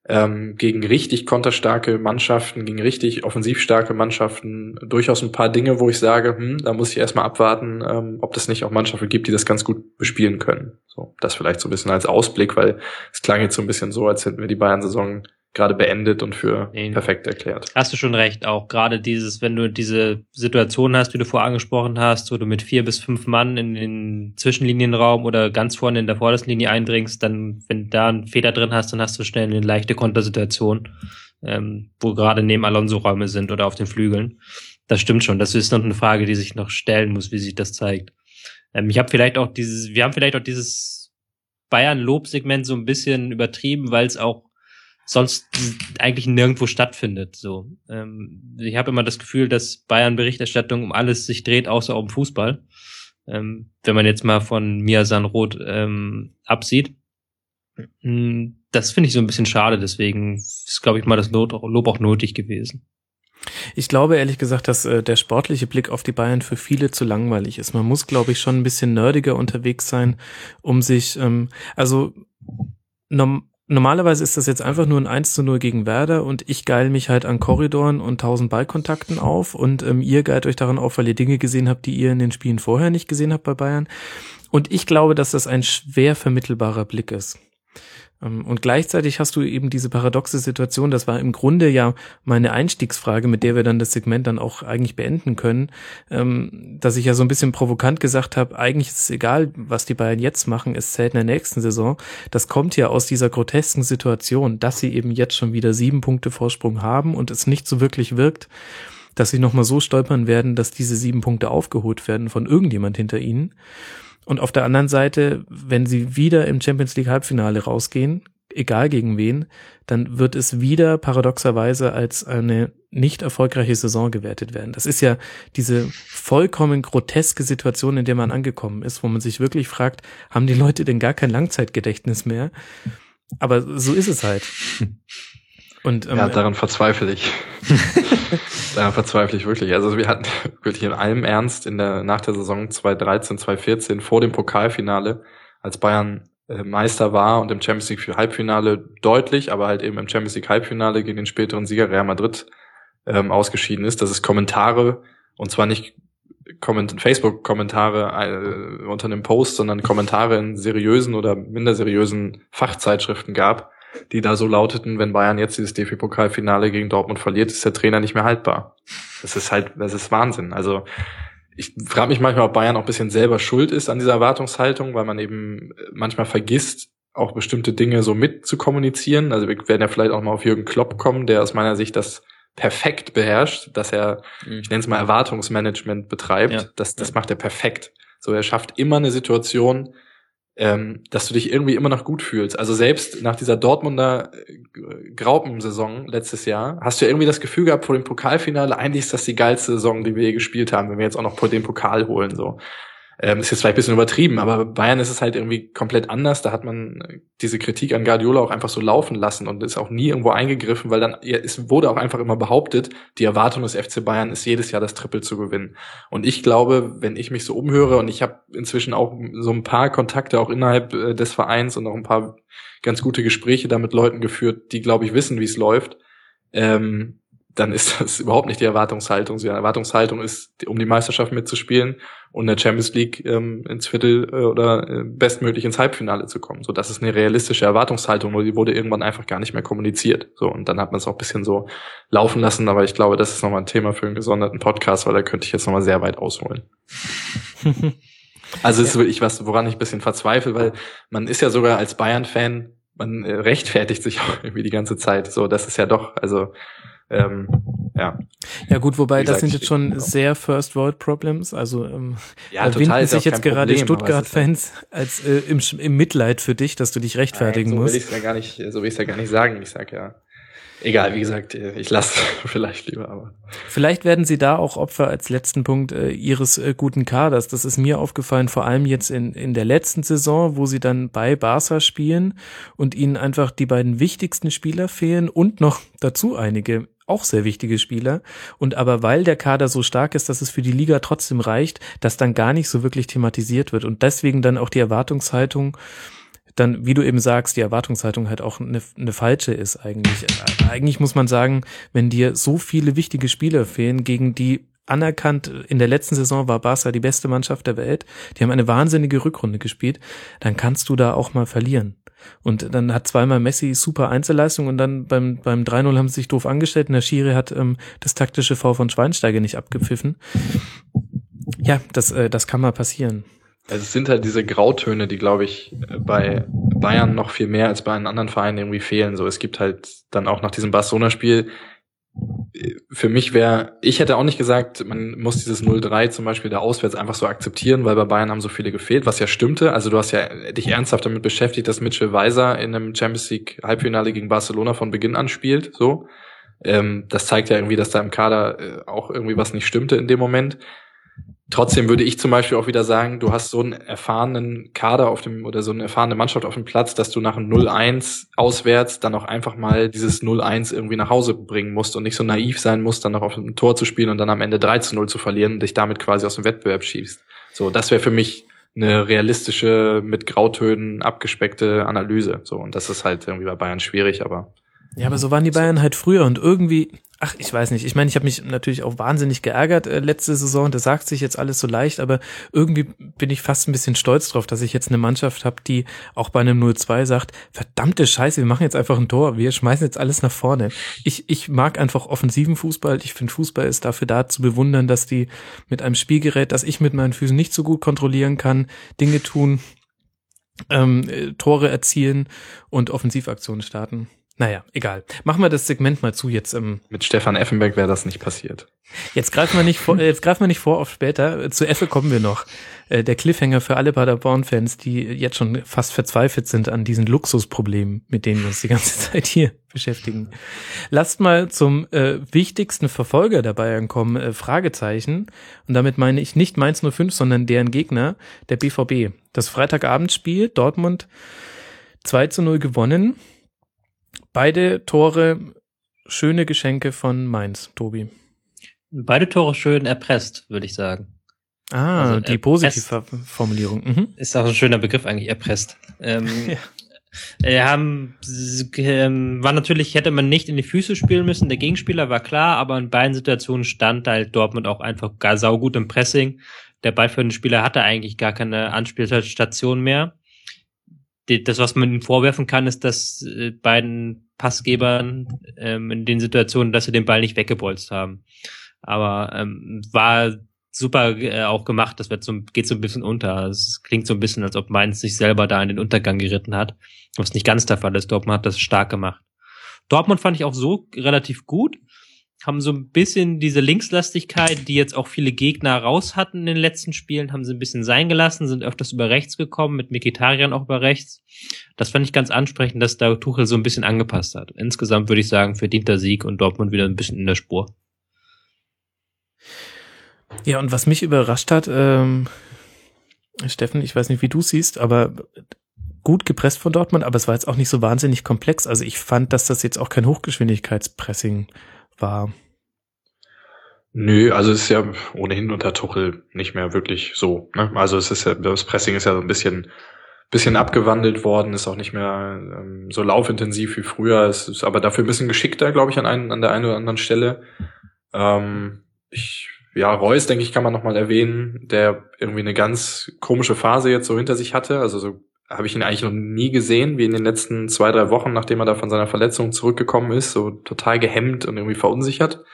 ähm, gegen richtig konterstarke Mannschaften, gegen richtig offensiv starke Mannschaften durchaus ein paar Dinge, wo ich sage, hm, da muss ich erstmal abwarten, ähm, ob das nicht auch Mannschaften gibt, die das ganz gut bespielen können. So, das vielleicht so ein bisschen als Ausblick, weil es klang jetzt so ein bisschen so, als hätten wir die Bayern-Saison gerade beendet und für nee. perfekt erklärt. Hast du schon recht, auch gerade dieses, wenn du diese Situation hast, wie du vorher angesprochen hast, wo du mit vier bis fünf Mann in den Zwischenlinienraum oder ganz vorne in der vordersten Linie eindringst, dann, wenn da einen Fehler drin hast, dann hast du schnell eine leichte Kontersituation, ähm, wo gerade neben Alonso Räume sind oder auf den Flügeln. Das stimmt schon. Das ist noch eine Frage, die sich noch stellen muss, wie sich das zeigt. Ähm, ich habe vielleicht auch dieses, wir haben vielleicht auch dieses Bayern-Lob-Segment so ein bisschen übertrieben, weil es auch sonst eigentlich nirgendwo stattfindet. So, ähm, ich habe immer das Gefühl, dass Bayern Berichterstattung um alles sich dreht, außer um Fußball. Ähm, wenn man jetzt mal von Mia Sanroth ähm, absieht. Hm, das finde ich so ein bisschen schade, deswegen ist, glaube ich, mal das Lob auch nötig gewesen. Ich glaube ehrlich gesagt, dass äh, der sportliche Blick auf die Bayern für viele zu langweilig ist. Man muss, glaube ich, schon ein bisschen nerdiger unterwegs sein, um sich, ähm, also Normalerweise ist das jetzt einfach nur ein 1 zu 0 gegen Werder und ich geil mich halt an Korridoren und tausend Ballkontakten auf und ähm, ihr geilt euch daran auf, weil ihr Dinge gesehen habt, die ihr in den Spielen vorher nicht gesehen habt bei Bayern. Und ich glaube, dass das ein schwer vermittelbarer Blick ist. Ähm, und gleichzeitig hast du eben diese paradoxe Situation, das war im Grunde ja meine Einstiegsfrage, mit der wir dann das Segment dann auch eigentlich beenden können, ähm, dass ich ja so ein bisschen provokant gesagt habe, eigentlich ist es egal, was die Bayern jetzt machen, es zählt in der nächsten Saison. Das kommt ja aus dieser grotesken Situation, dass sie eben jetzt schon wieder sieben Punkte Vorsprung haben und es nicht so wirklich wirkt, dass sie nochmal so stolpern werden, dass diese sieben Punkte aufgeholt werden von irgendjemand hinter ihnen. Und auf der anderen Seite, wenn sie wieder im Champions League Halbfinale rausgehen, egal gegen wen, dann wird es wieder paradoxerweise als eine nicht erfolgreiche Saison gewertet werden. Das ist ja diese vollkommen groteske Situation, in der man angekommen ist, wo man sich wirklich fragt, haben die Leute denn gar kein Langzeitgedächtnis mehr? Aber so ist es halt. Und, ähm, ja, daran verzweifle ich. daran verzweifle ich wirklich. Also wir hatten wirklich in allem Ernst in der, nach der Saison 2013, 2014 vor dem Pokalfinale, als Bayern äh, Meister war und im Champions League Halbfinale deutlich, aber halt eben im Champions League Halbfinale gegen den späteren Sieger Real Madrid ähm, ausgeschieden ist, dass es Kommentare und zwar nicht Facebook-Kommentare äh, unter einem Post, sondern Kommentare in seriösen oder minder seriösen Fachzeitschriften gab, die da so lauteten, wenn Bayern jetzt dieses DFB-Pokalfinale gegen Dortmund verliert, ist der Trainer nicht mehr haltbar. Das ist halt, das ist Wahnsinn. Also ich frage mich manchmal, ob Bayern auch ein bisschen selber schuld ist an dieser Erwartungshaltung, weil man eben manchmal vergisst, auch bestimmte Dinge so mit zu kommunizieren. Also wir werden ja vielleicht auch mal auf Jürgen Klopp kommen, der aus meiner Sicht das perfekt beherrscht, dass er, Mhm. ich nenne es mal Erwartungsmanagement betreibt. Ja. Das, das Ja. macht er perfekt. So, er schafft immer eine Situation, ähm, dass du dich irgendwie immer noch gut fühlst. Also selbst nach dieser Dortmunder äh, Graupensaison letztes Jahr hast du irgendwie das Gefühl gehabt vor dem Pokalfinale, eigentlich ist das die geilste Saison, die wir je gespielt haben, wenn wir jetzt auch noch den Pokal holen. So ähm, ist jetzt vielleicht ein bisschen übertrieben, aber Bayern ist es halt irgendwie komplett anders. Da hat man äh, diese Kritik an Guardiola auch einfach so laufen lassen und ist auch nie irgendwo eingegriffen, weil dann ja, es wurde auch einfach immer behauptet, die Erwartung des FC Bayern ist jedes Jahr das Triple zu gewinnen. Und ich glaube, wenn ich mich so umhöre und ich habe inzwischen auch so ein paar Kontakte auch innerhalb äh, des Vereins und auch ein paar ganz gute Gespräche da mit Leuten geführt, die glaube ich wissen, wie es läuft. Ähm, dann ist das überhaupt nicht die Erwartungshaltung. Die Erwartungshaltung ist, um die Meisterschaft mitzuspielen und in der Champions League ähm, ins Viertel äh, oder äh, bestmöglich ins Halbfinale zu kommen. So, das ist eine realistische Erwartungshaltung, nur die wurde irgendwann einfach gar nicht mehr kommuniziert. So, und dann hat man es auch ein bisschen so laufen lassen, aber ich glaube, das ist nochmal ein Thema für einen gesonderten Podcast, weil da könnte ich jetzt nochmal sehr weit ausholen. Also es ist wirklich was, woran ich ein bisschen verzweifle, weil man ist ja sogar als Bayern-Fan, man äh, rechtfertigt sich auch irgendwie die ganze Zeit. So, das ist ja doch, also ähm, ja. Ja gut, wobei Wie das gesagt, sind jetzt schon stehe- sehr First World Problems. Also ähm, Ja, da ja sich jetzt gerade es Stuttgart-Fans als äh, im, im Mitleid für dich, dass du dich rechtfertigen Nein, so musst. will ich ja gar nicht, so will ich ja gar nicht sagen. Ich sag ja, egal, wie gesagt, äh, ich lasse vielleicht lieber, aber Vielleicht werden sie da auch Opfer als letzten Punkt äh, ihres äh, guten Kaders. Das ist mir aufgefallen, vor allem jetzt in, in der letzten Saison, wo sie dann bei Barca spielen und ihnen einfach die beiden wichtigsten Spieler fehlen und noch dazu einige auch sehr wichtige Spieler. Und aber weil der Kader so stark ist, dass es für die Liga trotzdem reicht, dass dann gar nicht so wirklich thematisiert wird und deswegen dann auch die Erwartungshaltung dann, wie du eben sagst, die Erwartungshaltung halt auch eine, eine falsche ist eigentlich. Äh, Eigentlich muss man sagen, wenn dir so viele wichtige Spieler fehlen, gegen die anerkannt, in der letzten Saison war Barca die beste Mannschaft der Welt, die haben eine wahnsinnige Rückrunde gespielt, dann kannst du da auch mal verlieren. Und dann hat zweimal Messi super Einzelleistung und dann beim, beim 3-0 haben sie sich doof angestellt und der Schiri hat ähm, das taktische V von Schweinsteiger nicht abgepfiffen. Ja, das, äh, das kann mal passieren. Also es sind halt diese Grautöne, die, glaube ich, bei Bayern noch viel mehr als bei einem anderen Verein irgendwie fehlen. So, es gibt halt dann auch nach diesem Barcelona-Spiel, für mich wäre, ich hätte auch nicht gesagt, man muss dieses 0-3 zum Beispiel da auswärts einfach so akzeptieren, weil bei Bayern haben so viele gefehlt, was ja stimmte. Also du hast ja dich ernsthaft damit beschäftigt, dass Mitchell Weiser in einem Champions League Halbfinale gegen Barcelona von Beginn an spielt, so. Ähm, das zeigt ja irgendwie, dass da im Kader äh, auch irgendwie was nicht stimmte in dem Moment. Trotzdem würde ich zum Beispiel auch wieder sagen, du hast so einen erfahrenen Kader auf dem oder so eine erfahrene Mannschaft auf dem Platz, dass du nach einem 0-1 auswärts dann auch einfach mal dieses 0-1 irgendwie nach Hause bringen musst und nicht so naiv sein musst, dann noch auf ein Tor zu spielen und dann am Ende 3-0 zu verlieren und dich damit quasi aus dem Wettbewerb schiebst. So, das wäre für mich eine realistische, mit Grautönen abgespeckte Analyse. So, und das ist halt irgendwie bei Bayern schwierig, aber Ja, aber so waren die Bayern halt früher und irgendwie, ach, ich weiß nicht. Ich meine, ich habe mich natürlich auch wahnsinnig geärgert äh, letzte Saison. Das sagt sich jetzt alles so leicht, aber irgendwie bin ich fast ein bisschen stolz drauf, dass ich jetzt eine Mannschaft habe, die auch bei einem 0-2 sagt, verdammte Scheiße, wir machen jetzt einfach ein Tor, wir schmeißen jetzt alles nach vorne. Ich, ich mag einfach offensiven Fußball. Ich finde, Fußball ist dafür da zu bewundern, dass die mit einem Spielgerät, das ich mit meinen Füßen nicht so gut kontrollieren kann, Dinge tun, ähm, äh, Tore erzielen und Offensivaktionen starten. Naja, egal. Machen wir das Segment mal zu jetzt. Ähm, mit Stefan Effenberg wäre das nicht passiert. jetzt greifen wir nicht vor, äh, jetzt greifen wir nicht vor auf später. Zu Effe kommen wir noch. Äh, der Cliffhanger für alle Paderborn-Fans, die jetzt schon fast verzweifelt sind an diesen Luxusproblemen, mit denen wir uns die ganze Zeit hier beschäftigen. Lasst mal zum äh, wichtigsten Verfolger der Bayern kommen, äh, Fragezeichen. Und damit meine ich nicht Mainz 05, sondern deren Gegner, der BVB. Das Freitagabendspiel, Dortmund 2 zu 0 gewonnen. Beide Tore schöne Geschenke von Mainz, Tobi. Beide Tore schön erpresst, würde ich sagen. Ah, Also, die äh, Positivformulierung. Mhm. Ist auch ein schöner Begriff eigentlich, erpresst. Ähm, Ja. äh, haben, ähm, war natürlich, hätte man nicht in die Füße spielen müssen. Der Gegenspieler war klar, aber in beiden Situationen stand halt Dortmund auch einfach gar saugut im Pressing. Der ballführende Spieler hatte eigentlich gar keine Anspielstation mehr. Die- Das, was man ihnen vorwerfen kann, ist, dass äh, beiden Passgebern ähm, in den Situationen, dass sie den Ball nicht weggebolzt haben. Aber ähm, war super äh, auch gemacht. Das wird so, geht so ein bisschen unter. Es klingt so ein bisschen, als ob Mainz sich selber da in den Untergang geritten hat. Was nicht ganz der Fall ist. Dortmund hat das stark gemacht. Dortmund fand ich auch so relativ gut. Haben so ein bisschen diese Linkslastigkeit, die jetzt auch viele Gegner raus hatten in den letzten Spielen, haben sie ein bisschen sein gelassen, sind öfters über rechts gekommen, mit Mikitarian auch über rechts. Das fand ich ganz ansprechend, dass da Tuchel so ein bisschen angepasst hat. Insgesamt würde ich sagen, verdienter Sieg und Dortmund wieder ein bisschen in der Spur. Ja, und was mich überrascht hat, ähm, Steffen, ich weiß nicht, wie du siehst, aber gut gepresst von Dortmund, aber es war jetzt auch nicht so wahnsinnig komplex. Also ich fand, dass das jetzt auch kein Hochgeschwindigkeitspressing. Nö, also es ist ja ohnehin unter Tuchel nicht mehr wirklich so. Ne? Also es ist ja, das Pressing ist ja so ein bisschen, bisschen abgewandelt worden, ist auch nicht mehr ähm, so laufintensiv wie früher. Es ist aber dafür ein bisschen geschickter, glaube ich, an, einen, an der einen oder anderen Stelle. Ähm, ich, ja, Reus, denke ich, kann man nochmal erwähnen, der irgendwie eine ganz komische Phase jetzt so hinter sich hatte. Also so habe ich ihn eigentlich noch nie gesehen, wie in den letzten zwei, drei Wochen, nachdem er da von seiner Verletzung zurückgekommen ist, so total gehemmt und irgendwie verunsichert.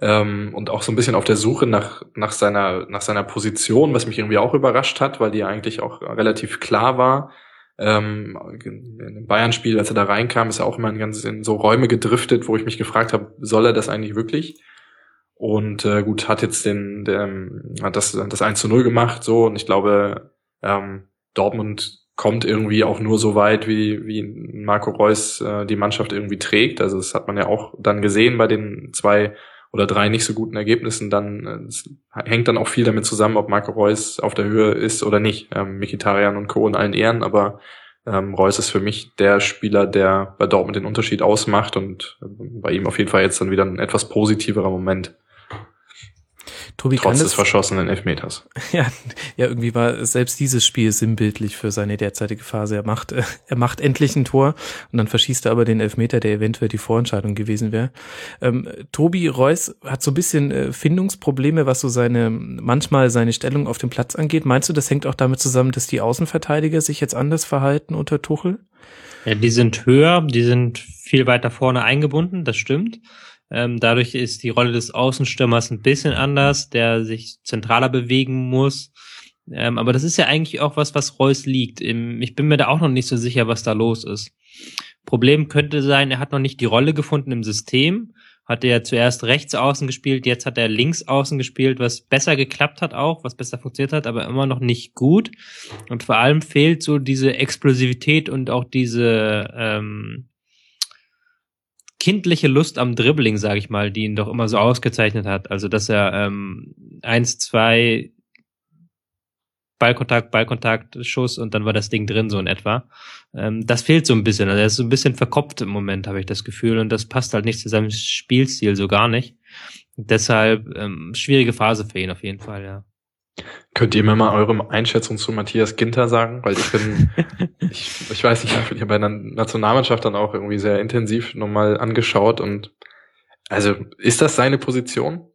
Ähm, und auch so ein bisschen auf der Suche nach, nach seiner, nach seiner Position, was mich irgendwie auch überrascht hat, weil die eigentlich auch relativ klar war. Ähm, Im Bayern-Spiel, als er da reinkam, ist er auch immer in, ganz, in so Räume gedriftet, wo ich mich gefragt habe, soll er das eigentlich wirklich? Und äh, gut, hat jetzt den, den hat das, das 1 zu 0 gemacht, so, und ich glaube, ähm, Dortmund kommt irgendwie auch nur so weit, wie, wie Marco Reus äh, die Mannschaft irgendwie trägt. Also das hat man ja auch dann gesehen bei den zwei oder drei nicht so guten Ergebnissen. Dann äh, hängt dann auch viel damit zusammen, ob Marco Reus auf der Höhe ist oder nicht. Ähm, Mikitarian und Co. in allen Ehren, aber ähm, Reus ist für mich der Spieler, der bei Dortmund den Unterschied ausmacht und äh, bei ihm auf jeden Fall jetzt dann wieder ein etwas positiverer Moment. Tobi Trotz kann des verschossenen Elfmeters. Ja, ja, irgendwie war selbst dieses Spiel sinnbildlich für seine derzeitige Phase. Er macht, äh, er macht endlich ein Tor und dann verschießt er aber den Elfmeter, der eventuell die Vorentscheidung gewesen wäre. Ähm, Tobi Reus hat so ein bisschen äh, Findungsprobleme, was so seine, manchmal seine Stellung auf dem Platz angeht. Meinst du, das hängt auch damit zusammen, dass die Außenverteidiger sich jetzt anders verhalten unter Tuchel? Ja, die sind höher, die sind viel weiter vorne eingebunden, das stimmt. Ähm, dadurch ist die Rolle des Außenstürmers ein bisschen anders, der sich zentraler bewegen muss. Ähm, aber das ist ja eigentlich auch was, was Reus liegt. Im, ich bin mir da auch noch nicht so sicher, was da los ist. Problem könnte sein, er hat noch nicht die Rolle gefunden im System. Hat er zuerst rechts außen gespielt, jetzt hat er links außen gespielt, was besser geklappt hat auch, was besser funktioniert hat, aber immer noch nicht gut. Und vor allem fehlt so diese Explosivität und auch diese ähm, kindliche Lust am Dribbling, sage ich mal, die ihn doch immer so ausgezeichnet hat. Also dass er ähm, eins, zwei Ballkontakt, Ballkontakt, Schuss und dann war das Ding drin so in etwa. Ähm, das fehlt so ein bisschen. Also er ist so ein bisschen verkopft im Moment, habe ich das Gefühl, und das passt halt nicht zu seinem Spielstil so gar nicht. Deshalb ähm, schwierige Phase für ihn auf jeden Fall, ja. Könnt ihr mir mal eure Einschätzung zu Matthias Ginter sagen? Weil ich bin, ich, ich weiß nicht, ich habe bei der Nationalmannschaft dann auch irgendwie sehr intensiv nochmal angeschaut und also ist das seine Position?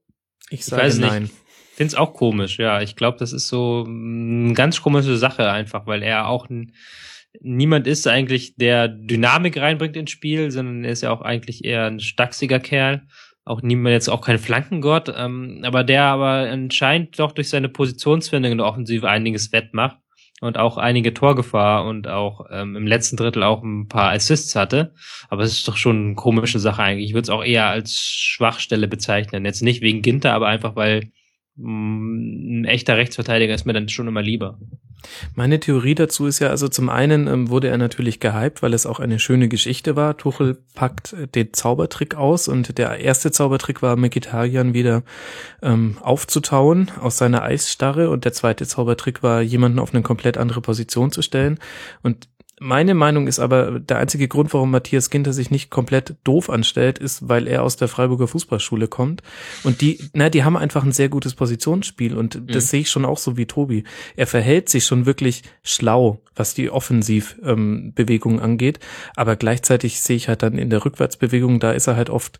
Ich sage ich nein. Ich finde es auch komisch, ja. Ich glaube, das ist so eine ganz komische Sache einfach, weil er auch ein, niemand ist eigentlich, der Dynamik reinbringt ins Spiel, sondern er ist ja auch eigentlich eher ein stachsiger Kerl auch niemand jetzt auch kein Flankengott, ähm, aber der aber anscheinend doch durch seine Positionsfindung in der Offensive einiges wettmacht und auch einige Torgefahr und auch ähm, im letzten Drittel auch ein paar Assists hatte. Aber es ist doch schon eine komische Sache eigentlich. Ich würde es auch eher als Schwachstelle bezeichnen. Jetzt nicht wegen Ginter, aber einfach weil ein echter Rechtsverteidiger ist mir dann schon immer lieber. Meine Theorie dazu ist ja, also zum einen ähm, wurde er natürlich gehypt, weil es auch eine schöne Geschichte war. Tuchel packt äh, den Zaubertrick aus und der erste Zaubertrick war, Mkhitaryan wieder ähm, aufzutauen aus seiner Eisstarre und der zweite Zaubertrick war, jemanden auf eine komplett andere Position zu stellen. Und meine Meinung ist aber, der einzige Grund, warum Matthias Ginter sich nicht komplett doof anstellt, ist, weil er aus der Freiburger Fußballschule kommt. Und die, na, die haben einfach ein sehr gutes Positionsspiel und das mhm. sehe ich schon auch so wie Tobi. Er verhält sich schon wirklich schlau, was die Offensivbewegung ähm, angeht. Aber gleichzeitig sehe ich halt dann in der Rückwärtsbewegung, da ist er halt oft,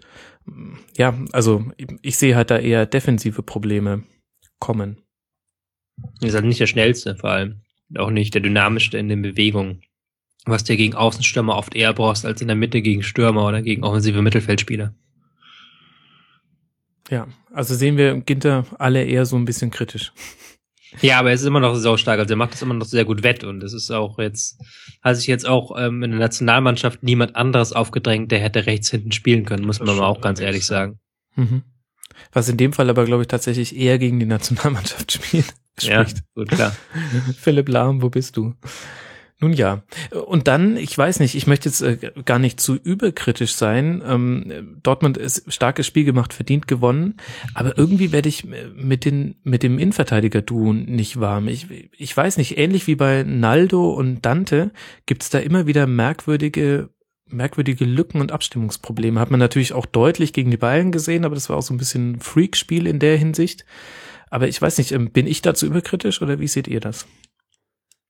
ja, also ich sehe halt da eher defensive Probleme kommen. Er ist halt nicht der schnellste, vor allem. Auch nicht der dynamischste in den Bewegungen was du gegen Außenstürmer oft eher brauchst als in der Mitte gegen Stürmer oder gegen offensive Mittelfeldspieler. Ja, also sehen wir Ginter alle eher so ein bisschen kritisch. Ja, aber er ist immer noch so stark, also er macht es immer noch sehr gut wett und es ist auch jetzt, hat sich jetzt auch ähm, in der Nationalmannschaft niemand anderes aufgedrängt, der hätte rechts hinten spielen können, muss man aber auch ganz ehrlich sagen. Mhm. Was in dem Fall aber, glaube ich, tatsächlich eher gegen die Nationalmannschaft spielt. Ja, spricht. gut, klar. Philipp Lahm, wo bist du? Nun ja. Und dann, ich weiß nicht, ich möchte jetzt äh, gar nicht zu überkritisch sein. Ähm, Dortmund ist starkes Spiel gemacht, verdient gewonnen. Aber irgendwie werde ich äh, mit, den, mit dem Innenverteidiger-Duo nicht warm. Ich, ich weiß nicht, ähnlich wie bei Naldo und Dante gibt's da immer wieder merkwürdige merkwürdige Lücken und Abstimmungsprobleme. Hat man natürlich auch deutlich gegen die Bayern gesehen, aber das war auch so ein bisschen Freak-Spiel in der Hinsicht. Aber ich weiß nicht, ähm, bin ich dazu überkritisch oder wie seht ihr das?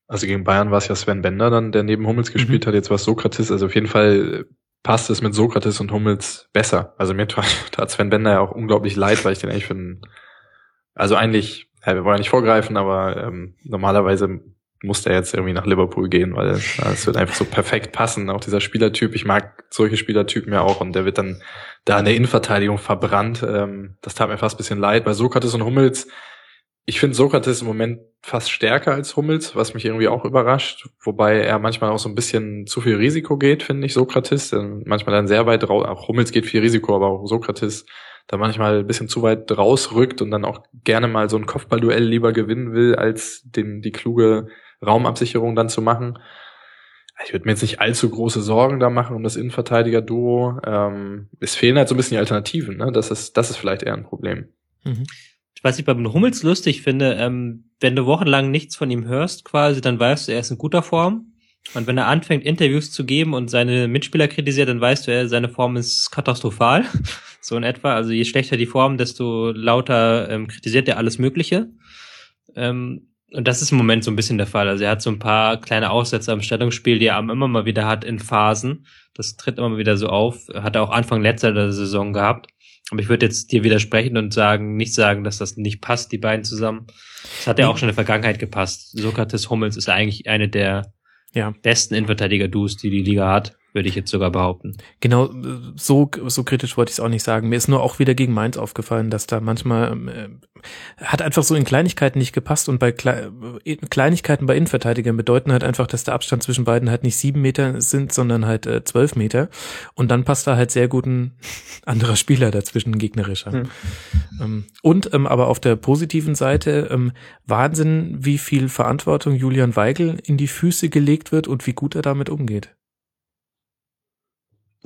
Also gegen Bayern war es ja Sven Bender dann, der neben Hummels gespielt Mhm. hat. Jetzt war es Sokrates. Also auf jeden Fall passt es mit Sokrates und Hummels besser. Also mir tat, Sven Bender ja auch unglaublich leid, weil ich den eigentlich für einen, also eigentlich, ja, wir wollen ja nicht vorgreifen, aber ähm, normalerweise muss der jetzt irgendwie nach Liverpool gehen, weil es wird einfach so perfekt passen. Auch dieser Spielertyp, ich mag solche Spielertypen ja auch und der wird dann da in der Innenverteidigung verbrannt. Ähm, das tat mir fast ein bisschen leid. Bei Sokrates und Hummels, ich finde Sokrates im Moment fast stärker als Hummels, was mich irgendwie auch überrascht, wobei er manchmal auch so ein bisschen zu viel Risiko geht, finde ich, Sokrates. Manchmal dann sehr weit raus, auch Hummels geht viel Risiko, aber auch Sokrates da manchmal ein bisschen zu weit rausrückt und dann auch gerne mal so ein Kopfballduell lieber gewinnen will, als den, die kluge Raumabsicherung dann zu machen. Ich würde mir jetzt nicht allzu große Sorgen da machen um das Innenverteidiger-Duo. Ähm, es fehlen halt so ein bisschen die Alternativen, ne? Das ist, das ist vielleicht eher ein Problem. Mhm. Was ich beim Hummels lustig finde, ähm, wenn du wochenlang nichts von ihm hörst, quasi, dann weißt du, er ist in guter Form. Und wenn er anfängt, Interviews zu geben und seine Mitspieler kritisiert, dann weißt du, er, seine Form ist katastrophal. so in etwa. Also je schlechter die Form, desto lauter ähm, kritisiert er alles Mögliche. Ähm, und das ist im Moment so ein bisschen der Fall. Also er hat so ein paar kleine Aussätze am Stellungsspiel, die er immer mal wieder hat in Phasen. Das tritt immer mal wieder so auf. Hat er auch Anfang letzter Saison gehabt. Aber ich würde jetzt dir widersprechen und sagen, nicht sagen, dass das nicht passt, die beiden zusammen. Das hat ja auch schon in der Vergangenheit gepasst. Sokrates Hummels ist eigentlich eine der Ja. besten Innenverteidiger-Duos, die die Liga hat, würde ich jetzt sogar behaupten. Genau, so, so kritisch wollte ich es auch nicht sagen. Mir ist nur auch wieder gegen Mainz aufgefallen, dass da manchmal ähm, äh, hat einfach so in Kleinigkeiten nicht gepasst und bei Kle äh, Kleinigkeiten bei Innenverteidigern bedeuten halt einfach, dass der Abstand zwischen beiden halt nicht sieben Meter sind, sondern halt äh, zwölf Meter und dann passt da halt sehr gut ein anderer Spieler dazwischen, ein gegnerischer. Hm. Ähm, und ähm, aber auf der positiven Seite ähm, Wahnsinn, wie viel Verantwortung Julian Weigel in die Füße gelegt wird und wie gut er damit umgeht.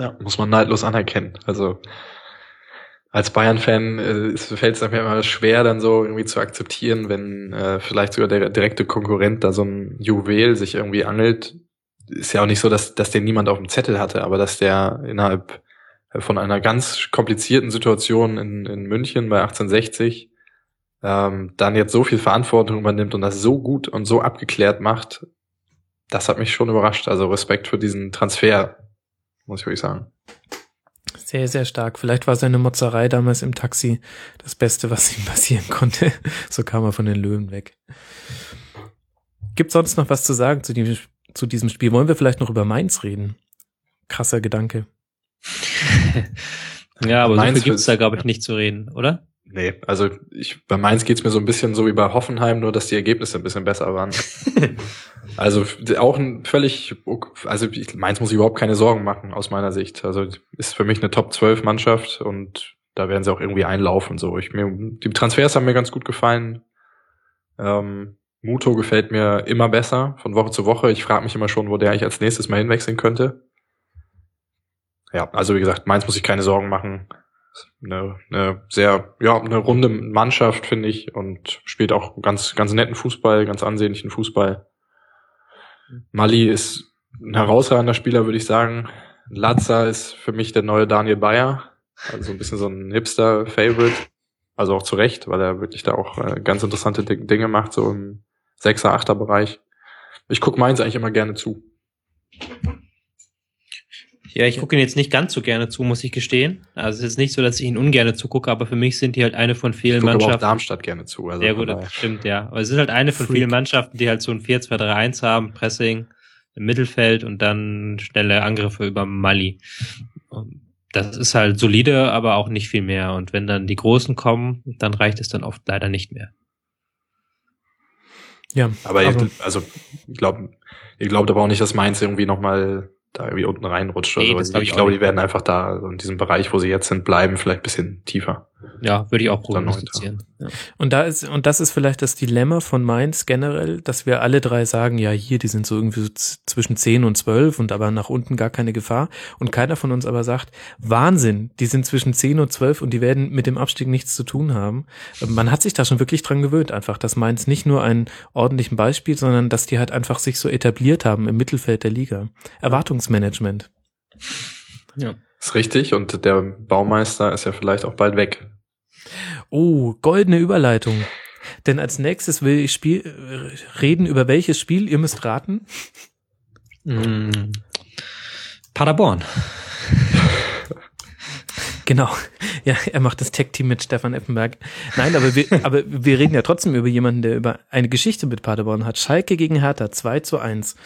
Ja, muss man neidlos anerkennen. Also als Bayern-Fan äh, fällt es mir immer schwer, dann so irgendwie zu akzeptieren, wenn äh, vielleicht sogar der direkte Konkurrent da so ein Juwel sich irgendwie angelt. Ist ja auch nicht so, dass, dass der niemand auf dem Zettel hatte, aber dass der innerhalb von einer ganz komplizierten Situation in, in München bei 1860 ähm, dann jetzt so viel Verantwortung übernimmt und das so gut und so abgeklärt macht, das hat mich schon überrascht. Also Respekt für diesen Transfer, muss ich wirklich sagen. Sehr, sehr stark. Vielleicht war seine Motzerei damals im Taxi das Beste, was ihm passieren konnte. So kam er von den Löwen weg. Gibt sonst noch was zu sagen zu diesem, zu diesem Spiel? Wollen wir vielleicht noch über Mainz reden? Krasser Gedanke. Ja, aber so Mainz viel gibt's da, glaube ich, nicht zu reden, oder? Nee, also ich, bei Mainz geht's mir so ein bisschen so wie bei Hoffenheim, nur dass die Ergebnisse ein bisschen besser waren. also auch ein völlig, also ich, Mainz muss sich überhaupt keine Sorgen machen aus meiner Sicht. Also ist für mich eine Top 12 Mannschaft und da werden sie auch irgendwie einlaufen. So, ich mir die Transfers haben mir ganz gut gefallen. Ähm, Muto gefällt mir immer besser von Woche zu Woche. Ich frage mich immer schon, wo der eigentlich als nächstes mal hinwechseln könnte. Ja, also wie gesagt, Mainz muss sich keine Sorgen machen eine, eine sehr, ja, eine runde Mannschaft, finde ich, und spielt auch ganz, ganz netten Fußball, ganz ansehnlichen Fußball. Mali ist ein herausragender Spieler, würde ich sagen. Lazza ist für mich der neue Daniel Bayer, also so ein bisschen so ein Hipster-Favorite. Also auch zu Recht, weil er wirklich da auch äh, ganz interessante Di- Dinge macht, so im Sechser, Achter Bereich. Ich gucke Mainz eigentlich immer gerne zu. Ja, ich gucke ihn jetzt nicht ganz so gerne zu, muss ich gestehen. Also es ist nicht so, dass ich ihn ungerne zugucke, aber für mich sind die halt eine von Ich vielen gucke aber auch Mannschaften. Darmstadt gerne zu. Also von gut, das stimmt, ja. Aber es sind halt eine von Freak. vielen Mannschaften, die halt so ein 4-2-3-1 haben, Pressing im Mittelfeld und dann schnelle Angriffe über Mali. Das ist halt solide, aber auch nicht viel mehr. Und wenn dann die Großen kommen, dann reicht es dann oft leider nicht mehr. Ja, Aber, ihr, also ich glaube, ihr glaubt aber auch nicht, dass Mainz irgendwie nochmal da irgendwie unten reinrutscht. Nee, oder das so. glaub ich glaube, die werden einfach da in diesem Bereich, wo sie jetzt sind, bleiben, vielleicht ein bisschen tiefer. Ja, würde ich auch prognostizieren. Ja. Und da ist, und das ist vielleicht das Dilemma von Mainz generell, dass wir alle drei sagen, ja, hier, die sind so irgendwie zwischen 10 und 12 und aber nach unten gar keine Gefahr. Und keiner von uns aber sagt, Wahnsinn, die sind zwischen 10 und 12 und die werden mit dem Abstieg nichts zu tun haben. Man hat sich da schon wirklich dran gewöhnt, einfach, dass Mainz nicht nur einen ordentlichen Beispiel, sondern dass die halt einfach sich so etabliert haben im Mittelfeld der Liga. Erwartungsmanagement. Ja. Ist richtig und der Baumeister ist ja vielleicht auch bald weg. Oh, goldene Überleitung. Denn als nächstes will ich Spiel, reden über welches Spiel, ihr müsst raten. Mm. Paderborn. Genau. Ja, er macht das Tech-Team mit Stefan Effenberg. Nein, aber wir, aber wir reden ja trotzdem über jemanden, der über eine Geschichte mit Paderborn hat. Schalke gegen Hertha 2 zu 1.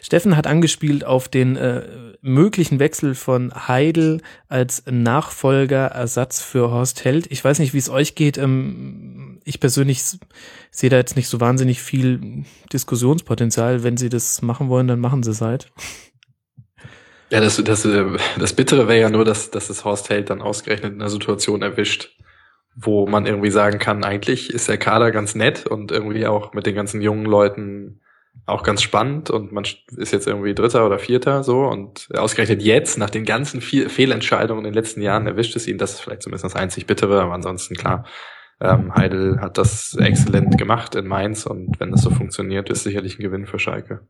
Steffen hat angespielt auf den äh, möglichen Wechsel von Heidel als Nachfolger, Ersatz für Horst Held. Ich weiß nicht, wie es euch geht. Ähm, ich persönlich sehe da jetzt nicht so wahnsinnig viel Diskussionspotenzial. Wenn sie das machen wollen, dann machen sie es halt. Ja, das, das, äh, das Bittere wäre ja nur, dass, dass es Horst Held dann ausgerechnet in einer Situation erwischt, wo man irgendwie sagen kann, eigentlich ist der Kader ganz nett und irgendwie auch mit den ganzen jungen Leuten auch ganz spannend und man ist jetzt irgendwie Dritter oder Vierter so und ausgerechnet jetzt, nach den ganzen Fe Fehlentscheidungen in den letzten Jahren, erwischt es ihn. Das ist vielleicht zumindest das einzig Bittere, aber ansonsten klar. Ähm, Heidel hat das exzellent gemacht in Mainz und wenn das so funktioniert, ist sicherlich ein Gewinn für Schalke.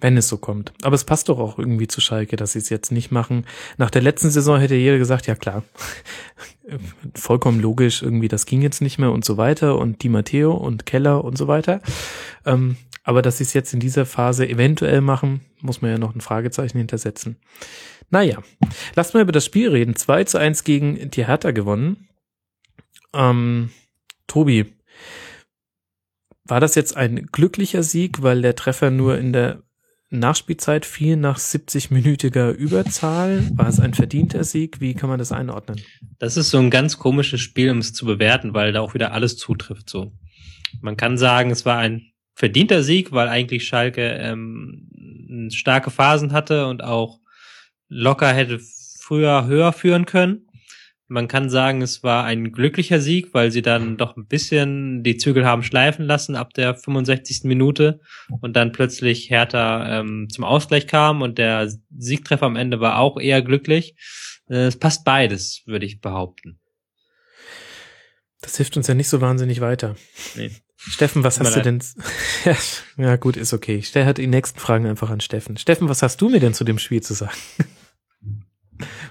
Wenn es so kommt. Aber es passt doch auch irgendwie zu Schalke, dass sie es jetzt nicht machen. Nach der letzten Saison hätte jeder gesagt, ja klar, vollkommen logisch, irgendwie das ging jetzt nicht mehr und so weiter und Di Matteo und Keller und so weiter. Ähm, aber dass sie es jetzt in dieser Phase eventuell machen, muss man ja noch ein Fragezeichen hintersetzen. Naja, lasst mal über das Spiel reden. 2 zu 1 gegen die Hertha gewonnen. Ähm, Tobi, war das jetzt ein glücklicher Sieg, weil der Treffer nur in der Nachspielzeit fiel nach 70-minütiger Überzahl? War es ein verdienter Sieg? Wie kann man das einordnen? Das ist so ein ganz komisches Spiel, um es zu bewerten, weil da auch wieder alles zutrifft. So, man kann sagen, es war ein verdienter Sieg, weil eigentlich Schalke ähm, starke Phasen hatte und auch locker hätte früher höher führen können. Man kann sagen, es war ein glücklicher Sieg, weil sie dann doch ein bisschen die Zügel haben schleifen lassen ab der 65. Minute und dann plötzlich Hertha ähm, zum Ausgleich kam und der Siegtreffer am Ende war auch eher glücklich. Äh, Es passt beides, würde ich behaupten. Das hilft uns ja nicht so wahnsinnig weiter. Nee. Steffen, was hast du denn? Ja, gut, ist okay. Ich stelle halt die nächsten Fragen einfach an Steffen. Steffen, was hast du mir denn zu dem Spiel zu sagen?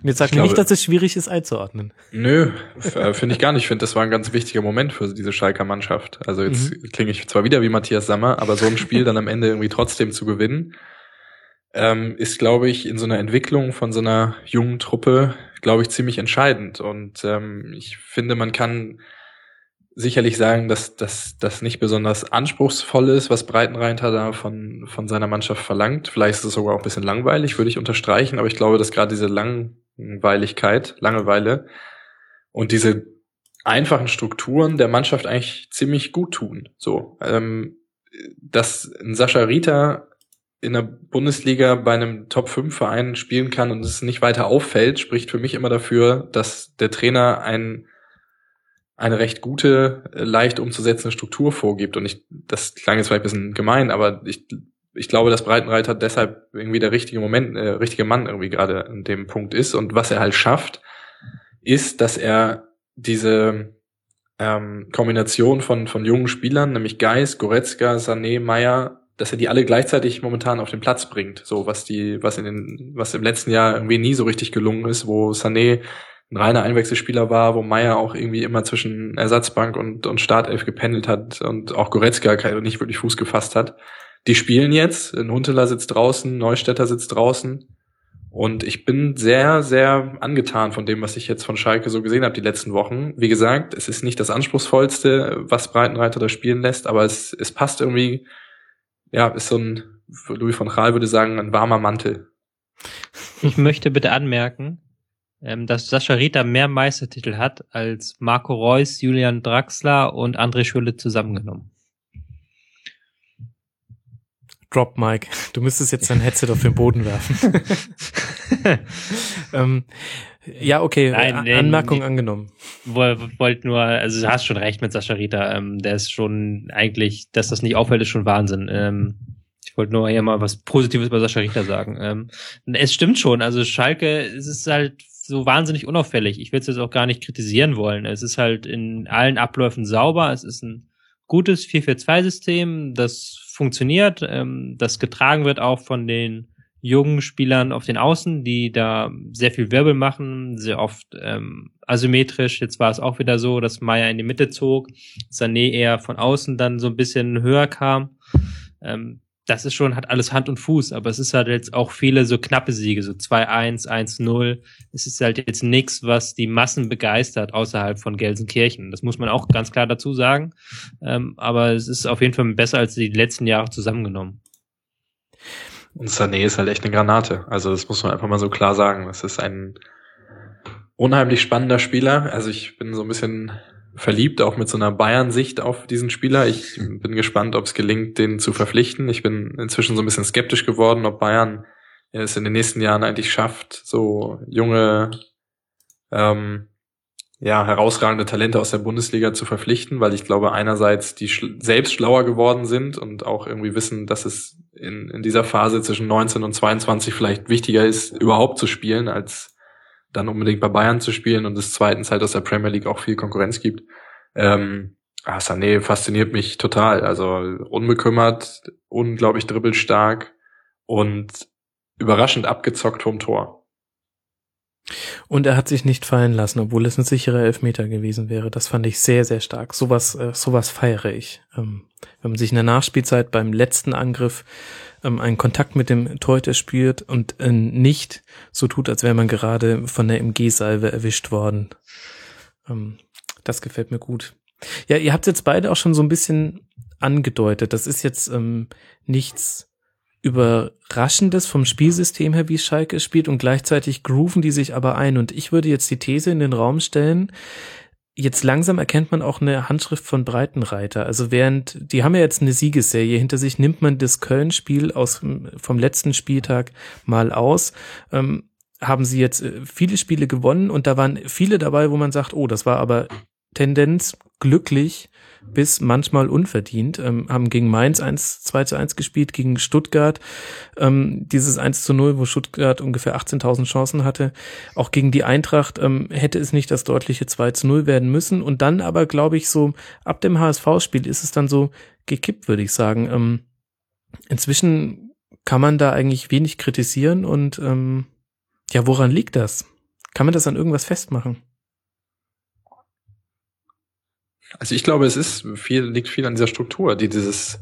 Und jetzt sag Ich mir nicht, glaube- dass es schwierig ist einzuordnen. Nö, äh, finde ich gar nicht. Ich finde, das war ein ganz wichtiger Moment für diese Schalker Mannschaft. Also jetzt klinge ich zwar wieder wie Matthias Sammer, aber so ein Spiel dann am Ende irgendwie trotzdem zu gewinnen, ähm, ist, glaube ich, in so einer Entwicklung von so einer jungen Truppe, glaube ich, ziemlich entscheidend. Und ähm, ich finde, man kann sicherlich sagen, dass das nicht besonders anspruchsvoll ist, was Breitenreiter da von, von seiner Mannschaft verlangt. Vielleicht ist es sogar auch ein bisschen langweilig, würde ich unterstreichen, aber ich glaube, dass gerade diese Langweiligkeit, Langeweile und diese einfachen Strukturen der Mannschaft eigentlich ziemlich gut tun. So, ähm, dass ein Sascha Rita in der Bundesliga bei einem Top-5-Verein spielen kann und es nicht weiter auffällt, spricht für mich immer dafür, dass der Trainer ein eine recht gute, äh, leicht umzusetzende Struktur vorgibt. Und ich, das klang jetzt vielleicht ein bisschen gemein, aber ich, ich glaube, dass Breitenreiter deshalb irgendwie der richtige Moment, äh, richtige Mann irgendwie gerade an dem Punkt ist. Und was er halt schafft, ist, dass er diese ähm, Kombination von, von jungen Spielern, nämlich Geis, Goretzka, Sané, Meyer, dass er die alle gleichzeitig momentan auf den Platz bringt. So, was die, was in den, was im letzten Jahr irgendwie nie so richtig gelungen ist, wo Sané ein reiner Einwechselspieler war, wo Meyer auch irgendwie immer zwischen Ersatzbank und, und Startelf gependelt hat und auch Goretzka nicht wirklich Fuß gefasst hat. Die spielen jetzt, ein Hunteler sitzt draußen, Neustädter sitzt draußen und ich bin sehr, sehr angetan von dem, was ich jetzt von Schalke so gesehen habe die letzten Wochen. Wie gesagt, es ist nicht das anspruchsvollste, was Breitenreiter da spielen lässt, aber es, es passt irgendwie, ja, ist so ein, Louis von Gaal würde sagen, ein warmer Mantel. Ich möchte bitte anmerken, ähm, dass Sascha Rita mehr Meistertitel hat als Marco Reus, Julian Draxler und André Schürrle zusammengenommen. Drop Mike. Du müsstest jetzt dein Headset auf den Boden werfen. ähm, ja, okay. Nein, Anmerkung nee, angenommen. Wollt nur, also du hast schon recht mit Sascha Rita. Ähm, der ist schon eigentlich, dass das nicht auffällt, ist schon Wahnsinn. Ähm, ich wollte nur hier mal was Positives über Sascha Richter sagen. Ähm, es stimmt schon, also Schalke, es ist halt so wahnsinnig unauffällig. Ich will es jetzt auch gar nicht kritisieren wollen. Es ist halt in allen Abläufen sauber. Es ist ein gutes 4-4-2-System, das funktioniert, ähm, das getragen wird auch von den jungen Spielern auf den Außen, die da sehr viel Wirbel machen, sehr oft ähm, asymmetrisch. Jetzt war es auch wieder so, dass Meier in die Mitte zog, Sané eher von außen dann so ein bisschen höher kam. Ähm, das ist schon, hat alles Hand und Fuß, aber es ist halt jetzt auch viele so knappe Siege, so 2-1, 1-0. Es ist halt jetzt nichts, was die Massen begeistert außerhalb von Gelsenkirchen. Das muss man auch ganz klar dazu sagen. Ähm, aber es ist auf jeden Fall besser als die letzten Jahre zusammengenommen. Und Sané ist halt echt eine Granate. Also das muss man einfach mal so klar sagen. Das ist ein unheimlich spannender Spieler. Also ich bin so ein bisschen verliebt, auch mit so einer Bayern-Sicht auf diesen Spieler. Ich bin gespannt, ob es gelingt, den zu verpflichten. Ich bin inzwischen so ein bisschen skeptisch geworden, ob Bayern es in den nächsten Jahren eigentlich schafft, so junge, ähm, ja, herausragende Talente aus der Bundesliga zu verpflichten, weil ich glaube, einerseits die schl selbst schlauer geworden sind und auch irgendwie wissen, dass es in, in dieser Phase zwischen 19 und 22 vielleicht wichtiger ist, überhaupt zu spielen, als dann unbedingt bei Bayern zu spielen und es zweitens halt aus der Premier League auch viel Konkurrenz gibt. Ähm, ah, Sané fasziniert mich total. Also unbekümmert, unglaublich dribbelstark und überraschend abgezockt vom Tor. Und er hat sich nicht fallen lassen, obwohl es ein sicherer Elfmeter gewesen wäre. Das fand ich sehr, sehr stark. Sowas, äh, sowas feiere ich. Ähm, wenn man sich in der Nachspielzeit beim letzten Angriff ähm, einen Kontakt mit dem Torhüter spürt und äh, nicht so tut, als wäre man gerade von der MG-Salve erwischt worden. Ähm, das gefällt mir gut. Ja, ihr habt jetzt beide auch schon so ein bisschen angedeutet. Das ist jetzt ähm, nichts Überraschendes vom Spielsystem her, wie Schalke spielt und gleichzeitig grooven die sich aber ein. Und ich würde jetzt die These in den Raum stellen, jetzt langsam erkennt man auch eine Handschrift von Breitenreiter. Also während, die haben ja jetzt eine Siegesserie hinter sich, nimmt man das Köln-Spiel aus, vom letzten Spieltag mal aus, ähm, haben sie jetzt äh, viele Spiele gewonnen und da waren viele dabei, wo man sagt, oh, das war aber Tendenz glücklich bis manchmal unverdient, ähm, haben gegen Mainz 1, 2 zu 1 gespielt, gegen Stuttgart, ähm, dieses 1 zu 0, wo Stuttgart ungefähr 18.000 Chancen hatte. Auch gegen die Eintracht ähm, hätte es nicht das deutliche 2 zu 0 werden müssen. Und dann aber, glaube ich, so ab dem HSV-Spiel ist es dann so gekippt, würde ich sagen. Ähm, inzwischen kann man da eigentlich wenig kritisieren und ähm, ja, woran liegt das? Kann man das an irgendwas festmachen? Also ich glaube, es ist viel, liegt viel an dieser Struktur, die dieses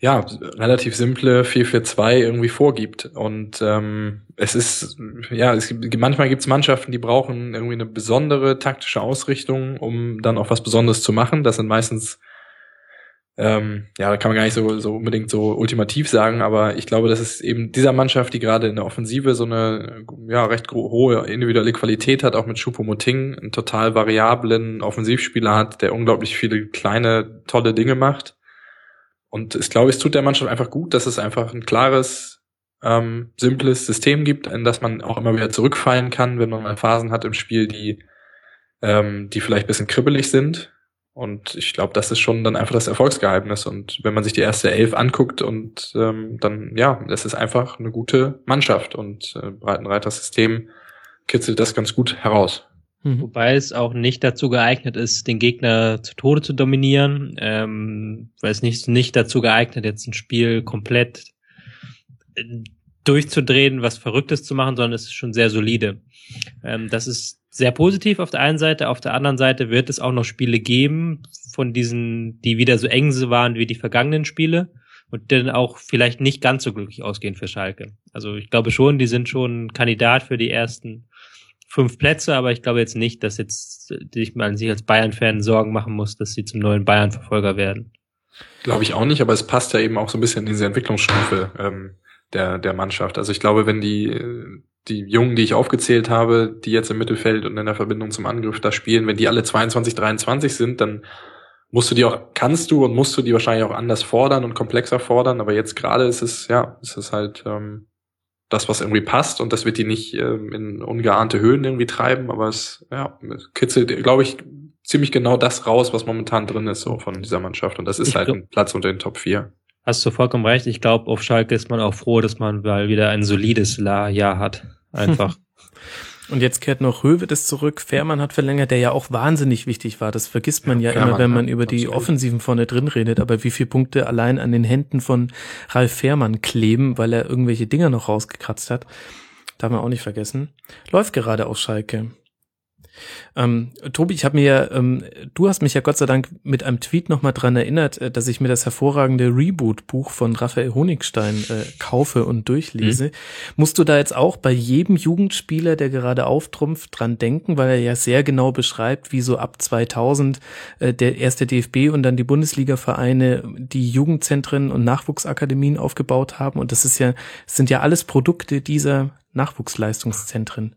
ja, relativ simple 4-4-2 irgendwie vorgibt. Und ähm, es ist, ja, es gibt, manchmal gibt es Mannschaften, die brauchen irgendwie eine besondere taktische Ausrichtung, um dann auch was Besonderes zu machen. Das sind meistens ähm, ja, da kann man gar nicht so, so unbedingt so ultimativ sagen, aber ich glaube, das ist eben dieser Mannschaft, die gerade in der Offensive so eine ja recht hohe individuelle Qualität hat, auch mit Choupo-Moting, einen total variablen Offensivspieler hat, der unglaublich viele kleine tolle Dinge macht. Und ich glaube, es tut der Mannschaft einfach gut, dass es einfach ein klares, ähm, simples System gibt, in das man auch immer wieder zurückfallen kann, wenn man mal Phasen hat im Spiel, die ähm, die vielleicht bisschen kribbelig sind und ich glaube, das ist schon dann einfach das Erfolgsgeheimnis. Und wenn man sich die erste Elf anguckt und ähm, dann, ja, das ist einfach eine gute Mannschaft und äh, Breitenreiters System kitzelt das ganz gut heraus. Mhm. Wobei es auch nicht dazu geeignet ist, den Gegner zu Tode zu dominieren, ähm, weil es nicht, nicht dazu geeignet, jetzt ein Spiel komplett äh, durchzudrehen, was Verrücktes zu machen, sondern es ist schon sehr solide. Ähm, das ist sehr positiv auf der einen Seite. Auf der anderen Seite wird es auch noch Spiele geben von diesen, die wieder so eng waren wie die vergangenen Spiele und dann auch vielleicht nicht ganz so glücklich ausgehen für Schalke. Also ich glaube schon, die sind schon Kandidat für die ersten fünf Plätze, aber ich glaube jetzt nicht, dass jetzt sich man sich als Bayern-Fan Sorgen machen muss, dass sie zum neuen Bayern-Verfolger werden. Glaube ich auch nicht, aber es passt ja eben auch so ein bisschen in diese Entwicklungsstufe ähm, der, der Mannschaft. Also ich glaube, wenn die die Jungen, die ich aufgezählt habe, die jetzt im Mittelfeld und in der Verbindung zum Angriff da spielen, wenn die alle 22, 23 sind, dann musst du die auch, kannst du und musst du die wahrscheinlich auch anders fordern und komplexer fordern, aber jetzt gerade ist es, ja, ist es halt ähm, das, was irgendwie passt und das wird die nicht ähm, in ungeahnte Höhen irgendwie treiben, aber es, ja, es kitzelt, glaube ich, ziemlich genau das raus, was momentan drin ist, so von dieser Mannschaft. Und das ist Ich halt ein Platz unter den Top 4. Hast du vollkommen recht. Ich glaube, auf Schalke ist man auch froh, dass man mal wieder ein solides La- Jahr hat. Einfach. Und jetzt kehrt noch Höwedes zurück. Fährmann hat verlängert, der ja auch wahnsinnig wichtig war. Das vergisst man ja, Fährmann, immer, wenn ja, man über die absolut. Offensiven vorne drin redet. Aber wie viele Punkte allein an den Händen von Ralf Fährmann kleben, weil er irgendwelche Dinger noch rausgekratzt hat. Darf man auch nicht vergessen. Läuft gerade auf Schalke. Ähm, Tobi, ich habe mir ja, ähm, du hast mich ja Gott sei Dank mit einem Tweet nochmal dran erinnert, äh, dass ich mir das hervorragende Reboot-Buch von Raphael Honigstein äh, kaufe und durchlese. Musst du da jetzt auch bei jedem Jugendspieler, der gerade auftrumpft, dran denken, weil er ja sehr genau beschreibt, wie so ab 2000 äh, der erste DFB und dann die Bundesliga-Vereine die Jugendzentren und Nachwuchsakademien aufgebaut haben. Und das ist ja, das sind ja alles Produkte dieser Nachwuchsleistungszentren.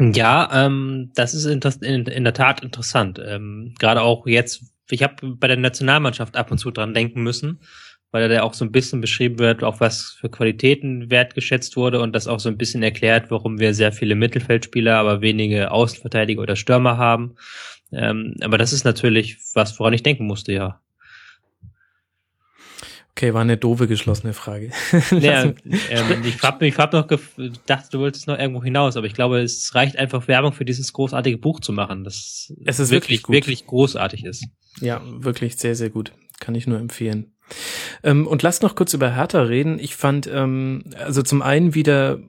Ja, ähm, das ist in, in, der Tat interessant. Ähm, Gerade auch jetzt, ich habe bei der Nationalmannschaft ab und zu dran denken müssen, weil da auch so ein bisschen beschrieben wird, auf was für Qualitäten wertgeschätzt wurde und das auch so ein bisschen erklärt, warum wir sehr viele Mittelfeldspieler, aber wenige Außenverteidiger oder Stürmer haben. Ähm, aber das ist natürlich was, woran ich denken musste, ja. Okay, war eine doofe geschlossene Frage. Ja, ähm, ich habe ich hab noch gedacht, du wolltest noch irgendwo hinaus, aber ich glaube, es reicht einfach Werbung für dieses großartige Buch zu machen, das Es ist wirklich wirklich, wirklich großartig ist. Ja, wirklich sehr, sehr gut. Kann ich nur empfehlen. Ähm, und lasst noch kurz über Hertha reden. Ich fand, ähm, also zum einen wieder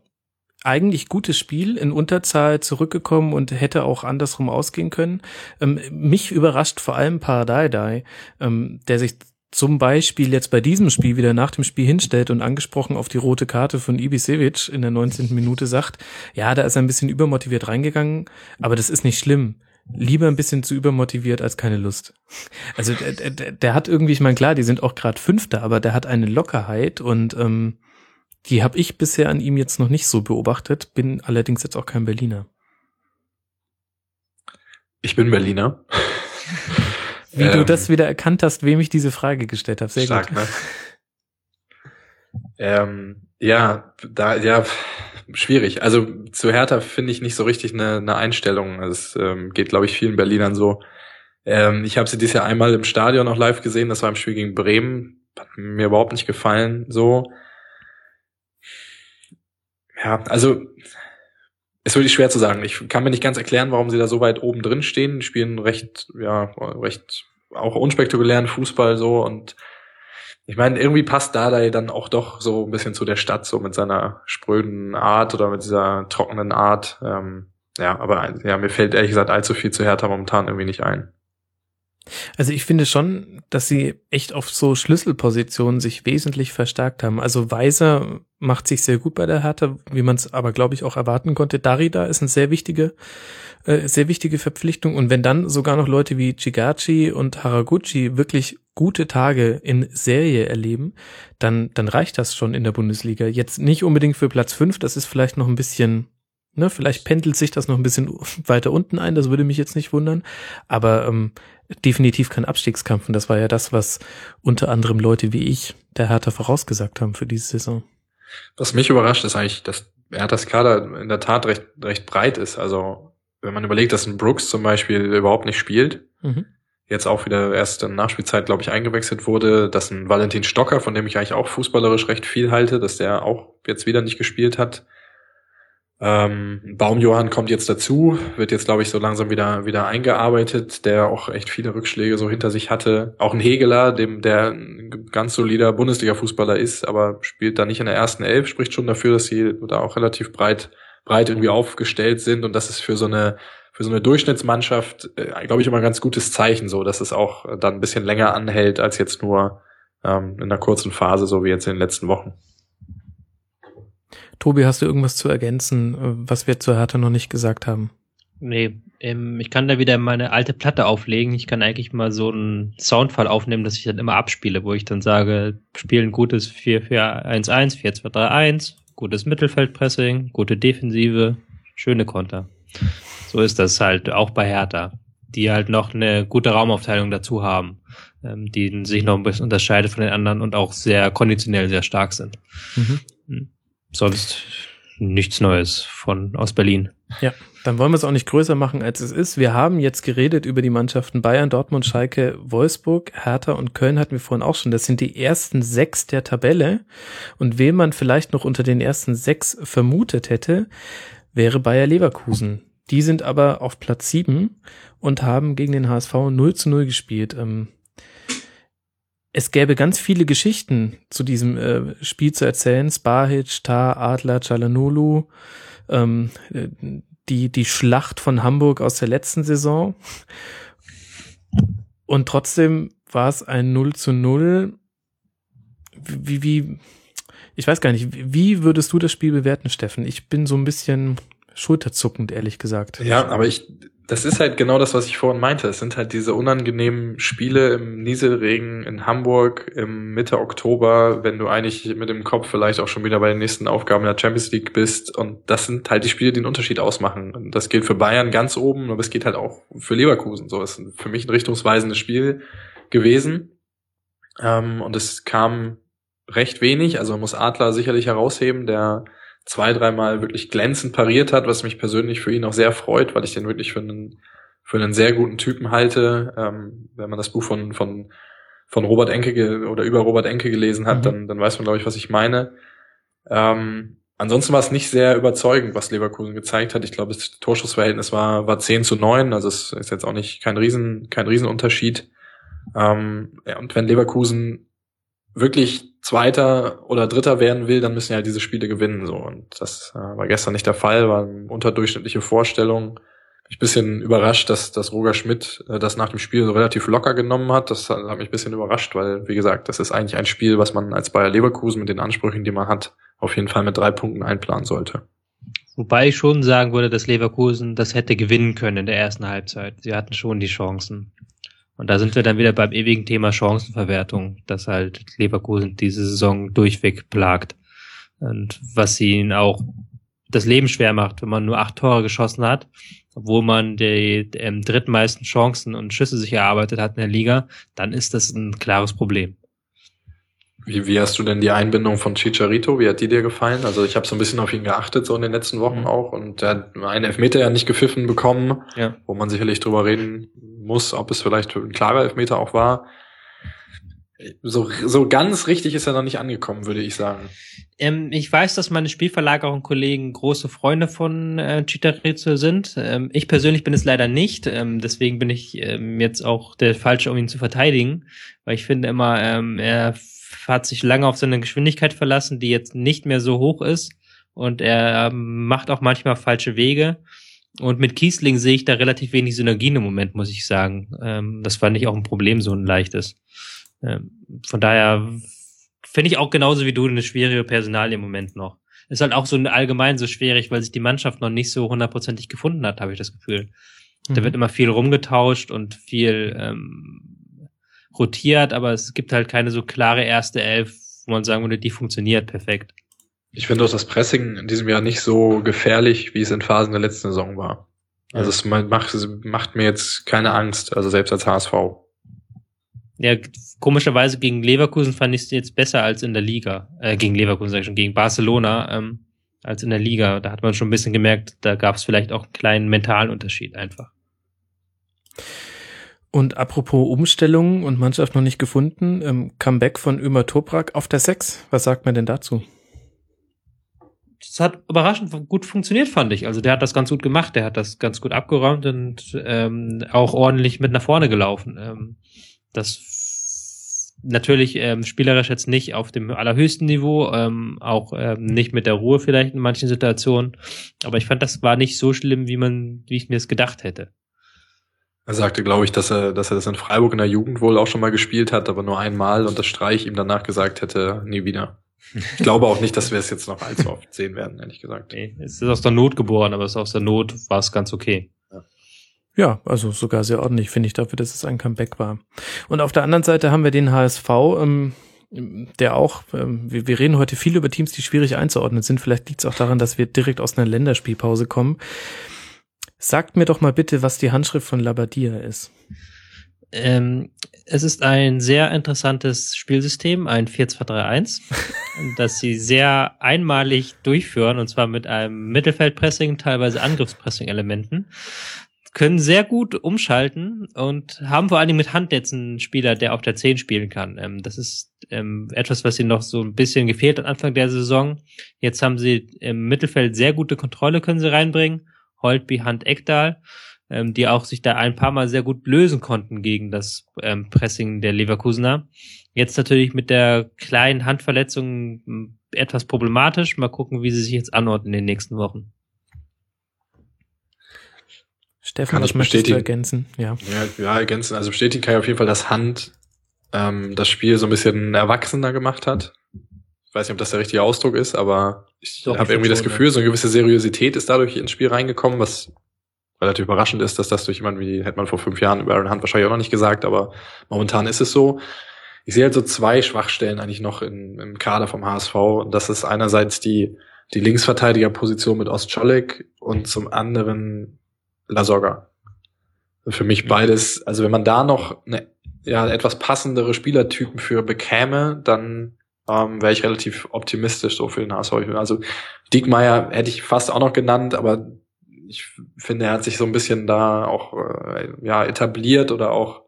eigentlich gutes Spiel in Unterzahl zurückgekommen und hätte auch andersrum ausgehen können. Ähm, mich überrascht vor allem Paradadei, ähm, der sich zum Beispiel jetzt bei diesem Spiel wieder nach dem Spiel hinstellt und angesprochen auf die rote Karte von Ibisevic in der 19. Minute sagt, ja, da ist er ein bisschen übermotiviert reingegangen, aber das ist nicht schlimm. Lieber ein bisschen zu übermotiviert als keine Lust. Also der, der, der hat irgendwie, ich meine, klar, die sind auch gerade Fünfter, aber der hat eine Lockerheit und ähm, die habe ich bisher an ihm jetzt noch nicht so beobachtet, bin allerdings jetzt auch kein Berliner. Ich bin Berliner. Wie du Ähm, das wieder erkannt hast, wem ich diese Frage gestellt habe. Sehr Stark, gut. ne? ähm, ja, da, ja, schwierig. Also zu Hertha finde ich nicht so richtig eine, eine Einstellung. Es ähm, geht, glaube ich, vielen Berlinern so. Ähm, ich habe sie dieses Jahr einmal im Stadion noch live gesehen. Das war im Spiel gegen Bremen. Hat mir überhaupt nicht gefallen. So. Ja, also ist wirklich schwer zu sagen. Ich kann mir nicht ganz erklären, warum sie da so weit oben drin stehen. Die spielen recht, ja, recht auch unspektakulären Fußball so und ich meine, irgendwie passt Dardai dann auch doch so ein bisschen zu der Stadt, so mit seiner spröden Art oder mit dieser trockenen Art. Ähm, ja, aber ja, mir fällt ehrlich gesagt allzu viel zu Hertha momentan irgendwie nicht ein. Also ich finde schon, dass sie echt auf so Schlüsselpositionen sich wesentlich verstärkt haben. Also Weiser macht sich sehr gut bei der Hertha, wie man es aber glaube ich auch erwarten konnte. Darida ist eine sehr wichtige, äh, sehr wichtige Verpflichtung. Und wenn dann sogar noch Leute wie Chigachi und Haraguchi wirklich gute Tage in Serie erleben, dann, dann reicht das schon in der Bundesliga. Jetzt nicht unbedingt für Platz fünf, das ist vielleicht noch ein bisschen, ne, vielleicht pendelt sich das noch ein bisschen weiter unten ein, das würde mich jetzt nicht wundern. Aber ähm, definitiv kein Abstiegskampf. Und das war ja das, was unter anderem Leute wie ich der Hertha vorausgesagt haben für diese Saison. Was mich überrascht, ist eigentlich, dass Herthas Kader in der Tat recht, recht breit ist. Also wenn man überlegt, dass ein Brooks zum Beispiel überhaupt nicht spielt, Mhm. jetzt auch wieder erst in Nachspielzeit, glaube ich, eingewechselt wurde, dass ein Valentin Stocker, von dem ich eigentlich auch fußballerisch recht viel halte, dass der auch jetzt wieder nicht gespielt hat. Ähm, Baumjohann kommt jetzt dazu, wird jetzt, glaube ich, so langsam wieder, wieder eingearbeitet, der auch echt viele Rückschläge so hinter sich hatte. Auch ein Hegeler, dem, der ein ganz solider Bundesliga-Fußballer ist, aber spielt da nicht in der ersten Elf, spricht schon dafür, dass sie da auch relativ breit, breit irgendwie aufgestellt sind und das ist für so eine, für so eine Durchschnittsmannschaft, äh, glaube ich, immer ein ganz gutes Zeichen, so, dass es auch dann ein bisschen länger anhält als jetzt nur ähm, in einer kurzen Phase, so wie jetzt in den letzten Wochen. Tobi, hast du irgendwas zu ergänzen, äh, was wir zur Hertha noch nicht gesagt haben? Nee, ähm, ich kann da wieder meine alte Platte auflegen. Ich kann eigentlich mal so einen Soundfall aufnehmen, dass ich dann immer abspiele, wo ich dann sage, spielen gutes 4-4-1-1, 4-2-3-1, gutes Mittelfeldpressing, gute Defensive, schöne Konter. So ist das halt auch bei Hertha. die halt noch eine gute Raumaufteilung dazu haben, ähm, die sich noch ein bisschen unterscheidet von den anderen und auch sehr konditionell sehr stark sind. Mhm. Sonst nichts Neues von aus Berlin. Ja, dann wollen wir es auch nicht größer machen, als es ist. Wir haben jetzt geredet über die Mannschaften Bayern, Dortmund, Schalke, Wolfsburg, Hertha und Köln hatten wir vorhin auch schon. Das sind die ersten sechs der Tabelle. Und wen man vielleicht noch unter den ersten sechs vermutet hätte, wäre Bayer Leverkusen. Die sind aber auf Platz sieben und haben gegen den HSV 0 zu 0 gespielt. Ähm, es gäbe ganz viele Geschichten zu diesem äh, Spiel zu erzählen. Spahic, Tar, Adler, Chalanolu, ähm, äh, die, die Schlacht von Hamburg aus der letzten Saison. Und trotzdem war es ein 0 zu 0. Wie, wie, ich weiß gar nicht, wie würdest du das Spiel bewerten, Steffen? Ich bin so ein bisschen schulterzuckend, ehrlich gesagt. Ja, aber ich, das ist halt genau das, was ich vorhin meinte. Es sind halt diese unangenehmen Spiele im Nieselregen in Hamburg im Mitte Oktober, wenn du eigentlich mit dem Kopf vielleicht auch schon wieder bei den nächsten Aufgaben der Champions League bist. Und das sind halt die Spiele, die den Unterschied ausmachen. Und das gilt für Bayern ganz oben, aber es geht halt auch für Leverkusen. So ist für mich ein richtungsweisendes Spiel gewesen. Ähm, und es kam recht wenig. Also man muss Adler sicherlich herausheben, der zwei, dreimal wirklich glänzend pariert hat, was mich persönlich für ihn auch sehr freut, weil ich den wirklich für einen, für einen sehr guten Typen halte. Ähm, wenn man das Buch von, von, von Robert Enke oder über Robert Enke gelesen hat, mhm. dann, dann weiß man, glaube ich, was ich meine. Ähm, ansonsten war es nicht sehr überzeugend, was Leverkusen gezeigt hat. Ich glaube, das Torschussverhältnis war, war 10 zu 9, also es ist jetzt auch nicht kein Riesen, kein Riesenunterschied. Ähm, ja, und wenn Leverkusen wirklich Zweiter oder Dritter werden will, dann müssen ja halt diese Spiele gewinnen. So und das äh, war gestern nicht der Fall, war eine unterdurchschnittliche Vorstellung. Ich bin bisschen überrascht, dass, dass Roger Schmidt äh, das nach dem Spiel so relativ locker genommen hat. Das hat, hat mich ein bisschen überrascht, weil, wie gesagt, das ist eigentlich ein Spiel, was man als Bayer Leverkusen mit den Ansprüchen, die man hat, auf jeden Fall mit drei Punkten einplanen sollte. Wobei ich schon sagen würde, dass Leverkusen das hätte gewinnen können in der ersten Halbzeit. Sie hatten schon die Chancen. Und da sind wir dann wieder beim ewigen Thema Chancenverwertung, das halt Leverkusen diese Saison durchweg plagt. Und was sie ihnen auch das Leben schwer macht, wenn man nur acht Tore geschossen hat, obwohl man die ähm, drittmeisten Chancen und Schüsse sich erarbeitet hat in der Liga, dann ist das ein klares Problem. Wie, wie hast du denn die Einbindung von Chicharito? Wie hat die dir gefallen? Also ich habe so ein bisschen auf ihn geachtet, so in den letzten Wochen mhm. auch. Und er hat einen Elfmeter ja nicht gepfiffen bekommen, ja. wo man sicherlich drüber reden muss, ob es vielleicht ein klarer Elfmeter auch war. So, so ganz richtig ist er noch nicht angekommen, würde ich sagen. Ähm, ich weiß, dass meine Spielverlagerung Kollegen große Freunde von äh, Chicharito sind. Ähm, ich persönlich bin es leider nicht. Ähm, deswegen bin ich ähm, jetzt auch der Falsche, um ihn zu verteidigen. Weil ich finde immer, ähm, er hat sich lange auf seine Geschwindigkeit verlassen, die jetzt nicht mehr so hoch ist. Und er ähm, macht auch manchmal falsche Wege. Und mit Kiesling sehe ich da relativ wenig Synergien im Moment, muss ich sagen. Ähm, das fand ich auch ein Problem, so ein leichtes. Ähm, von daher finde ich auch genauso wie du eine schwierige Personal im Moment noch. Ist halt auch so allgemein so schwierig, weil sich die Mannschaft noch nicht so hundertprozentig gefunden hat, habe ich das Gefühl. Mhm. Da wird immer viel rumgetauscht und viel ähm, rotiert, aber es gibt halt keine so klare erste Elf, wo man sagen würde, die funktioniert perfekt. Ich finde auch das Pressing in diesem Jahr nicht so gefährlich, wie es in Phasen der letzten Saison war. Also es macht, es macht mir jetzt keine Angst, also selbst als HSV. Ja, komischerweise gegen Leverkusen fand ich es jetzt besser als in der Liga. Äh, gegen Leverkusen sag ich schon, gegen Barcelona ähm, als in der Liga. Da hat man schon ein bisschen gemerkt, da gab es vielleicht auch einen kleinen mentalen Unterschied einfach. Und apropos Umstellungen und Mannschaft noch nicht gefunden, ähm, Comeback von Ömer Toprak auf der 6. Was sagt man denn dazu? Das hat überraschend gut funktioniert, fand ich. Also der hat das ganz gut gemacht, der hat das ganz gut abgeräumt und ähm, auch ordentlich mit nach vorne gelaufen. Ähm, das natürlich ähm, spielerisch jetzt nicht auf dem allerhöchsten Niveau, ähm, auch ähm, nicht mit der Ruhe vielleicht in manchen Situationen. Aber ich fand, das war nicht so schlimm, wie man, wie ich mir es gedacht hätte. Er sagte, glaube ich, dass er, dass er das in Freiburg in der Jugend wohl auch schon mal gespielt hat, aber nur einmal und das Streich ihm danach gesagt hätte, nie wieder. Ich glaube auch nicht, dass wir es jetzt noch allzu oft sehen werden, ehrlich gesagt. Nee, es ist aus der Not geboren, aber es ist aus der Not war es ganz okay. Ja. also sogar sehr ordentlich, finde ich, dafür, dass es ein Comeback war. Und auf der anderen Seite haben wir den HSV, ähm, der auch, ähm, wir, wir reden heute viel über Teams, die schwierig einzuordnen sind. Vielleicht liegt es auch daran, dass wir direkt aus einer Länderspielpause kommen. Sagt mir doch mal bitte, was die Handschrift von Labadia ist. Ähm, es ist ein sehr interessantes Spielsystem, ein 4-2-3-1, das sie sehr einmalig durchführen, und zwar mit einem Mittelfeldpressing, teilweise Angriffspressing-Elementen. Können sehr gut umschalten und haben vor allen Dingen mit Hand jetzt einen Spieler, der auf der 10 spielen kann. Ähm, das ist ähm, etwas, was ihnen noch so ein bisschen gefehlt hat Anfang der Saison. Jetzt haben sie im Mittelfeld sehr gute Kontrolle, können sie reinbringen. Holtby, Hand, Eckdahl ähm, die auch sich da ein paar Mal sehr gut lösen konnten gegen das ähm, Pressing der Leverkusener. Jetzt natürlich mit der kleinen Handverletzung hm, etwas problematisch. Mal gucken, wie sie sich jetzt anordnen in den nächsten Wochen. Steffen, kann was möchtest du ergänzen? Ja. ja, ja, ergänzen. Also bestätigen kann ich auf jeden Fall, dass Hand ähm, das Spiel so ein bisschen erwachsener gemacht hat. Ich weiß nicht, ob das der richtige Ausdruck ist, aber ich habe irgendwie das Gefühl, so eine gewisse Seriosität ist dadurch ins Spiel reingekommen, was relativ überraschend ist, dass das durch jemanden wie, hätte man vor fünf Jahren über Aaron Hunt wahrscheinlich auch noch nicht gesagt, aber momentan ist es so. Ich sehe halt so zwei Schwachstellen eigentlich noch in, im Kader vom HSV. Und das ist einerseits die, die Linksverteidigerposition mit Ostscholek und zum anderen Lasogga. Für mich beides, also wenn man da noch eine, ja, etwas passendere Spielertypen für bekäme, dann ähm, wäre ich relativ optimistisch so für den HSV. Also Diekmeyer hätte ich fast auch noch genannt, aber ich finde, er hat sich so ein bisschen da auch äh, ja etabliert oder auch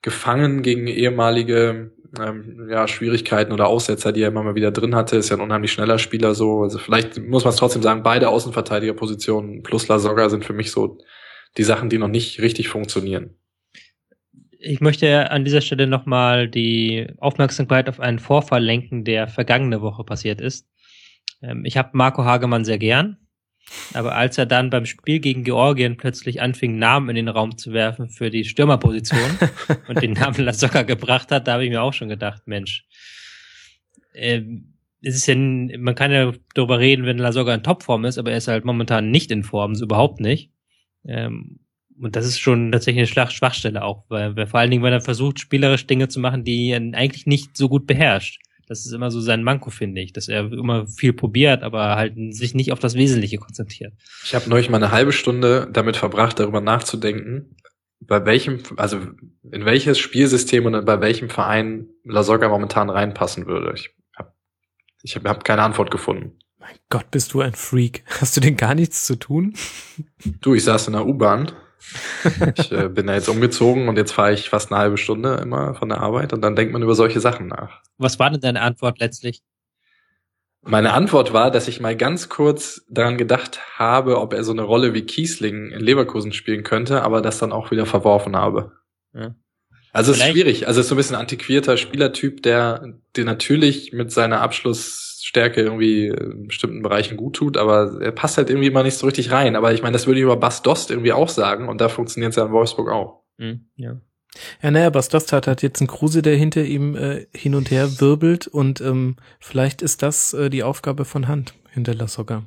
gefangen gegen ehemalige ähm, ja, Schwierigkeiten oder Aussetzer, die er immer mal wieder drin hatte. Ist ja ein unheimlich schneller Spieler so. Also vielleicht muss man es trotzdem sagen, beide Außenverteidigerpositionen plus Lasogga sind für mich so die Sachen, die noch nicht richtig funktionieren. Ich möchte an dieser Stelle nochmal die Aufmerksamkeit auf einen Vorfall lenken, der vergangene Woche passiert ist. Ähm, ich habe Marco Hagemann sehr gern aber als er dann beim Spiel gegen Georgien plötzlich anfing, Namen in den Raum zu werfen für die Stürmerposition und den Namen Lasocca gebracht hat, da habe ich mir auch schon gedacht, Mensch, äh, es ist ja, man kann ja darüber reden, wenn Lasogga in Topform ist, aber er ist halt momentan nicht in Form, so überhaupt nicht. Ähm, und das ist schon tatsächlich eine Schwachstelle auch, weil, weil vor allen Dingen, weil er versucht, spielerisch Dinge zu machen, die er eigentlich nicht so gut beherrscht. Das ist immer so sein Manko, finde ich, dass er immer viel probiert, aber halt sich nicht auf das Wesentliche konzentriert. Ich habe neulich mal eine halbe Stunde damit verbracht, darüber nachzudenken, bei welchem, also in welches Spielsystem und bei welchem Verein La Soga momentan reinpassen würde. Ich habe ich hab, hab keine Antwort gefunden. Mein Gott, bist du ein Freak. Hast du denn gar nichts zu tun? Du, ich saß in der U-Bahn ich äh, bin da jetzt umgezogen und jetzt fahre ich fast eine halbe Stunde immer von der Arbeit und dann denkt man über solche Sachen nach. Was war denn deine Antwort letztlich? Meine Antwort war, dass ich mal ganz kurz daran gedacht habe, ob er so eine Rolle wie Kiesling in Leverkusen spielen könnte, aber das dann auch wieder verworfen habe. Ja. Also es ist schwierig. Also es ist so ein bisschen antiquierter Spielertyp, der, der natürlich mit seiner Abschlussstärke irgendwie in bestimmten Bereichen gut tut, aber er passt halt irgendwie immer nicht so richtig rein. Aber ich meine, das würde ich über Bas Dost irgendwie auch sagen und da funktioniert es ja in Wolfsburg auch. Mhm, ja. Ja, naja, Bas Dost hat, hat jetzt einen Kruse, der hinter ihm äh, hin und her wirbelt und ähm, vielleicht ist das äh, die Aufgabe von Hand hinter Lasogga.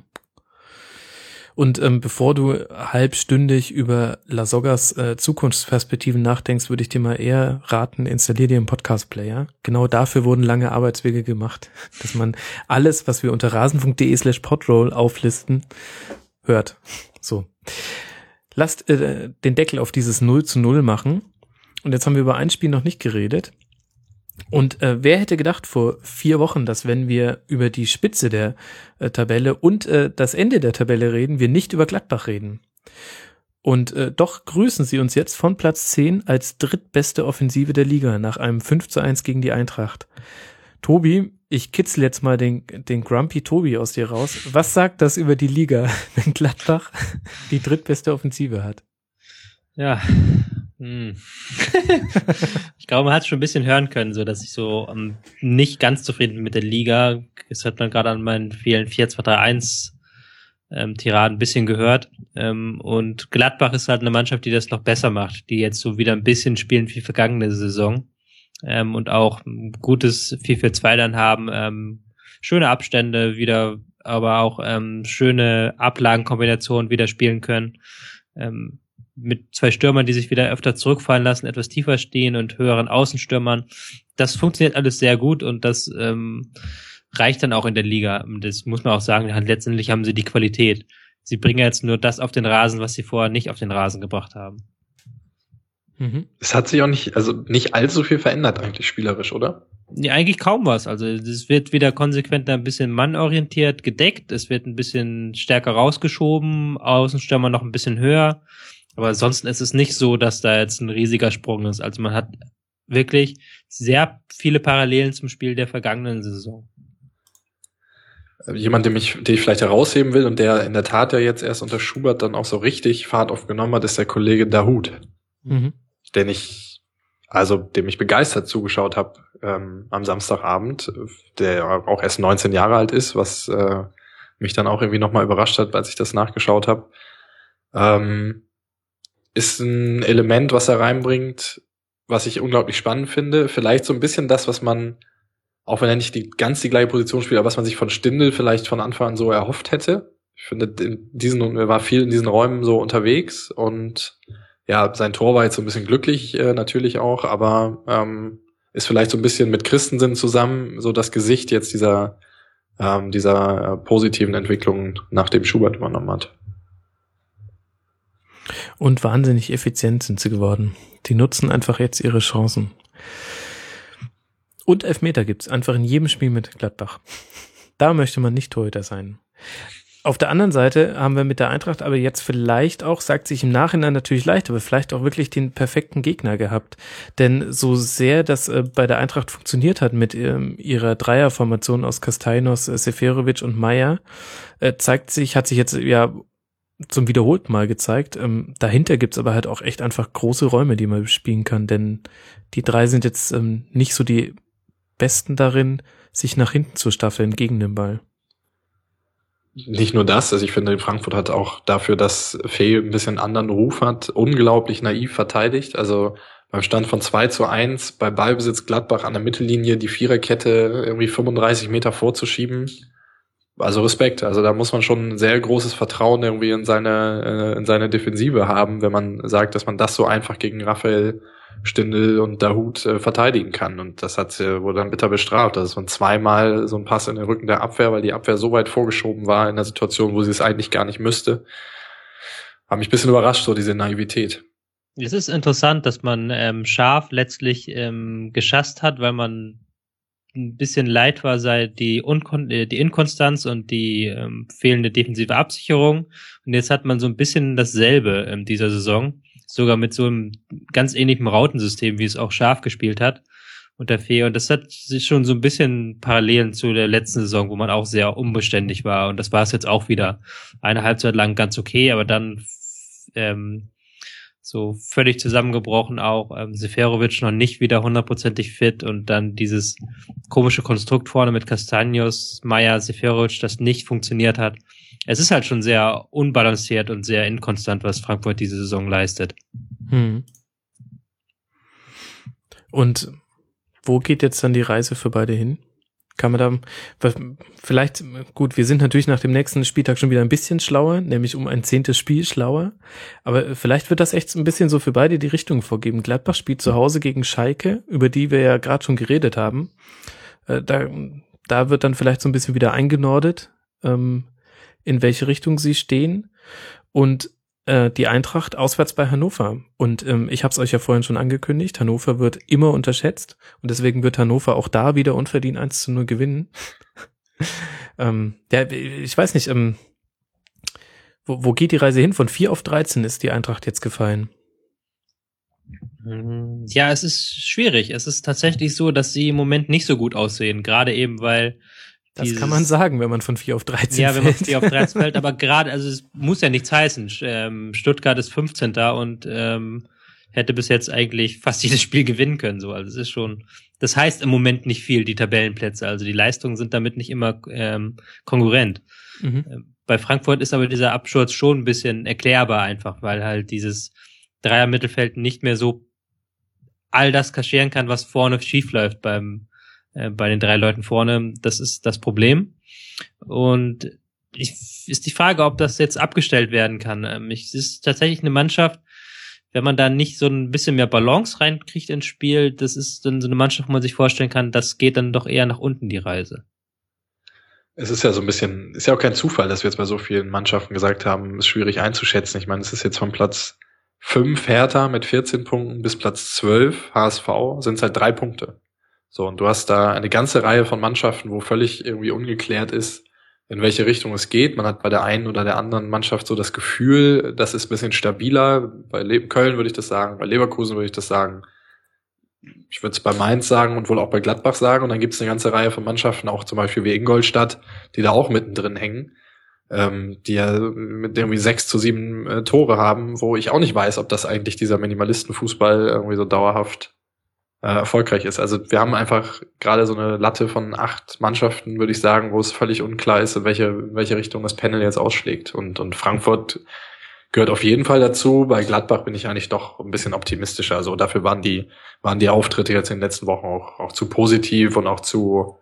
Und ähm, bevor du halbstündig über Lasoggas äh, Zukunftsperspektiven nachdenkst, würde ich dir mal eher raten, installier dir einen Podcast-Player. Genau dafür wurden lange Arbeitswege gemacht, dass man alles, was wir unter rasen.de slash podroll auflisten, hört. So. Lasst äh, den Deckel auf dieses 0 zu 0 machen. Und jetzt haben wir über ein Spiel noch nicht geredet. Und äh, wer hätte gedacht vor vier Wochen, dass wenn wir über die Spitze der äh, Tabelle und äh, das Ende der Tabelle reden, wir nicht über Gladbach reden? Und äh, doch grüßen sie uns jetzt von Platz 10 als drittbeste Offensive der Liga nach einem 5 zu 1 gegen die Eintracht. Tobi, ich kitzel jetzt mal den, den Grumpy Tobi aus dir raus. Was sagt das über die Liga, wenn Gladbach die drittbeste Offensive hat? Ja, hm. ich glaube, man hat schon ein bisschen hören können, so dass ich so um, ähm, nicht ganz zufrieden bin mit der Liga. Das hat man gerade an meinen vielen 4-2-3-1 ähm, Tiraden ein bisschen gehört. Ähm, und Gladbach ist halt eine Mannschaft, die das noch besser macht, die jetzt so wieder ein bisschen spielen wie vergangene Saison. Ähm, und auch ein gutes 4-4-2 dann haben. Ähm, schöne Abstände wieder, aber auch ähm, schöne Ablagenkombinationen wieder spielen können. Ähm, mit zwei Stürmern, die sich wieder öfter zurückfallen lassen, etwas tiefer stehen und höheren Außenstürmern. Das funktioniert alles sehr gut und das ähm, reicht dann auch in der Liga. Das muss man auch sagen, letztendlich haben sie die Qualität. sie bringen jetzt nur das auf den Rasen, was sie vorher nicht auf den Rasen gebracht haben. Mhm. Es hat sich auch nicht, also nicht allzu viel verändert eigentlich spielerisch, oder? Ja, eigentlich kaum was. Also es wird wieder konsequent ein bisschen mannorientiert gedeckt, es wird ein bisschen stärker rausgeschoben, Außenstürmer noch ein bisschen höher. Aber ansonsten ist es nicht so, dass da jetzt ein riesiger Sprung ist. Also man hat wirklich sehr viele Parallelen zum Spiel der vergangenen Saison. Jemand, den ich, den ich vielleicht herausheben will und der in der Tat ja jetzt erst unter Schubert dann auch so richtig Fahrt aufgenommen hat, ist der Kollege Dahut. Mhm. Den ich, also dem ich begeistert zugeschaut habe ähm, am Samstagabend, der auch erst 19 Jahre alt ist, was äh, mich dann auch irgendwie nochmal überrascht hat, als ich das nachgeschaut habe. Ähm, ist ein Element, was er reinbringt, was ich unglaublich spannend finde. Vielleicht so ein bisschen das, was man, auch wenn er nicht die ganz die gleiche Position spielt, aber was man sich von Stindel vielleicht von Anfang an so erhofft hätte. Ich finde, in diesen, er war viel in diesen Räumen so unterwegs und ja, sein Tor war jetzt so ein bisschen glücklich äh, natürlich auch, aber ähm, ist vielleicht so ein bisschen mit Christensen zusammen so das Gesicht jetzt dieser ähm, dieser äh, positiven Entwicklung, nachdem Schubert übernommen hat. Und wahnsinnig effizient sind sie geworden. Die nutzen einfach jetzt ihre Chancen. Und Elfmeter gibt's einfach in jedem Spiel mit Gladbach. Da möchte man nicht Torhüter sein. Auf der anderen Seite haben wir mit der Eintracht aber jetzt vielleicht auch, sagt sich im Nachhinein natürlich leicht, aber vielleicht auch wirklich den perfekten Gegner gehabt. Denn so sehr das äh, bei der Eintracht funktioniert hat mit ähm, ihrer Dreierformation aus Kastainos, äh, Seferovic und Meyer, äh, zeigt sich, hat sich jetzt ja zum wiederholten Mal gezeigt. Ähm, dahinter gibt's aber halt auch echt einfach große Räume, die man spielen kann, denn die drei sind jetzt ähm, nicht so die Besten darin, sich nach hinten zu staffeln gegen den Ball nicht nur das, also ich finde, Frankfurt hat auch dafür, dass Fee ein bisschen anderen Ruf hat, unglaublich naiv verteidigt. Also beim Stand von 2 zu 1 bei Ballbesitz Gladbach an der Mittellinie die Viererkette irgendwie 35 Meter vorzuschieben. Also Respekt. Also da muss man schon ein sehr großes Vertrauen irgendwie in seine, äh, in seine Defensive haben, wenn man sagt, dass man das so einfach gegen Raphael Stindel und Dahut äh, verteidigen kann. Und das hat äh, wurde dann bitter bestraft. Das ist man zweimal so ein Pass in den Rücken der Abwehr, weil die Abwehr so weit vorgeschoben war in der Situation, wo sie es eigentlich gar nicht müsste. Hat mich ein bisschen überrascht, so diese Naivität. Es ist interessant, dass man ähm, Scharf letztlich ähm, geschasst hat, weil man ein bisschen leid war, sei die, Unkon äh, die Inkonstanz und die ähm, fehlende defensive Absicherung. Und jetzt hat man so ein bisschen dasselbe in dieser Saison sogar mit so einem ganz ähnlichen Rautensystem, wie es auch scharf gespielt hat unter Fee. Und das hat sich schon so ein bisschen Parallelen zu der letzten Saison, wo man auch sehr unbeständig war. Und das war es jetzt auch wieder eine Halbzeit lang ganz okay, aber dann ähm, so völlig zusammengebrochen auch. Ähm, Seferovic noch nicht wieder hundertprozentig fit und dann dieses komische Konstrukt vorne mit Castanios, Meier, Seferovic, das nicht funktioniert hat es ist halt schon sehr unbalanciert und sehr inkonstant, was Frankfurt diese Saison leistet. Hm. Und wo geht jetzt dann die Reise für beide hin? Kann man da, vielleicht, gut, wir sind natürlich nach dem nächsten Spieltag schon wieder ein bisschen schlauer, nämlich um ein zehntes Spiel schlauer. Aber vielleicht wird das echt ein bisschen so für beide die Richtung vorgeben. Gladbach spielt zu Hause gegen Schalke, über die wir ja gerade schon geredet haben. Äh, da, da wird dann vielleicht so ein bisschen wieder eingenordet. Ähm, in welche Richtung sie stehen und äh, die Eintracht auswärts bei Hannover. Und ähm, ich habe es euch ja vorhin schon angekündigt, Hannover wird immer unterschätzt und deswegen wird Hannover auch da wieder unverdient 1 zu 0 gewinnen. ähm, ja, ich weiß nicht, ähm, wo, wo geht die Reise hin? Von 4 auf 13 ist die Eintracht jetzt gefallen. Ja, es ist schwierig. Es ist tatsächlich so, dass sie im Moment nicht so gut aussehen. Gerade eben, weil das Dieses, kann man sagen, wenn man von 4 auf 13 ja, fällt. Ja, wenn man von 4 auf 13 fällt, aber gerade, also es muss ja nichts heißen. Ähm, Stuttgart ist 15. und ähm, hätte bis jetzt eigentlich fast jedes Spiel gewinnen können. So, also es ist schon, das heißt im Moment nicht viel, die Tabellenplätze. Also die Leistungen sind damit nicht immer ähm, konkurrent. Mhm. Ähm, bei Frankfurt ist aber dieser Absturz schon ein bisschen erklärbar einfach, weil halt dieses Dreier-Mittelfeld nicht mehr so all das kaschieren kann, was vorne schief läuft beim äh, bei den drei Leuten vorne. Das ist das Problem. Und ich, ist die Frage, ob das jetzt abgestellt werden kann. Ähm, es ist tatsächlich eine Mannschaft, wenn man da nicht so ein bisschen mehr Balance reinkriegt ins Spiel, das ist dann so eine Mannschaft, wo man sich vorstellen kann, das geht dann doch eher nach unten die Reise. es ist ja so ein bisschen, ist ja auch kein Zufall, dass wir jetzt bei so vielen Mannschaften gesagt haben, ist schwierig einzuschätzen. Ich meine, es ist jetzt von Platz 5 Hertha mit 14 Punkten bis Platz 12 HSV sind es halt drei Punkte. So, und du hast da eine ganze Reihe von Mannschaften, wo völlig irgendwie ungeklärt ist, in welche Richtung es geht. Man hat bei der einen oder der anderen Mannschaft so das Gefühl, das ist ein bisschen stabiler. Bei Le Köln würde ich das sagen, bei Leverkusen würde ich das sagen. Ich würde es bei Mainz sagen und wohl auch bei Gladbach sagen. Und dann gibt es eine ganze Reihe von Mannschaften, auch zum Beispiel wie Ingolstadt, die da auch mittendrin hängen, ähm, die ja mit irgendwie sechs zu sieben äh, Tore haben, wo ich auch nicht weiß, ob das eigentlich dieser Minimalistenfußball irgendwie so dauerhaft äh, erfolgreich ist. Also wir haben einfach gerade so eine Latte von acht Mannschaften, würde ich sagen, wo es völlig unklar ist, in welche, welche Richtung das Panel jetzt ausschlägt. Und, und Frankfurt gehört auf jeden Fall dazu. Bei Gladbach bin ich eigentlich doch ein bisschen optimistischer. Also dafür waren die, waren die Auftritte jetzt in den letzten Wochen auch, auch zu positiv und auch zu,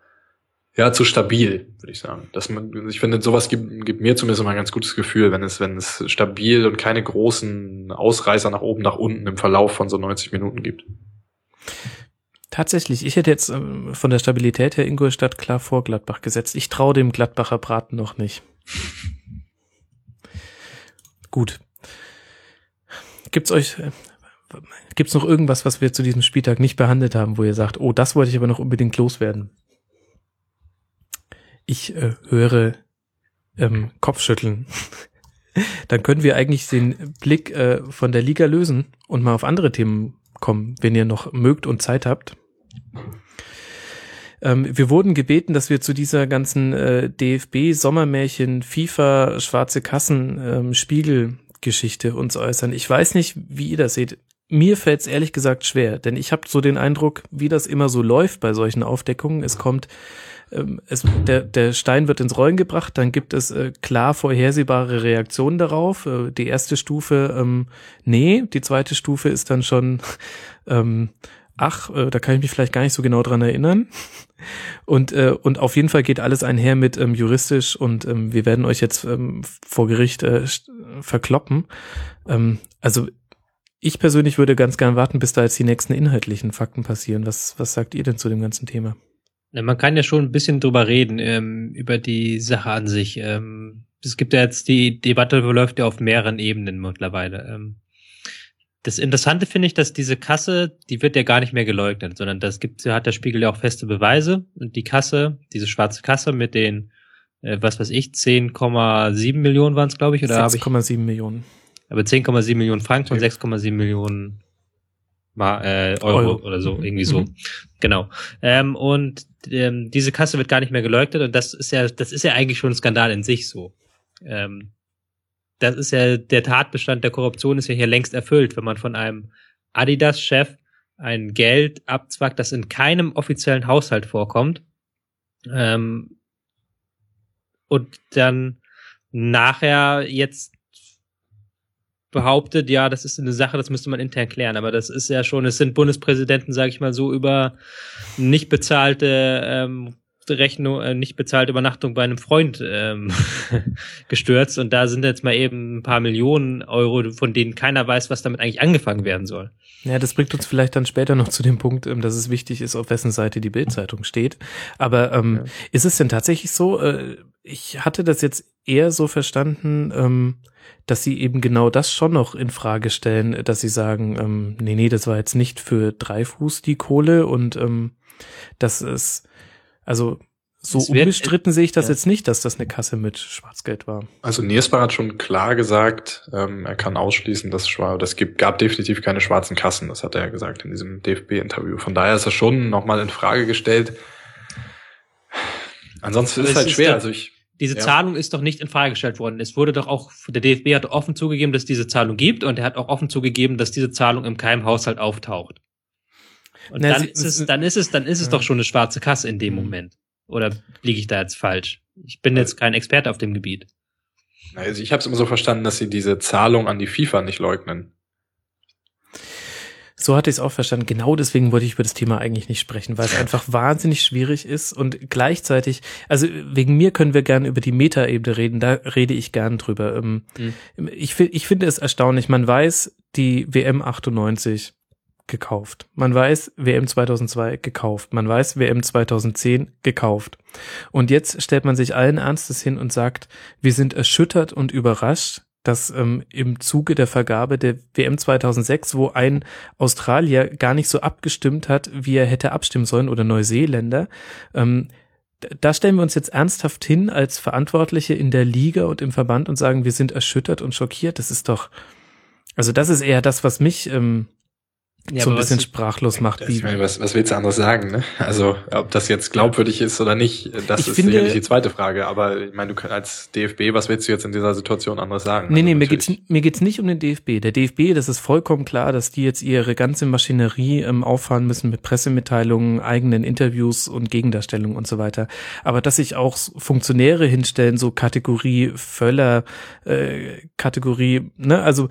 ja, zu stabil, würde ich sagen. Dass man, ich finde, sowas gibt, gibt mir zumindest immer ein ganz gutes Gefühl, wenn es, wenn es stabil und keine großen Ausreißer nach oben, nach unten im Verlauf von so 90 Minuten gibt. Tatsächlich, ich hätte jetzt ähm, von der Stabilität her Ingolstadt klar vor Gladbach gesetzt. Ich traue dem Gladbacher Braten noch nicht. Gut. Gibt's euch, äh, gibt's noch irgendwas, was wir zu diesem Spieltag nicht behandelt haben, wo ihr sagt, oh, das wollte ich aber noch unbedingt loswerden? Ich äh, höre ähm, Kopfschütteln. Dann können wir eigentlich den Blick äh, von der Liga lösen und mal auf andere Themen kommen, wenn ihr noch mögt und Zeit habt. Ähm, wir wurden gebeten, dass wir zu dieser ganzen äh, DFB Sommermärchen FIFA schwarze Kassen ähm, Spiegel Geschichte uns äußern. Ich weiß nicht, wie ihr das seht. Mir fällt es ehrlich gesagt schwer, denn ich habe so den Eindruck, wie das immer so läuft bei solchen Aufdeckungen. Es kommt ähm, es, der, der Stein wird ins Rollen gebracht, dann gibt es äh, klar vorhersehbare Reaktionen darauf. Äh, die erste Stufe, ähm, nee, die zweite Stufe ist dann schon, ähm, ach, äh, da kann ich mich vielleicht gar nicht so genau dran erinnern. Und, äh, und auf jeden Fall geht alles einher mit ähm, juristisch und ähm, wir werden euch jetzt ähm, vor Gericht äh, verkloppen. Ähm, also ich persönlich würde ganz gern warten, bis da jetzt die nächsten inhaltlichen Fakten passieren. Was, was sagt ihr denn zu dem ganzen Thema? Man kann ja schon ein bisschen drüber reden, ähm, über die Sache an sich. Ähm, es gibt ja jetzt, die Debatte läuft ja auf mehreren Ebenen mittlerweile. Ähm, das Interessante finde ich, dass diese Kasse, die wird ja gar nicht mehr geleugnet, sondern das gibt, hat der Spiegel ja auch feste Beweise. Und die Kasse, diese schwarze Kasse mit den, äh, was weiß ich, 10,7 Millionen waren es, glaube ich, oder 6,7 Millionen. Aber 10,7 Millionen Franken und 6,7 Millionen Mal, äh, Euro, Euro, oder so, irgendwie so. Mhm. Genau. Ähm, und ähm, diese Kasse wird gar nicht mehr geleugnet und das ist ja, das ist ja eigentlich schon ein Skandal in sich so. Ähm, das ist ja, der Tatbestand der Korruption ist ja hier längst erfüllt, wenn man von einem Adidas-Chef ein Geld abzwackt, das in keinem offiziellen Haushalt vorkommt. Ähm, und dann nachher jetzt behauptet, ja, das ist eine Sache, das müsste man intern klären. Aber das ist ja schon, es sind Bundespräsidenten, sage ich mal so, über nicht bezahlte ähm, Rechnung, äh, nicht bezahlte Übernachtung bei einem Freund ähm, gestürzt. Und da sind jetzt mal eben ein paar Millionen Euro, von denen keiner weiß, was damit eigentlich angefangen werden soll. Ja, das bringt uns vielleicht dann später noch zu dem Punkt, ähm, dass es wichtig ist, auf wessen Seite die Bildzeitung steht. Aber ähm, ja. ist es denn tatsächlich so? Äh, ich hatte das jetzt eher so verstanden, ähm, dass sie eben genau das schon noch in Frage stellen, dass sie sagen, ähm, nee, nee, das war jetzt nicht für Dreifuß die Kohle und ähm, das ist, also so wird, unbestritten sehe ich das ja. jetzt nicht, dass das eine Kasse mit Schwarzgeld war. Also Niersbar hat schon klar gesagt, ähm, er kann ausschließen, dass das gibt, gab definitiv keine schwarzen Kassen. Das hat er ja gesagt in diesem DFB-Interview. Von daher ist er schon nochmal in Frage gestellt. Ansonsten ist es halt schwer. also ich diese ja. Zahlung ist doch nicht in Frage gestellt worden. Es wurde doch auch, der DFB hat offen zugegeben, dass diese Zahlung gibt und er hat auch offen zugegeben, dass diese Zahlung im Keimhaushalt auftaucht. Und Na, dann, ist es, dann ist es, dann ist es ja. doch schon eine schwarze Kasse in dem mhm. Moment. Oder liege ich da jetzt falsch? Ich bin jetzt kein Experte auf dem Gebiet. Also ich habe es immer so verstanden, dass sie diese Zahlung an die FIFA nicht leugnen. So hatte ich es auch verstanden. Genau deswegen wollte ich über das Thema eigentlich nicht sprechen, weil es einfach wahnsinnig schwierig ist und gleichzeitig, also wegen mir können wir gerne über die Metaebene reden, da rede ich gern drüber. Ähm, mhm. Ich, ich finde es erstaunlich, man weiß, die WM 98 gekauft. Man weiß, WM 2002 gekauft. Man weiß, WM 2010 gekauft. Und jetzt stellt man sich allen Ernstes hin und sagt, wir sind erschüttert und überrascht, dass ähm, im Zuge der Vergabe der WM 2006, wo ein Australier gar nicht so abgestimmt hat, wie er hätte abstimmen sollen, oder Neuseeländer, ähm, da stellen wir uns jetzt ernsthaft hin als Verantwortliche in der Liga und im Verband und sagen, wir sind erschüttert und schockiert. Das ist doch, also das ist eher das, was mich ähm, ja, so ein bisschen sprachlos macht. Wie, meine, was, was willst du anderes sagen? Ne? Also ob das jetzt glaubwürdig ist oder nicht, das ist finde, sicherlich die zweite Frage. Aber ich meine, du als DFB, was willst du jetzt in dieser Situation anderes sagen? Nee, nee, also, mir geht's mir geht's nicht um den DFB. Der DFB, das ist vollkommen klar, dass die jetzt ihre ganze Maschinerie ähm, auffahren müssen mit Pressemitteilungen, eigenen Interviews und Gegendarstellungen und so weiter. Aber dass sich auch Funktionäre hinstellen, so Kategorie Völler, äh, Kategorie, ne, also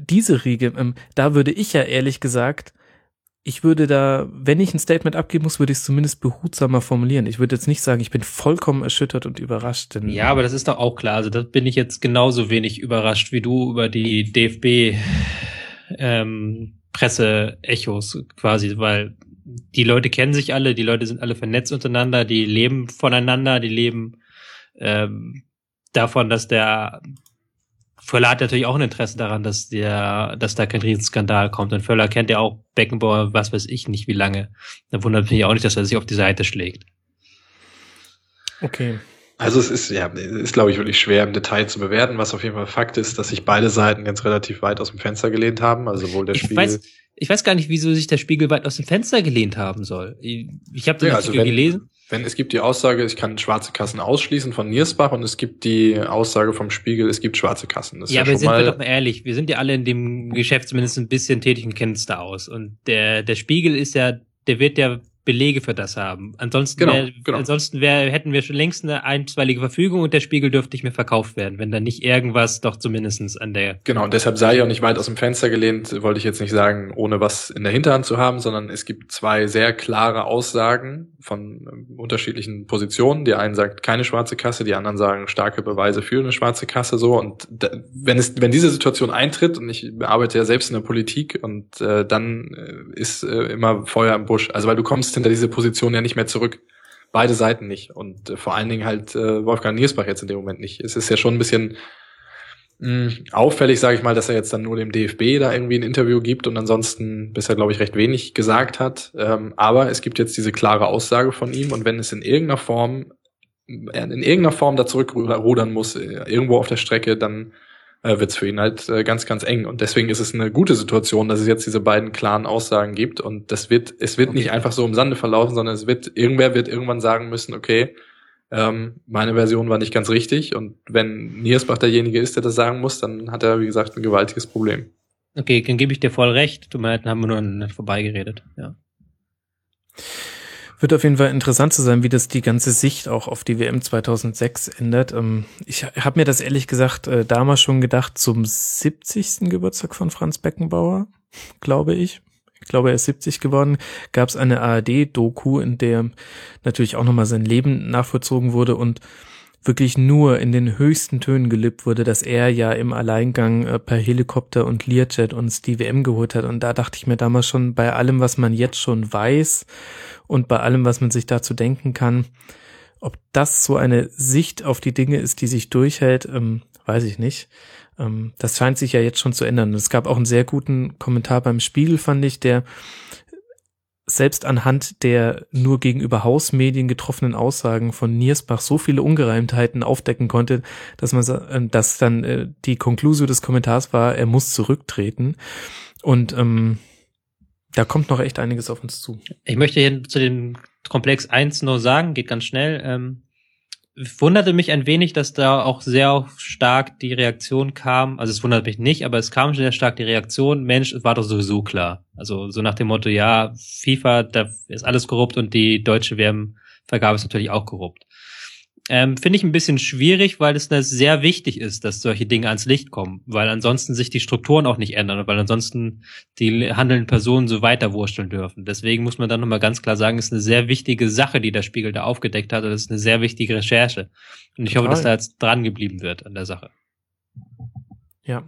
diese Riege, ähm, da würde ich ja ehrlich gesagt, ich würde da, wenn ich ein Statement abgeben muss, würde ich es zumindest behutsamer formulieren. Ich würde jetzt nicht sagen, ich bin vollkommen erschüttert und überrascht. Denn ja, aber das ist doch auch klar. Also da bin ich jetzt genauso wenig überrascht wie du über die DFB ähm, Presse-Echos quasi, weil die Leute kennen sich alle, die Leute sind alle vernetzt untereinander, die leben voneinander, die leben ähm, davon, dass der Völler hat natürlich auch ein Interesse daran, dass der, dass da kein Riesenskandal kommt. Und Völler kennt ja auch Beckenbauer, was weiß ich nicht, wie lange. Da wundert mich auch nicht, dass er sich auf die Seite schlägt. Okay. Also es ist, ja, ist, glaube ich, wirklich schwer im Detail zu bewerten. Was auf jeden Fall Fakt ist, dass sich beide Seiten jetzt relativ weit aus dem Fenster gelehnt haben. Also sowohl der Spiegel. Weiß, ich weiß gar nicht, wieso sich der Spiegel weit aus dem Fenster gelehnt haben soll. Ich, ich habe den ja, also wenn, gelesen. Wenn es gibt die Aussage, ich kann schwarze Kassen ausschließen von Niersbach und es gibt die Aussage vom Spiegel, es gibt schwarze Kassen. Das ja, ja aber sind wir doch mal ehrlich, wir sind ja alle in dem Geschäft zumindest ein bisschen tätig und kennen es da aus. Und der, der Spiegel ist ja, der wird ja Belege für das haben. Ansonsten, genau, wär, genau. ansonsten wär, hätten wir schon längst eine einstweilige Verfügung und der Spiegel dürfte nicht mehr verkauft werden, wenn da nicht irgendwas doch zumindestens an der. Genau, und deshalb sei ich auch nicht weit aus dem Fenster gelehnt, wollte ich jetzt nicht sagen, ohne was in der Hinterhand zu haben, sondern es gibt zwei sehr klare Aussagen von ähm, unterschiedlichen Positionen. Die einen sagt keine schwarze Kasse, die anderen sagen starke Beweise für eine schwarze Kasse so. Und da, wenn es, wenn diese Situation eintritt, und ich arbeite ja selbst in der Politik und äh, dann äh, ist äh, immer Feuer im Busch. Also weil du kommst hinter diese Position ja nicht mehr zurück. Beide Seiten nicht. Und äh, vor allen Dingen halt äh, Wolfgang Niersbach jetzt in dem Moment nicht. Es ist ja schon ein bisschen mh, hm, auffällig, sage ich mal, dass er jetzt dann nur dem DFB da irgendwie ein Interview gibt und ansonsten bisher, glaube ich, recht wenig gesagt hat. Ähm, aber es gibt jetzt diese klare Aussage von ihm und wenn es in irgendeiner Form in irgendeiner Form da zurückrudern muss, äh, irgendwo auf der Strecke, dann äh, wird es für ihn halt äh, ganz, ganz eng. Und deswegen ist es eine gute Situation, dass es jetzt diese beiden klaren Aussagen gibt. Und das wird, es wird okay. nicht einfach so im Sande verlaufen, sondern es wird, irgendwer wird irgendwann sagen müssen, okay, ähm, meine Version war nicht ganz richtig. Und wenn Niersbach derjenige ist, der das sagen muss, dann hat er, wie gesagt, ein gewaltiges Problem. Okay, dann gebe ich dir voll recht. Du meinst, haben wir nur vorbeigeredet, ja. Wird auf jeden Fall interessant zu sein, wie das die ganze Sicht auch auf die WM 2006 ändert. Ähm, ich habe mir das ehrlich gesagt äh, damals schon gedacht, zum 70. Geburtstag von Franz Beckenbauer, glaube ich. Ich glaube, er ist 70 geworden, gab es eine ARD-Doku, in der natürlich auch nochmal sein Leben nachvollzogen wurde und wirklich nur in den höchsten Tönen gelippt wurde, dass er ja im Alleingang äh, per Helikopter und Learjet uns die WM geholt hat. Und da dachte ich mir damals schon, bei allem, was man jetzt schon weiß und bei allem, was man sich dazu denken kann, ob das so eine Sicht auf die Dinge ist, die sich durchhält, ähm, weiß ich nicht. Ähm, das scheint sich ja jetzt schon zu ändern. Es gab auch einen sehr guten Kommentar beim Spiegel, fand ich, der selbst anhand der nur gegenüber Hausmedien getroffenen Aussagen von Niersbach so viele Ungereimtheiten aufdecken konnte, dass man, äh, dass dann äh, die Konklusion des Kommentars war, er muss zurücktreten. Und ähm, da kommt noch echt einiges auf uns zu. Ich möchte hier zu dem Komplex eins nur sagen, geht ganz schnell. Ähm, wunderte mich ein wenig, dass da auch sehr stark die Reaktion kam. Also es wundert mich nicht, aber es kam sehr stark die Reaktion. Mensch, es war doch sowieso klar. Also so nach dem Motto, ja, FIFA, da ist alles korrupt und die deutsche WM-Vergabe ist natürlich auch korrupt. Ähm, Finde ich ein bisschen schwierig, weil es sehr wichtig ist, dass solche Dinge ans Licht kommen, weil ansonsten sich die Strukturen auch nicht ändern und weil ansonsten die handelnden Personen so weiter wursteln dürfen. Deswegen muss man dann nochmal ganz klar sagen, es ist eine sehr wichtige Sache, die der Spiegel da aufgedeckt hat und es ist eine sehr wichtige Recherche. Und ich Total. hoffe, dass da jetzt dran geblieben wird an der Sache. Ja.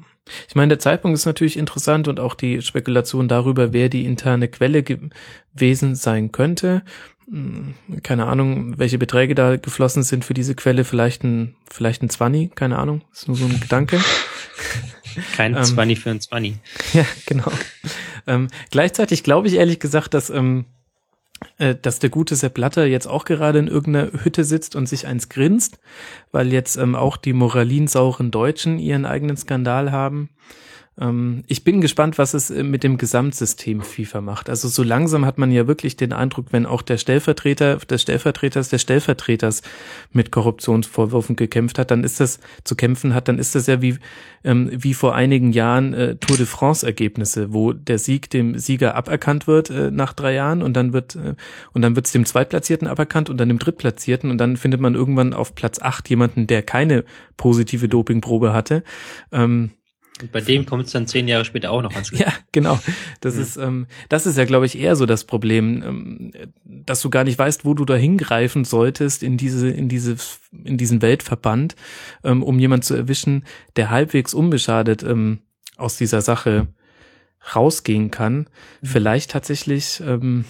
Ich meine, der Zeitpunkt ist natürlich interessant und auch die Spekulation darüber, wer die interne Quelle gewesen sein könnte. Hm, keine Ahnung, welche Beträge da geflossen sind für diese Quelle. Vielleicht ein, vielleicht ein Zwanni, keine Ahnung. ist nur so ein Gedanke. Kein ähm, für ein Zwanni. Ja, genau. Ähm, gleichzeitig glaube ich ehrlich gesagt, dass ähm, äh, dass der gute Sepp Blatter jetzt auch gerade in irgendeiner Hütte sitzt und sich eins grinst, weil jetzt ähm, auch die moralinsauren Deutschen ihren eigenen Skandal haben. Ähm, ich bin gespannt, was es äh, mit dem Gesamtsystem FIFA macht. Also so langsam hat man ja wirklich den Eindruck, wenn auch der Stellvertreter des Stellvertreters des Stellvertreters mit Korruptionsvorwürfen gekämpft hat, dann ist das zu kämpfen hat, dann ist das ja wie ähm, wie vor einigen Jahren äh, Tour de France Ergebnisse, wo der Sieg dem Sieger aberkannt wird äh, nach drei Jahren und dann wird äh, und dann wird es dem Zweitplatzierten aberkannt und dann dem Drittplatzierten und dann findet man irgendwann auf Platz acht jemanden, der keine positive Dopingprobe hatte. Ähm, und bei dem kommt es dann zehn Jahre später auch noch ans Licht. Ja, genau. Das mhm. ist, ähm, das ist ja, glaube ich, eher so das Problem, ähm, dass du gar nicht weißt, wo du da hingreifen solltest in diese, in diese, in diesen Weltverband, ähm, um jemand zu erwischen, der halbwegs unbeschadet ähm, aus dieser Sache rausgehen kann. Mhm. Vielleicht tatsächlich ähm,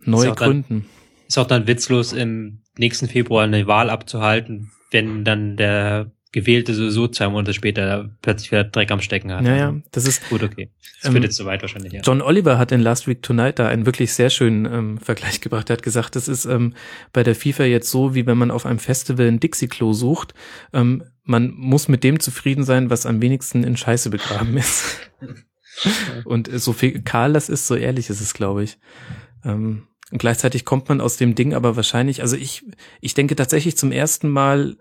neu gründen. Dann, ist auch dann witzlos, im nächsten Februar eine Wahl abzuhalten, wenn dann der gewählte sowieso zwei Monate später plötzlich wieder Dreck am Stecken hat. Naja, also, das ist gut, okay. Das ähm, wird jetzt soweit wahrscheinlich. Ja. John Oliver hat in Last Week Tonight da einen wirklich sehr schönen ähm, Vergleich gebracht. Er hat gesagt, das ist ähm, bei der FIFA jetzt so, wie wenn man auf einem Festival ein Dixie-Klo sucht. Ähm, man muss mit dem zufrieden sein, was am wenigsten in Scheiße begraben ist. Und so viel Karl das ist, so ehrlich ist es, glaube ich. Ähm, und gleichzeitig kommt man aus dem Ding aber wahrscheinlich, also ich, ich denke tatsächlich zum ersten Mal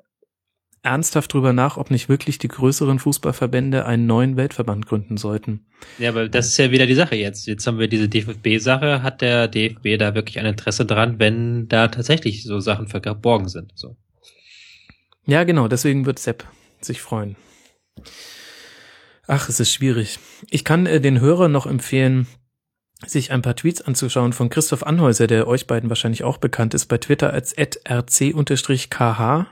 ernsthaft drüber nach, ob nicht wirklich die größeren Fußballverbände einen neuen Weltverband gründen sollten. Ja, aber das ist ja wieder die Sache jetzt. Jetzt haben wir diese DFB-Sache. Hat der DFB da wirklich ein Interesse dran, wenn da tatsächlich so Sachen verborgen sind? So. Ja, genau. Deswegen wird Sepp sich freuen. Ach, es ist schwierig. Ich kann äh, den Hörern noch empfehlen, sich ein paar Tweets anzuschauen von Christoph Anhäuser, der euch beiden wahrscheinlich auch bekannt ist, bei Twitter als rc-kh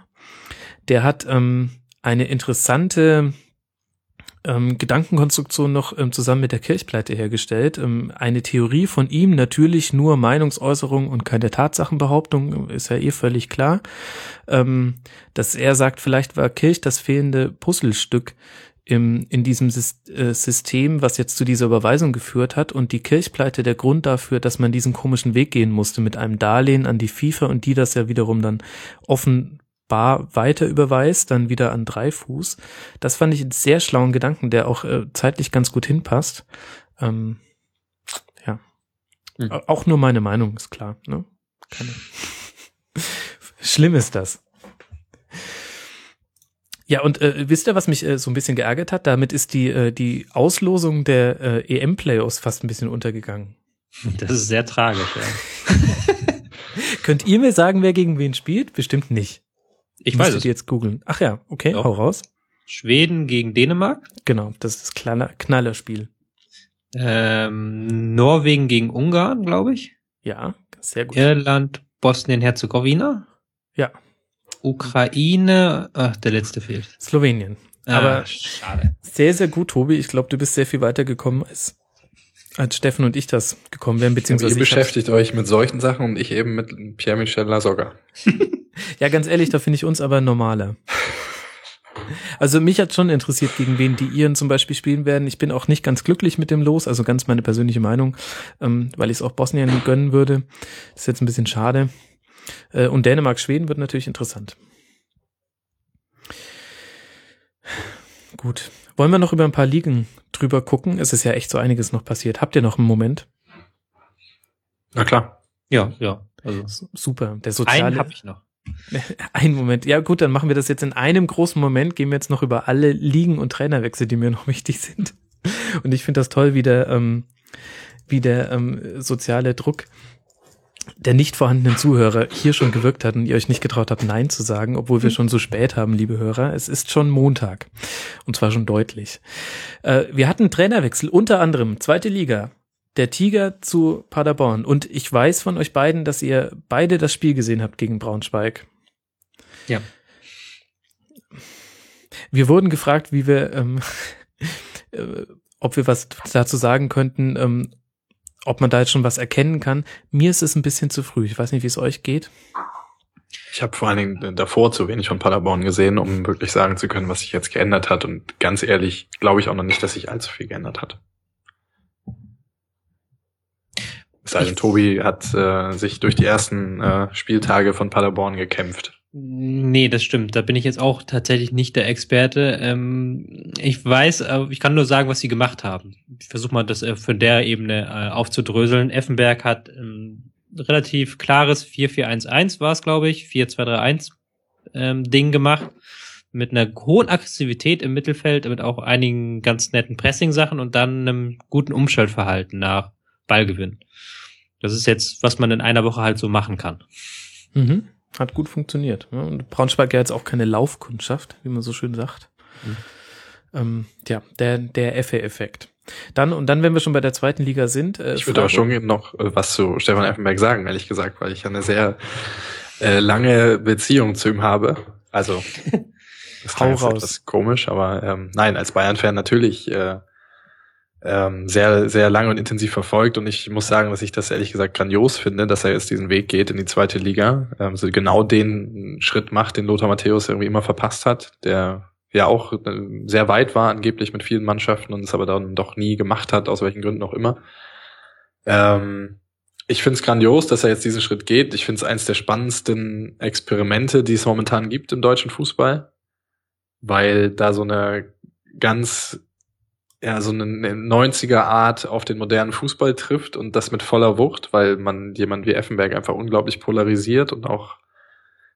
der hat ähm, eine interessante ähm, Gedankenkonstruktion noch ähm, zusammen mit der Kirchpleite hergestellt. Ähm, eine Theorie von ihm, natürlich nur Meinungsäußerung und keine Tatsachenbehauptung, ist ja eh völlig klar. Ähm, dass er sagt, vielleicht war Kirch das fehlende Puzzlestück im, in diesem äh, System, was jetzt zu dieser Überweisung geführt hat und die Kirchpleite der Grund dafür, dass man diesen komischen Weg gehen musste mit einem Darlehen an die FIFA und die das ja wiederum dann offen bar weiter überweist, dann wieder an drei Fuß. Das fand ich einen sehr schlauen Gedanken, der auch äh, zeitlich ganz gut hinpasst. Ähm, ja. Mhm. Auch nur meine Meinung, ist klar. Ne? Keine. Schlimm ist das. Ja, und äh, wisst ihr, was mich äh, so ein bisschen geärgert hat? Damit ist die, äh, die Auslosung der äh, EM-Playoffs fast ein bisschen untergegangen. Das ist sehr tragisch, ja. Könnt ihr mir sagen, wer gegen wen spielt? Bestimmt nicht. Ich weiß es. jetzt googeln. Ach ja, okay, Doch. hau raus. Schweden gegen Dänemark. Genau, das ist das Knaller, Knallerspiel. Ähm, Norwegen gegen Ungarn, glaube ich. Ja, sehr gut. Irland, Bosnien-Herzegowina. Ja. Ukraine, ach, der letzte fehlt. Slowenien. Ah, Aber schade. Sehr, sehr gut, Tobi. Ich glaube, du bist sehr viel weiter gekommen als, als Steffen und ich das gekommen wären, beziehungsweise. ihr beschäftigt euch mit solchen Sachen und ich eben mit Pierre-Michel Lasogga. Ja, ganz ehrlich, da finde ich uns aber normaler. Also mich hat schon interessiert, gegen wen die Iren zum Beispiel spielen werden. Ich bin auch nicht ganz glücklich mit dem Los, also ganz meine persönliche Meinung, ähm, weil ich es auch Bosnien gönnen würde. Das ist jetzt ein bisschen schade. Äh, und Dänemark-Schweden wird natürlich interessant. Gut. Wollen wir noch über ein paar Ligen drüber gucken? Es ist ja echt so einiges noch passiert. Habt ihr noch einen Moment? Na klar. Ja, ja. Also super. Der soziale. Einen habe ich noch. Ein Moment. Ja gut, dann machen wir das jetzt in einem großen Moment. Gehen wir jetzt noch über alle Ligen und Trainerwechsel, die mir noch wichtig sind. Und ich finde das toll, wie der, ähm, wie der ähm, soziale Druck der nicht vorhandenen Zuhörer hier schon gewirkt hat und ihr euch nicht getraut habt, Nein zu sagen, obwohl wir schon so spät haben, liebe Hörer. Es ist schon Montag. Und zwar schon deutlich. Äh, wir hatten Trainerwechsel, unter anderem zweite Liga der Tiger zu Paderborn. Und ich weiß von euch beiden, dass ihr beide das Spiel gesehen habt gegen Braunschweig. Ja. Wir wurden gefragt, wie wir, ähm, äh, ob wir was dazu sagen könnten, ähm, ob man da jetzt schon was erkennen kann. Mir ist es ein bisschen zu früh. Ich weiß nicht, wie es euch geht. Ich habe vor allen Dingen davor zu wenig von Paderborn gesehen, um wirklich sagen zu können, was sich jetzt geändert hat. Und ganz ehrlich, glaube ich auch noch nicht, dass sich allzu viel geändert hat. Es sei denn, Tobi hat äh, sich durch die ersten äh, Spieltage von Paderborn gekämpft. Nee, das stimmt. Da bin ich jetzt auch tatsächlich nicht der Experte. Ähm, ich weiß, äh, ich kann nur sagen, was sie gemacht haben. Ich versuche mal, das äh, von der Ebene äh, aufzudröseln. Effenberg hat ähm, relativ klares 4-4-1-1 war es, glaube ich, 4-2-3-1 ähm, Ding gemacht. Mit einer hohen Aggressivität im Mittelfeld, mit auch einigen ganz netten Pressing-Sachen und dann einem guten Umschaltverhalten nach Ballgewinn. Das ist jetzt, was man in einer Woche halt so machen kann. Mhm. Hat gut funktioniert. Ja, und Braunschweig ja jetzt auch keine Laufkundschaft, wie man so schön sagt. Mhm. Ähm, ja, der, der Effe-Effekt. Dann, und dann, wenn wir schon bei der zweiten Liga sind. Äh, ich würde aber schon noch äh, was zu Stefan Effenberg sagen, ehrlich gesagt, weil ich eine sehr äh, lange Beziehung zu ihm habe. Also, das ist etwas komisch, aber ähm, nein, als Bayern-Fan natürlich äh, ähm, sehr, sehr lange und intensiv verfolgt und ich muss sagen, dass ich das ehrlich gesagt grandios finde, dass er jetzt diesen Weg geht in die zweite Liga, ähm, so genau den Schritt macht, den Lothar Matthäus irgendwie immer verpasst hat, der ja auch äh, sehr weit war angeblich mit vielen Mannschaften und es aber dann doch nie gemacht hat, aus welchen Gründen auch immer. Ähm, ich finde es grandios, dass er jetzt diesen Schritt geht. Ich finde es eines der spannendsten Experimente, die es momentan gibt im deutschen Fußball, weil da so eine ganz ja, so eine 90er Art auf den modernen Fußball trifft und das mit voller Wucht, weil man jemand wie Effenberg einfach unglaublich polarisiert und auch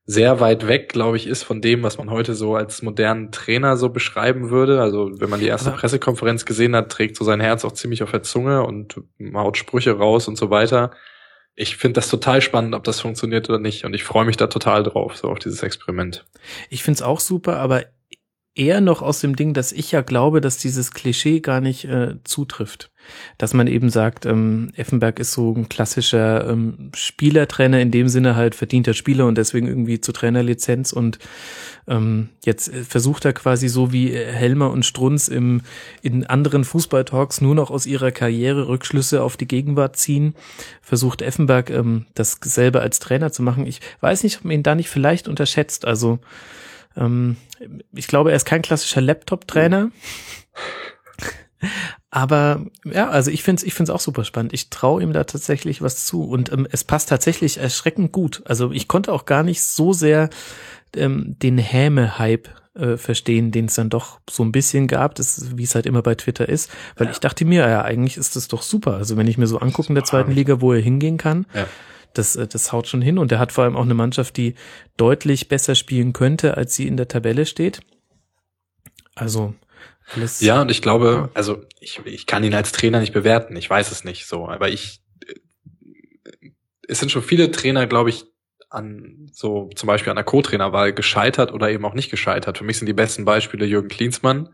sehr weit weg, glaube ich, ist von dem, was man heute so als modernen Trainer so beschreiben würde. Also wenn man die erste Pressekonferenz gesehen hat, trägt so sein Herz auch ziemlich auf der Zunge und haut Sprüche raus und so weiter. Ich finde das total spannend, ob das funktioniert oder nicht. Und ich freue mich da total drauf, so auf dieses Experiment. Ich finde es auch super, aber eher noch aus dem Ding, dass ich ja glaube, dass dieses Klischee gar nicht äh, zutrifft. Dass man eben sagt, ähm, Effenberg ist so ein klassischer ähm, Spielertrainer, in dem Sinne halt verdienter Spieler und deswegen irgendwie zur Trainerlizenz und ähm, jetzt äh, versucht er quasi so wie Helmer und Strunz im, in anderen Fußballtalks nur noch aus ihrer Karriere Rückschlüsse auf die Gegenwart ziehen, versucht Effenberg ähm, dasselbe als Trainer zu machen. Ich weiß nicht, ob man ihn da nicht vielleicht unterschätzt. Also ähm, ich glaube, er ist kein klassischer Laptop-Trainer. Aber ja, also ich finde es ich find's auch super spannend. Ich traue ihm da tatsächlich was zu. Und ähm, es passt tatsächlich erschreckend gut. Also ich konnte auch gar nicht so sehr ähm, den Häme-Hype äh, verstehen, den es dann doch so ein bisschen gab, das, wie es halt immer bei Twitter ist. Weil ja. ich dachte mir, ja, eigentlich ist das doch super. Also wenn ich mir so angucke in der zweiten Liga, wo er hingehen kann, ja das, äh, das haut schon hin. Und er hat vor allem auch eine Mannschaft, die deutlich besser spielen könnte, als sie in der Tabelle steht. Also alles. Ja, und ich glaube, also ich, ich kann ihn als Trainer nicht bewerten. Ich weiß es nicht so, aber ich es sind schon viele Trainer, glaube ich, an so zum Beispiel an der Co-Trainerwahl gescheitert oder eben auch nicht gescheitert. Für mich sind die besten Beispiele Jürgen Klinsmann,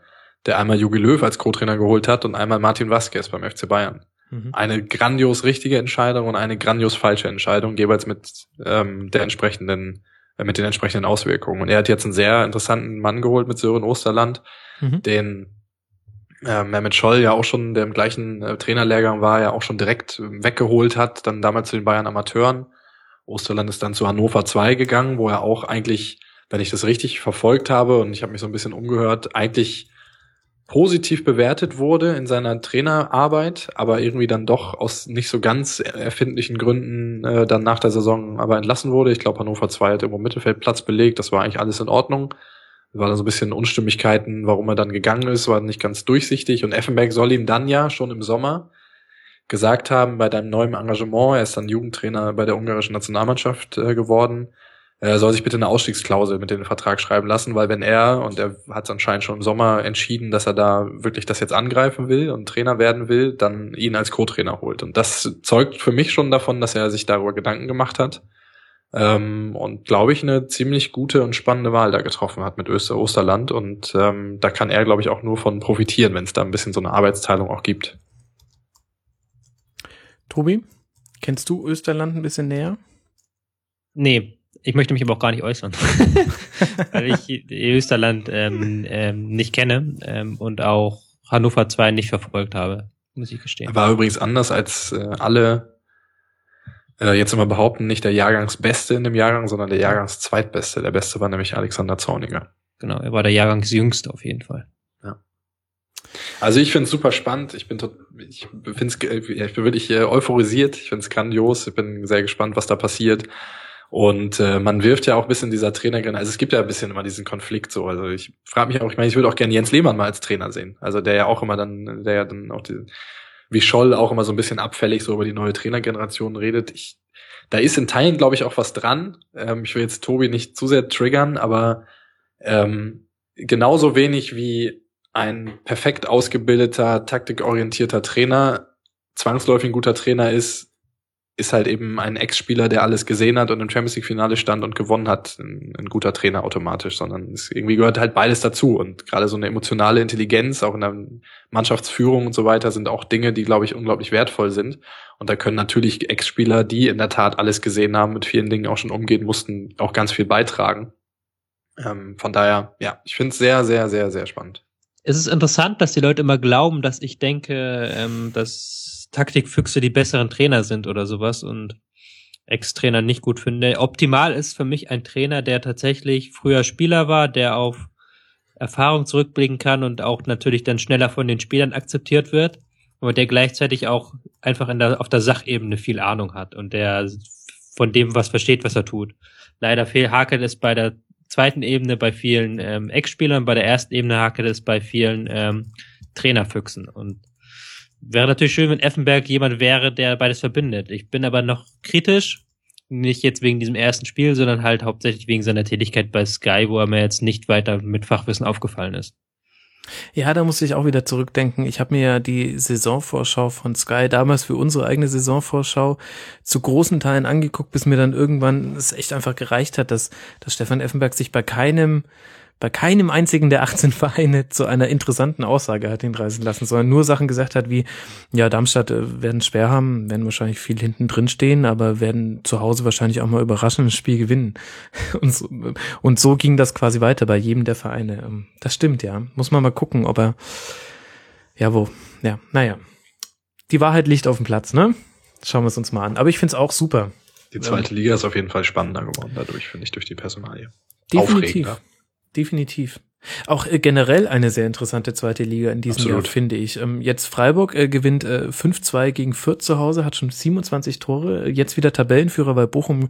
der einmal Jogi Löw als Co-Trainer geholt hat und einmal Martin Vasquez beim FC Bayern. Mhm. Eine grandios richtige Entscheidung und eine grandios falsche Entscheidung, jeweils mit ähm, der entsprechenden, äh, mit den entsprechenden Auswirkungen. Und er hat jetzt einen sehr interessanten Mann geholt mit Sören Osterland, mhm. den äh, Mehmet Scholl ja auch schon, der im gleichen äh, Trainerlehrgang war, ja auch schon direkt äh, weggeholt hat, dann damals zu den Bayern Amateuren. Osterland ist dann zu Hannover 2 gegangen, wo er auch eigentlich, wenn ich das richtig verfolgt habe und ich habe mich so ein bisschen umgehört, eigentlich positiv bewertet wurde in seiner Trainerarbeit, aber irgendwie dann doch aus nicht so ganz erfindlichen Gründen äh, dann nach der Saison aber entlassen wurde. Ich glaube, Hannover 2 hat irgendwo Mittelfeldplatz belegt, das war eigentlich alles in Ordnung. Es dann so ein bisschen Unstimmigkeiten, warum er dann gegangen ist, war nicht ganz durchsichtig und Effenberg soll ihm dann ja schon im Sommer gesagt haben, bei deinem neuen Engagement, er ist dann Jugendtrainer bei der ungarischen Nationalmannschaft äh, geworden, er soll sich bitte eine Ausstiegsklausel mit dem Vertrag schreiben lassen, weil wenn er, und er hat es anscheinend schon im Sommer entschieden, dass er da wirklich das jetzt angreifen will und Trainer werden will, dann ihn als Co-Trainer holt. Und das zeugt für mich schon davon, dass er sich darüber Gedanken gemacht hat. Ähm, und glaube ich, eine ziemlich gute und spannende Wahl da getroffen hat mit Öster Osterland. Und ähm, da kann er, glaube ich, auch nur von profitieren, wenn es da ein bisschen so eine Arbeitsteilung auch gibt. Tobi, kennst du Österland ein bisschen näher? Nee, ich möchte mich aber auch gar nicht äußern, weil ich Österland ähm, ähm, nicht kenne ähm, und auch Hannover 2 nicht verfolgt habe, muss ich gestehen. War übrigens anders als äh, alle äh, jetzt immer behaupten, nicht der Jahrgangsbeste in dem Jahrgang, sondern der Jahrgangszweitbeste. Der Beste war nämlich Alexander Zorniger. Genau, er war der Jahrgangsjüngste auf jeden Fall. Also ich finde es super spannend. Ich bin, ich find's, ich bin wirklich äh, euphorisiert. Ich finde es grandios. Ich bin sehr gespannt, was da passiert. Und äh, man wirft ja auch ein bisschen dieser Trainerin, also es gibt ja ein bisschen immer diesen Konflikt so. Also ich frage mich auch, ich meine, ich würde auch gerne Jens Lehmann mal als Trainer sehen. Also der ja auch immer dann, der ja dann auch die, wie Scholl auch immer so ein bisschen abfällig so über die neue Trainergeneration redet. Ich, da ist in Teilen, glaube ich, auch was dran. Ähm, ich will jetzt Tobi nicht zu sehr triggern, aber ähm, genauso wenig wie ein perfekt ausgebildeter, taktikorientierter Trainer zwangsläufig ein guter Trainer ist, ist halt eben ein Ex-Spieler, der alles gesehen hat und im Champions League-Finale stand und gewonnen hat, ein, ein, guter Trainer automatisch, sondern es irgendwie gehört halt beides dazu. Und gerade so eine emotionale Intelligenz, auch in der Mannschaftsführung und so weiter, sind auch Dinge, die, glaube ich, unglaublich wertvoll sind. Und da können natürlich Ex-Spieler, die in der Tat alles gesehen haben, mit vielen Dingen auch schon umgehen mussten, auch ganz viel beitragen. Ähm, von daher, ja, ich finde es sehr, sehr, sehr, sehr spannend. Es ist interessant, dass die Leute immer glauben, dass ich denke, ähm, dass Taktikfüchse die besseren Trainer sind oder sowas und Ex-Trainer nicht gut finde. Optimal ist für mich ein Trainer, der tatsächlich früher Spieler war, der auf Erfahrung zurückblicken kann und auch natürlich dann schneller von den Spielern akzeptiert wird, aber der gleichzeitig auch einfach in der, auf der Sachebene viel Ahnung hat und der von dem was versteht, was er tut. Leider fehl hakelt es bei der zweiten Ebene bei vielen ähm, Ex-Spielern, bei der ersten Ebene hakelt es bei vielen ähm, Trainerfüchsen und Wäre natürlich schön, wenn Effenberg jemand wäre, der beides verbindet. Ich bin aber noch kritisch, nicht jetzt wegen diesem ersten Spiel, sondern halt hauptsächlich wegen seiner Tätigkeit bei Sky, wo er mir jetzt nicht weiter mit Fachwissen aufgefallen ist. Ja, da muss ich auch wieder zurückdenken. Ich habe mir ja die Saisonvorschau von Sky damals für unsere eigene Saisonvorschau zu großen Teilen angeguckt, bis mir dann irgendwann es echt einfach gereicht hat, dass, dass Stefan Effenberg sich bei keinem bei keinem einzigen der 18 Vereine zu einer interessanten Aussage hat hinreißen lassen, sondern nur Sachen gesagt hat wie, ja, Darmstadt äh, werden schwer haben, werden wahrscheinlich viel hinten drin stehen, aber werden zu Hause wahrscheinlich auch mal überraschend ein Spiel gewinnen. Und so, und so ging das quasi weiter bei jedem der Vereine. Ähm, das stimmt, ja. Muss man mal gucken, ob er, ja, wo, ja, naja. Die Wahrheit liegt auf dem Platz, ne? Schauen wir es uns mal an. Aber ich find's auch super. Die zweite Liga ist auf jeden Fall spannender geworden dadurch, finde ich, durch die Personalie. Definitiv. Aufregender definitiv. Auch äh, generell eine sehr interessante zweite Liga in diesem Absolut. Jahr, finde ich. Ähm, jetzt Freiburg äh, gewinnt äh, 5-2 gegen Fürth zu Hause, hat schon 27 Tore, jetzt wieder Tabellenführer, weil Bochum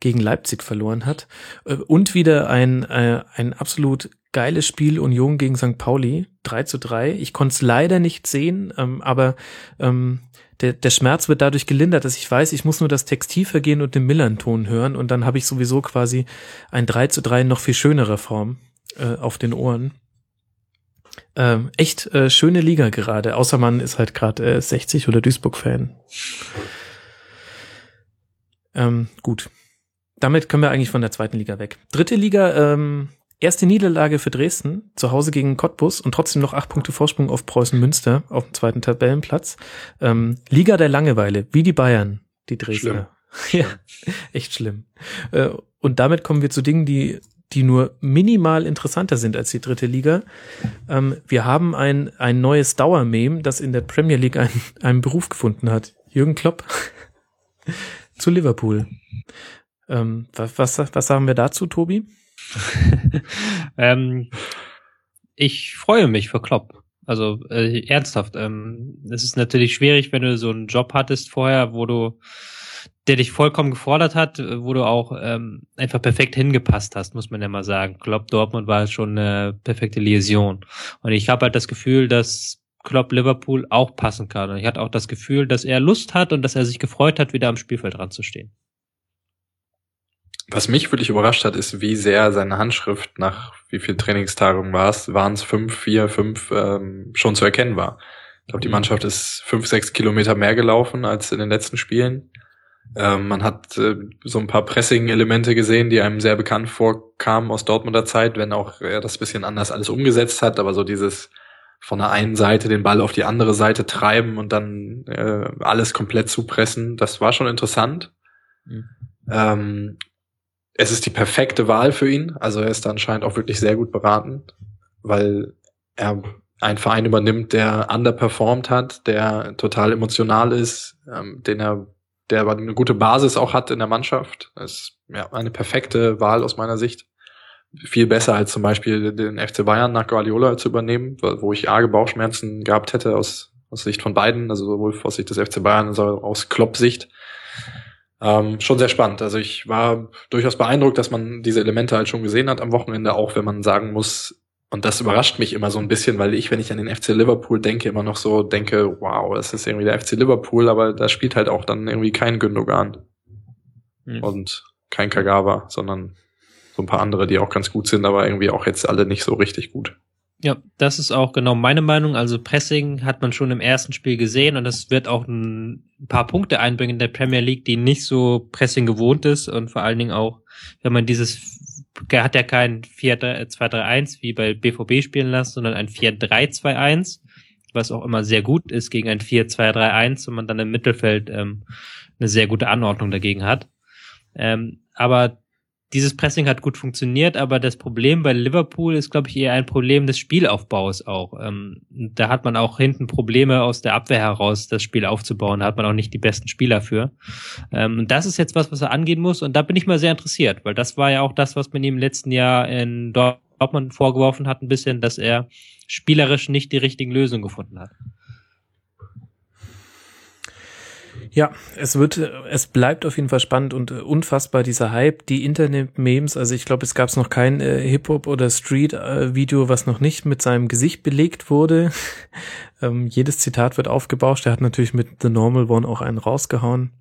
gegen Leipzig verloren hat. Äh, und wieder ein, äh, ein absolut geiles Spiel Union gegen St. Pauli, 3 zu 3. Ich konnte es leider nicht sehen, ähm, aber ähm, der, der Schmerz wird dadurch gelindert, dass ich weiß, ich muss nur das Textilvergehen und den Millern-Ton hören und dann habe ich sowieso quasi ein 3 zu 3 in noch viel schönere Form äh, auf den Ohren. Ähm, echt äh, schöne Liga gerade, außer man ist halt gerade äh, 60 oder Duisburg-Fan. Ähm, gut. Damit können wir eigentlich von der zweiten Liga weg. Dritte Liga, ähm, Erste Niederlage für Dresden, zu Hause gegen Cottbus und trotzdem noch acht Punkte Vorsprung auf Preußen Münster auf dem zweiten Tabellenplatz. Ähm, Liga der Langeweile, wie die Bayern, die Dresdner. ja, echt schlimm. Äh, und damit kommen wir zu Dingen, die die nur minimal interessanter sind als die dritte Liga. Ähm, wir haben ein, ein neues Dauermeme, das in der Premier League einen, einen Beruf gefunden hat. Jürgen Klopp zu Liverpool. Ähm, was, was, was sagen wir dazu, Tobi? ähm, ich freue mich für Klopp. Also äh, ernsthaft. Ähm, es ist natürlich schwierig, wenn du so einen Job hattest vorher, wo du, der dich vollkommen gefordert hat, wo du auch ähm, einfach perfekt hingepasst hast, muss man ja mal sagen. Klopp Dortmund war schon eine perfekte Liaison. Und ich habe halt das Gefühl, dass Klopp Liverpool auch passen kann. Und ich hatte auch das Gefühl, dass er Lust hat und dass er sich gefreut hat, wieder am Spielfeld dran zu stehen. Was mich wirklich überrascht hat, ist, wie sehr seine Handschrift nach wie viel Trainingstagungen war es, waren es fünf, vier, fünf, ähm, schon zu erkennen war. Ich glaube, die mhm. Mannschaft ist fünf, sechs Kilometer mehr gelaufen als in den letzten Spielen. Ähm, man hat äh, so ein paar Pressing-Elemente gesehen, die einem sehr bekannt vorkamen aus Dortmunder Zeit, wenn auch er das bisschen anders alles umgesetzt hat, aber so dieses von der einen Seite den Ball auf die andere Seite treiben und dann äh, alles komplett zupressen, das war schon interessant. Mhm. Ähm, es ist die perfekte Wahl für ihn. Also er ist da anscheinend auch wirklich sehr gut beraten, weil er einen Verein übernimmt, der underperformed hat, der total emotional ist, ähm, den er, der aber eine gute Basis auch hat in der Mannschaft. Das ist ja eine perfekte Wahl aus meiner Sicht. Viel besser als zum Beispiel den FC Bayern nach Guardiola zu übernehmen, wo ich arge Bauchschmerzen gehabt hätte aus, aus Sicht von beiden, also sowohl aus Sicht des FC Bayern als auch aus Klopp-Sicht. Ähm, schon sehr spannend. Also ich war durchaus beeindruckt, dass man diese Elemente halt schon gesehen hat am Wochenende, auch wenn man sagen muss, und das überrascht mich immer so ein bisschen, weil ich, wenn ich an den FC Liverpool denke, immer noch so denke, wow, das ist irgendwie der FC Liverpool, aber da spielt halt auch dann irgendwie kein Gündogan mhm. und kein Kagawa, sondern so ein paar andere, die auch ganz gut sind, aber irgendwie auch jetzt alle nicht so richtig gut. Ja, das ist auch genau meine Meinung. Also Pressing hat man schon im ersten Spiel gesehen und das wird auch ein paar Punkte einbringen in der Premier League, die nicht so Pressing gewohnt ist und vor allen Dingen auch, wenn man dieses, er hat ja kein 4-2-3-1 wie bei BVB spielen lassen, sondern ein 4-3-2-1, was auch immer sehr gut ist gegen ein 4-2-3-1 und man dann im Mittelfeld ähm, eine sehr gute Anordnung dagegen hat. Ähm, aber dieses Pressing hat gut funktioniert, aber das Problem bei Liverpool ist, glaube ich, eher ein Problem des Spielaufbaus auch. Ähm, da hat man auch hinten Probleme aus der Abwehr heraus, das Spiel aufzubauen. Da hat man auch nicht die besten Spieler für. Ähm, das ist jetzt was, was er angehen muss. Und da bin ich mal sehr interessiert, weil das war ja auch das, was man ihm im letzten Jahr in Dortmund vorgeworfen hat, ein bisschen, dass er spielerisch nicht die richtigen Lösungen gefunden hat. Ja, es wird, es bleibt auf jeden Fall spannend und äh, unfassbar dieser Hype, die Internet-Memes. Also ich glaube, es gab noch kein äh, Hip-Hop oder Street-Video, was noch nicht mit seinem Gesicht belegt wurde. ähm, jedes Zitat wird aufgebauscht. Er hat natürlich mit The Normal One auch einen rausgehauen.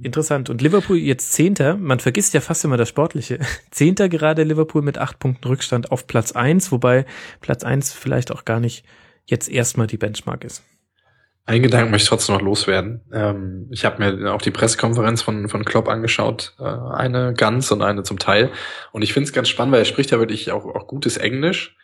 Interessant. Und Liverpool jetzt Zehnter. Man vergisst ja fast immer das Sportliche. Zehnter gerade Liverpool mit acht Punkten Rückstand auf Platz eins, wobei Platz eins vielleicht auch gar nicht jetzt erstmal die Benchmark ist. Ein Gedanken möchte ich trotzdem noch loswerden. Ähm, ich habe mir auch die Pressekonferenz von, von Klopp angeschaut, äh, eine ganz und eine zum Teil. Und ich finde es ganz spannend, weil er spricht ja wirklich auch, auch gutes Englisch.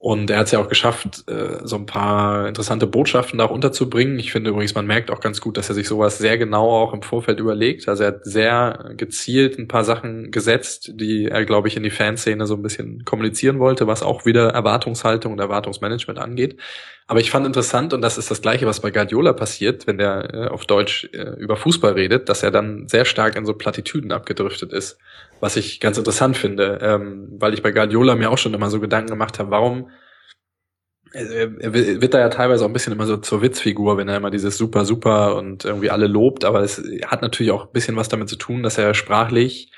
Und er hat es ja auch geschafft, äh, so ein paar interessante Botschaften da auch unterzubringen. Ich finde übrigens, man merkt auch ganz gut, dass er sich sowas sehr genau auch im Vorfeld überlegt. Also er hat sehr gezielt ein paar Sachen gesetzt, die er, glaube ich, in die Fanszene so ein bisschen kommunizieren wollte, was auch wieder Erwartungshaltung und Erwartungsmanagement angeht. Aber ich fand interessant, und das ist das Gleiche, was bei Guardiola passiert, wenn der äh, auf Deutsch äh, über Fußball redet, dass er dann sehr stark in so Plattitüden abgedriftet ist was ich ganz interessant finde, ähm, weil ich bei Guardiola mir auch schon immer so Gedanken gemacht habe, warum er wird da ja teilweise auch ein bisschen immer so zur Witzfigur, wenn er immer dieses super, super und irgendwie alle lobt, aber es hat natürlich auch ein bisschen was damit zu tun, dass er sprachlich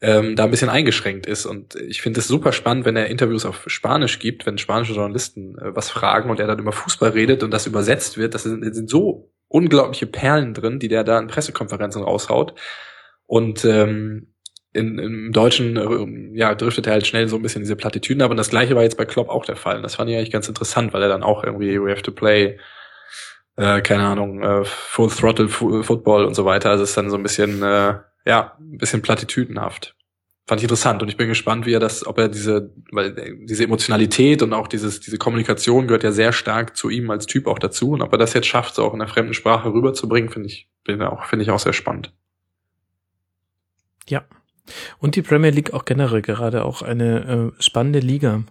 ähm, da ein bisschen eingeschränkt ist. Und ich finde es super spannend, wenn er Interviews auf Spanisch gibt, wenn spanische Journalisten äh, was fragen und er dann über Fußball redet und das übersetzt wird. Das sind, sind so unglaubliche Perlen drin, die der da in Pressekonferenzen raushaut. Und ähm, in, im Deutschen äh, ja, driftet er halt schnell so ein bisschen diese Plattitüden ab. Und das gleiche war jetzt bei Klopp auch der Fall. Und das fand ich eigentlich ganz interessant, weil er dann auch irgendwie We have to play, äh, keine Ahnung, äh, Full Throttle Football und so weiter. Also es ist dann so ein bisschen, äh, ja, ein bisschen plattitüdenhaft. Fand ich interessant und ich bin gespannt, wie er das, ob er diese, weil diese Emotionalität und auch dieses, diese Kommunikation gehört ja sehr stark zu ihm als Typ auch dazu. Und ob er das jetzt schafft, so auch in der fremden Sprache rüberzubringen, finde ich, finde ich auch sehr spannend. Ja, und die Premier League auch generell gerade auch eine äh, spannende Liga.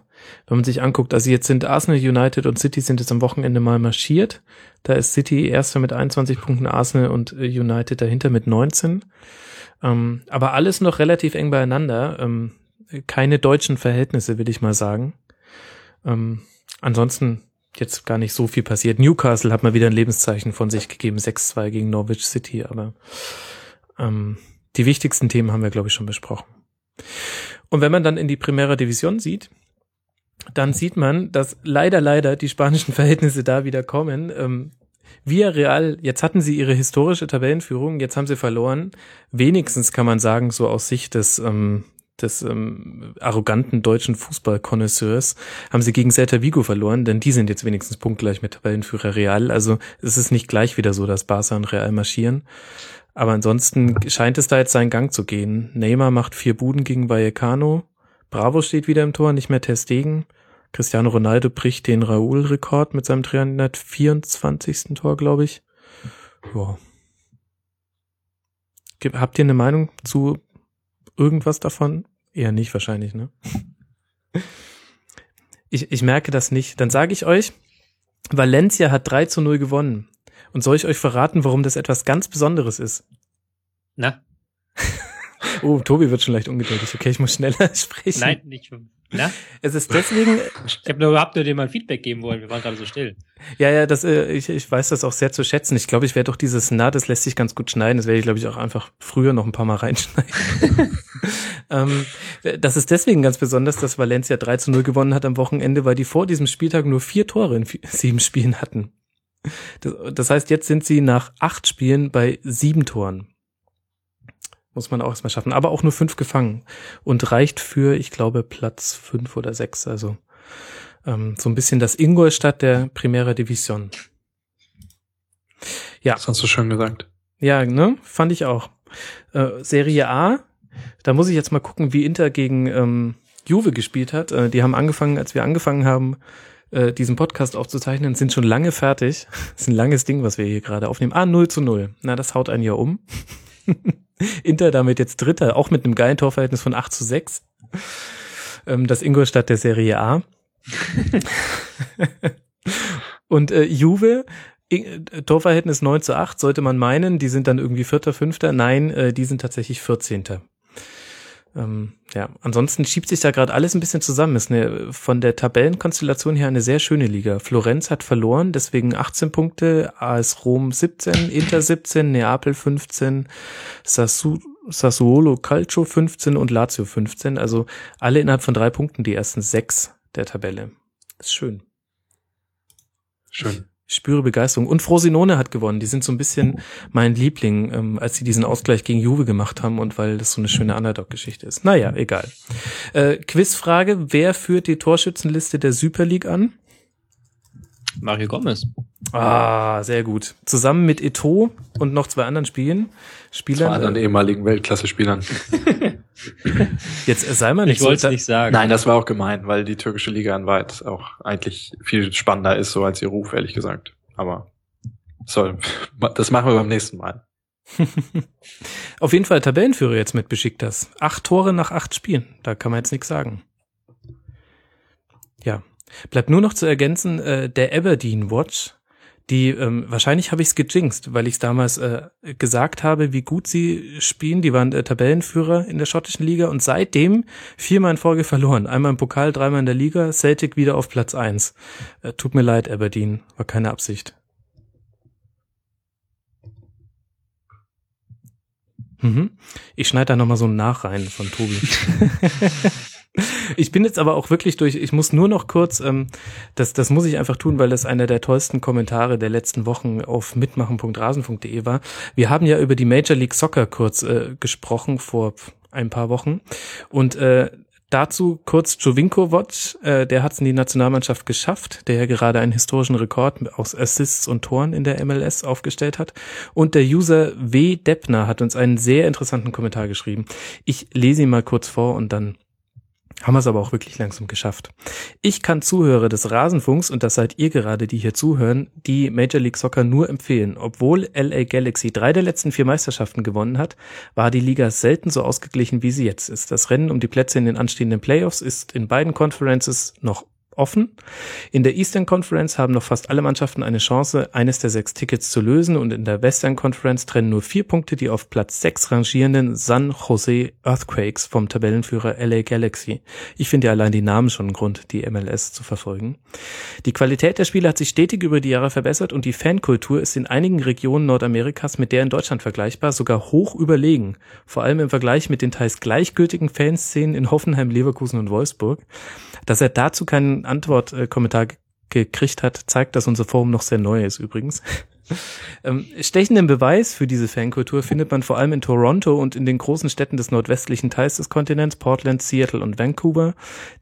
Wenn man sich anguckt, also jetzt sind Arsenal, United und City sind jetzt am Wochenende mal marschiert. Da ist City erster mit 21 Punkten, Arsenal und äh, United dahinter mit 19. Ähm, aber alles noch relativ eng beieinander. Ähm, keine deutschen Verhältnisse, will ich mal sagen. Ähm, ansonsten jetzt gar nicht so viel passiert. Newcastle hat mal wieder ein Lebenszeichen von sich gegeben, 6-2 gegen Norwich City, aber ähm, die wichtigsten Themen haben wir, glaube ich, schon besprochen. Und wenn man dann in die Primera Division sieht, dann sieht man, dass leider, leider die spanischen Verhältnisse da wieder kommen. Ähm, Real, jetzt hatten sie ihre historische Tabellenführung, jetzt haben sie verloren. Wenigstens kann man sagen, so aus Sicht des, ähm, des ähm, arroganten deutschen Fußballkonnoisseurs, haben sie gegen Celta Vigo verloren, denn die sind jetzt wenigstens punktgleich mit Tabellenführer Real. Also es ist nicht gleich wieder so, dass Barca und Real marschieren. Aber ansonsten scheint es da jetzt seinen Gang zu gehen. Neymar macht vier Buden gegen Vallecano. Bravo steht wieder im Tor, nicht mehr Testegen. Cristiano Ronaldo bricht den Raúl-Rekord mit seinem 324. Tor, glaube ich. Wow. Habt ihr eine Meinung zu irgendwas davon? Eher nicht wahrscheinlich, ne? Ich, ich merke das nicht. Dann sage ich euch, Valencia hat 3 zu 0 gewonnen. Und soll ich euch verraten, warum das etwas ganz Besonderes ist? Na? Oh, Tobi wird schon leicht ungeduldig. Okay, ich muss schneller sprechen. Nein, nicht. Na? Es ist deswegen, Ich habe nur überhaupt nur dir mal Feedback geben wollen. Wir waren gerade so still. ja, ja, das, äh, ich, ich weiß das auch sehr zu schätzen. Ich glaube, ich werde doch dieses Na, das lässt sich ganz gut schneiden. Das werde ich, glaube ich, auch einfach früher noch ein paar Mal reinschneiden. ähm, das ist deswegen ganz besonders, dass Valencia 3 zu 0 gewonnen hat am Wochenende, weil die vor diesem Spieltag nur vier Tore in vi- sieben Spielen hatten. Das, das heißt, jetzt sind sie nach acht Spielen bei sieben Toren. Muss man auch erstmal schaffen. Aber auch nur fünf gefangen. Und reicht für, ich glaube, Platz fünf oder sechs. Also ähm, so ein bisschen das Ingolstadt der Primera Division. Ja, Das hast du schön gesagt. ja, ne? Fand ich auch. Äh, Serie A, da muss ich jetzt mal gucken, wie Inter gegen ähm, Juve gespielt hat. Äh, die haben angefangen, als wir angefangen haben, äh, diesen Podcast aufzuzeichnen, sind schon lange fertig. Das ist ein langes Ding, was wir hier gerade aufnehmen. Ah, 0 zu 0. Na, das haut einen ja um. Inter damit jetzt Dritter, auch mit einem geilen Torverhältnis von 8 zu 6. Ähm, das Ingolstadt der Serie A. Und äh, Juve, äh, Torverhältnis 9 zu 8, sollte man meinen, die sind dann irgendwie Vierter, Fünfter. Nein, äh, die sind tatsächlich 14. Ähm, ja, ansonsten schiebt sich da gerade alles ein bisschen zusammen. Ist eine, von der Tabellenkonstellation her eine sehr schöne Liga. Florenz hat verloren, deswegen 18 Punkte, AS Rom 17, Inter 17, Neapel 15, Sassu, Sassuolo Calcio 15 und Lazio 15. Also alle innerhalb von drei Punkten die ersten sechs der Tabelle. Ist schön. Schön. Ich spüre Begeisterung. Und Frosinone hat gewonnen. Die sind so ein bisschen mein Liebling, ähm, als sie diesen Ausgleich gegen Juve gemacht haben und weil das so eine schöne Underdog-Geschichte ist. Naja, egal. Äh, Quizfrage. Wer führt die Torschützenliste der Super League an? Mario Gomez. Ah, sehr gut. Zusammen mit Eto und noch zwei anderen Spielen. Zwei Spielern. anderen Äh, ehemaligen Weltklasse-Spielern. jetzt äh, sei mal nicht Ich wollte es so. nicht sagen. Nein, das war auch gemein, weil die türkische Liga in weit auch eigentlich viel spannender ist, so als ihr Ruf, ehrlich gesagt. Aber soll, das machen wir beim nächsten Mal. Auf jeden Fall Tabellenführer jetzt mit Besiktas. Acht Tore nach acht Spielen. Da kann man jetzt nichts sagen. Ja. Bleibt nur noch zu ergänzen, äh, der Aberdeen Watch, die, ähm, wahrscheinlich habe ich es gejinxt, weil ich es damals äh, gesagt habe, wie gut sie spielen. Die waren äh, Tabellenführer in der schottischen Liga und seitdem viermal in Folge verloren. Einmal im Pokal, dreimal in der Liga, Celtic wieder auf Platz eins. Äh, tut mir leid, Aberdeen, war keine Absicht. Mhm. Ich schneide da nochmal so ein Nach rein von Tobi. ich bin jetzt aber auch wirklich durch, ich muss nur noch kurz, ähm, das, das muss ich einfach tun, weil das einer der tollsten Kommentare der letzten Wochen auf mitmachen.rasen.de war. Wir haben ja über die Major League Soccer kurz äh, gesprochen vor ein paar Wochen und äh, Dazu kurz Jovinkovic, äh, der hat es in die Nationalmannschaft geschafft, der ja gerade einen historischen Rekord aus Assists und Toren in der MLS aufgestellt hat. Und der User W. Deppner hat uns einen sehr interessanten Kommentar geschrieben. Ich lese ihn mal kurz vor und dann haben wir es aber auch wirklich langsam geschafft. Ich kann Zuhörer des Rasenfunks, und das seid ihr gerade, die hier zuhören, die Major League Soccer nur empfehlen. Obwohl LA Galaxy drei der letzten vier Meisterschaften gewonnen hat, war die Liga selten so ausgeglichen, wie sie jetzt ist. Das Rennen um die Plätze in den anstehenden Playoffs ist in beiden Conferences noch offen. In der Eastern Conference haben noch fast alle Mannschaften eine Chance, eines der sechs Tickets zu lösen und in der Western Conference trennen nur vier Punkte die auf Platz sechs rangierenden San Jose Earthquakes vom Tabellenführer LA Galaxy. Ich finde ja allein die Namen schon ein Grund, die MLS zu verfolgen. Die Qualität der Spiele hat sich stetig über die Jahre verbessert und die Fankultur ist in einigen Regionen Nordamerikas mit der in Deutschland vergleichbar sogar hoch überlegen. Vor allem im Vergleich mit den teils gleichgültigen Fanszenen in Hoffenheim, Leverkusen und Wolfsburg. Dass er dazu keinen Antwortkommentar gekriegt hat, zeigt, dass unser Forum noch sehr neu ist übrigens. Ähm, stechenden Beweis für diese Fankultur findet man vor allem in Toronto und in den großen Städten des nordwestlichen Teils des Kontinents, Portland, Seattle und Vancouver.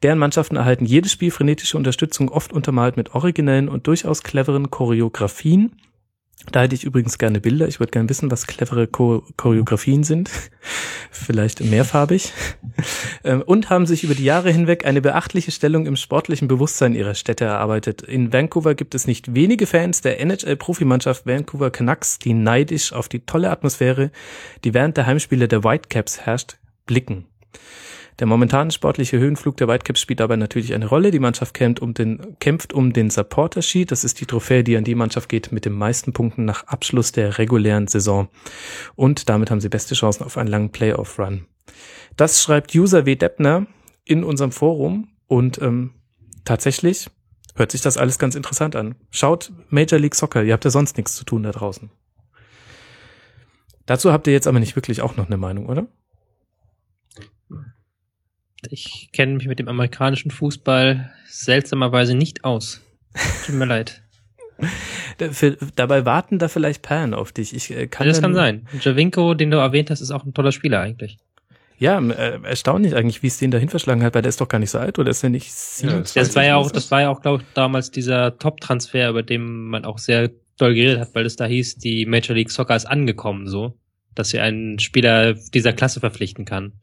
Deren Mannschaften erhalten jedes Spiel frenetische Unterstützung, oft untermalt mit originellen und durchaus cleveren Choreografien. Da hätte ich übrigens gerne Bilder. Ich würde gerne wissen, was clevere Cho Choreografien sind. Vielleicht mehrfarbig. Ähm, und haben sich über die Jahre hinweg eine beachtliche Stellung im sportlichen Bewusstsein ihrer Städte erarbeitet. In Vancouver gibt es nicht wenige Fans der NHL-Profimannschaft Vancouver Canucks, die neidisch auf die tolle Atmosphäre, die während der Heimspiele der Whitecaps herrscht, blicken. Der momentane sportliche Höhenflug der Whitecaps spielt dabei natürlich eine Rolle. Die Mannschaft kämpft um den, kämpft um den Supporter Sheet. Das ist die Trophäe, die an die Mannschaft geht mit den meisten Punkten nach Abschluss der regulären Saison. Und damit haben sie beste Chancen auf einen langen Playoff-Run. Das schreibt User W. Deppner in unserem Forum und ähm, tatsächlich hört sich das alles ganz interessant an. Schaut Major League Soccer, ihr habt ja sonst nichts zu tun da draußen. Dazu habt ihr jetzt aber nicht wirklich auch noch eine Meinung, oder? Ich kenne mich mit dem amerikanischen Fußball seltsamerweise nicht aus. Tut mir leid. Dabei warten da vielleicht Perlen auf dich. Ich äh, kann Ja, das da kann sein. Javinko, den du erwähnt hast, ist auch ein toller Spieler eigentlich. Ja, äh, erstaunlich eigentlich, wie es den dahin verschlagen hat, weil der ist doch gar nicht so alt oder ist er nicht sieben? Ja, Das war ja auch, das war ja auch, glaube ich, damals dieser Top-Transfer, über den man auch sehr doll geredet hat, weil es da hieß, die Major League Soccer ist angekommen, so, dass sie einen Spieler dieser Klasse verpflichten kann.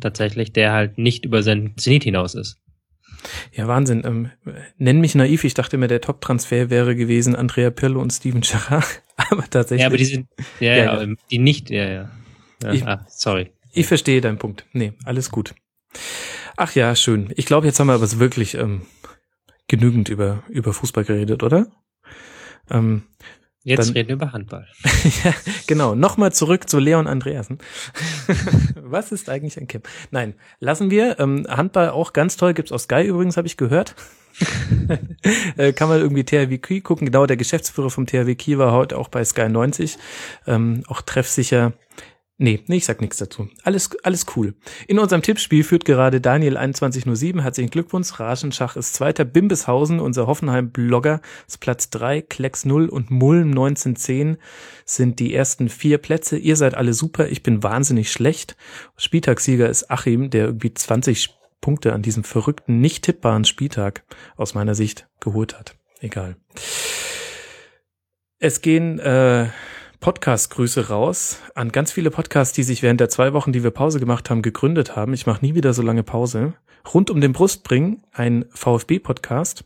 Tatsächlich, der halt nicht über sein Zenit hinaus ist. Ja, Wahnsinn. Ähm, nenn mich naiv, ich dachte mir, der Top-Transfer wäre gewesen Andrea Pirlo und Steven Gerrard. aber tatsächlich. Ja, aber die sind, ja, Ja, ja, die nicht, ja, ja. ja Ich- ah, sorry. Ich verstehe deinen Punkt. Nee, alles gut. Ach ja, schön. Ich glaube, jetzt haben wir aber wirklich ähm, genügend über, über Fußball geredet, oder? Ähm, Jetzt Dann- reden wir über Handball. ja, genau. Nochmal zurück zu Leon Andreasen. Was ist eigentlich ein Camp? Nein, lassen wir. Ähm, Handball auch ganz toll. Gibt's auf Sky übrigens, habe ich gehört. äh, kann man irgendwie THW Kiel gucken. Genau, der Geschäftsführer vom THW Kiel war heute auch bei Sky 90. Ähm, auch treffsicher. Nee, nee, ich sag nichts dazu. Alles, alles cool. In unserem Tippspiel führt gerade Daniel 2107. Herzlichen Glückwunsch. Raschenschach ist Zweiter. Bimbishausen, unser Hoffenheim-Blogger, ist Platz drei. Klecks 0 und Mulm 1910 sind die ersten vier Plätze. Ihr seid alle super. Ich bin wahnsinnig schlecht. Spieltagssieger ist Achim, der irgendwie 20 Punkte an diesem verrückten, nicht tippbaren Spieltag aus meiner Sicht geholt hat. Egal. Es gehen äh, Podcast-Grüße raus an ganz viele Podcasts, die sich während der zwei Wochen, die wir Pause gemacht haben, gegründet haben. Ich mache nie wieder so lange Pause. Rund um den Brustbring, ein VfB-Podcast.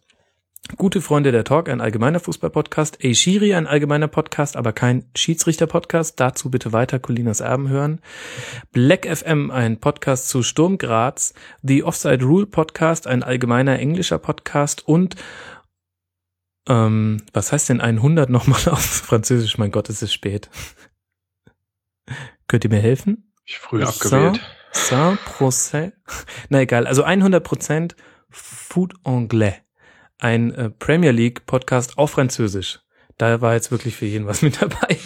Gute Freunde der Talk, ein allgemeiner Fußball-Podcast. Ey Shiri, ein allgemeiner Podcast, aber kein Schiedsrichter-Podcast. Dazu bitte weiter Colinas Erben hören. Black FM, ein Podcast zu Sturm Graz. The Offside Rule Podcast, ein allgemeiner englischer Podcast. Und ähm, was heißt denn 100 nochmal auf Französisch? Mein Gott, es ist spät. Könnt ihr mir helfen? Ich früh abgewählt. Saint Procès. Na egal, also 100% Food Anglais. Ein äh, Premier League Podcast auf Französisch. Da war jetzt wirklich für jeden was mit dabei.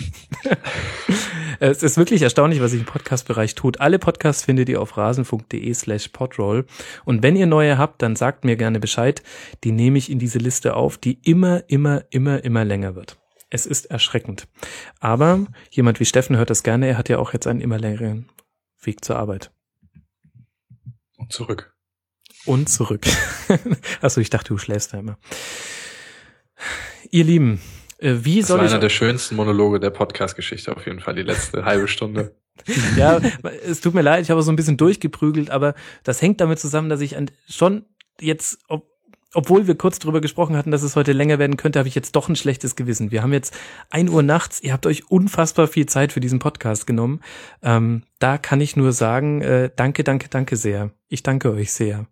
es ist wirklich erstaunlich, was sich im Podcast-Bereich tut. Alle Podcasts findet ihr auf rasenfunk.de slash podroll. Und wenn ihr neue habt, dann sagt mir gerne Bescheid. Die nehme ich in diese Liste auf, die immer, immer, immer, immer länger wird. Es ist erschreckend. Aber jemand wie Steffen hört das gerne. Er hat ja auch jetzt einen immer längeren Weg zur Arbeit. Und zurück. Und zurück. Achso, ich dachte, du schläfst da immer. Ihr Lieben, wie Das soll war ich... einer der schönsten Monologe der Podcast-Geschichte auf jeden Fall, die letzte halbe Stunde. ja, es tut mir leid, ich habe so ein bisschen durchgeprügelt, aber das hängt damit zusammen, dass ich schon jetzt, ob, obwohl wir kurz drüber gesprochen hatten, dass es heute länger werden könnte, habe ich jetzt doch ein schlechtes Gewissen. Wir haben jetzt ein Uhr nachts, ihr habt euch unfassbar viel Zeit für diesen Podcast genommen. Ähm, da kann ich nur sagen, äh, danke, danke, danke sehr. Ich danke euch sehr.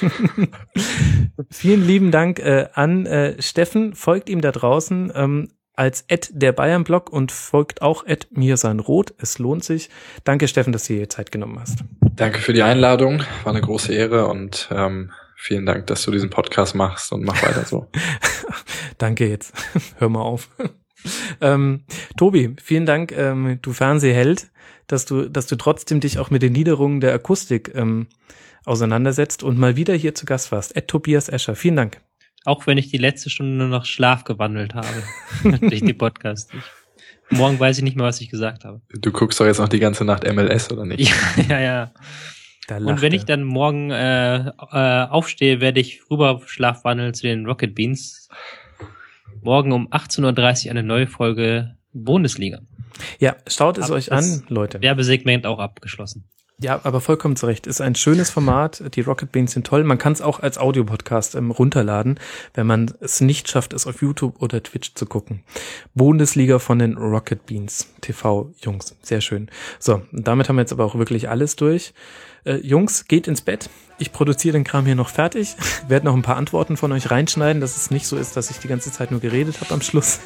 Vielen lieben Dank äh, an äh, Steffen. Folgt ihm da draußen ähm, als Ed der Bayern Blog und folgt auch Ed mir sein Rot. Es lohnt sich. Danke Steffen, dass du dir Zeit genommen hast. Danke für die Einladung, war eine große Ehre und ähm, vielen Dank, dass du diesen Podcast machst und mach weiter so. Danke jetzt. Hör mal auf. ähm, Tobi, vielen Dank, ähm, du Fernsehheld, dass du, dass du trotzdem dich auch mit den Niederungen der Akustik ähm, auseinandersetzt und mal wieder hier zu Gast warst. Ed Tobias Escher, vielen Dank. Auch wenn ich die letzte Stunde nur noch Schlaf gewandelt habe. durch die Podcast. Ich, morgen weiß ich nicht mehr, was ich gesagt habe. Du guckst doch jetzt noch die ganze Nacht MLS, oder nicht? Ja, ja, ja. Und wenn er. ich dann morgen äh, äh, aufstehe, werde ich rüber schlafwandeln zu den Rocket Beans. Morgen um 18.30 Uhr eine neue Folge Bundesliga. ja, schaut es Aber euch an, Leute. Werbesegment auch abgeschlossen. Ja, aber vollkommen zu Recht. Ist ein schönes Format. Die Rocket Beans sind toll. Man kann es auch als Audiopodcast ähm, runterladen, wenn man es nicht schafft, es auf YouTube oder Twitch zu gucken. Bundesliga von den Rocket Beans TV Jungs. Sehr schön. So, damit haben wir jetzt aber auch wirklich alles durch. Äh, Jungs, geht ins Bett. Ich produziere den Kram hier noch fertig. Werde noch ein paar Antworten von euch reinschneiden, dass es nicht so ist, dass ich die ganze Zeit nur geredet habe am Schluss.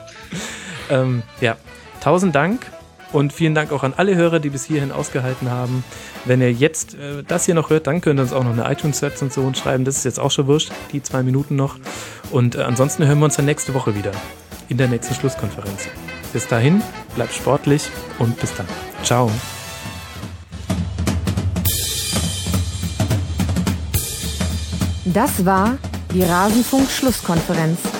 ähm, ja, tausend Dank und vielen Dank auch an alle Hörer, die bis hierhin ausgehalten haben. Wenn ihr jetzt äh, das hier noch hört, dann könnt ihr uns auch noch eine iTunes-Rezension schreiben. Das ist jetzt auch schon wurscht, die zwei Minuten noch. Und äh, ansonsten hören wir uns dann nächste Woche wieder in der nächsten Schlusskonferenz. Bis dahin, bleibt sportlich und bis dann. Ciao. Das war die Rasenfunk-Schlusskonferenz.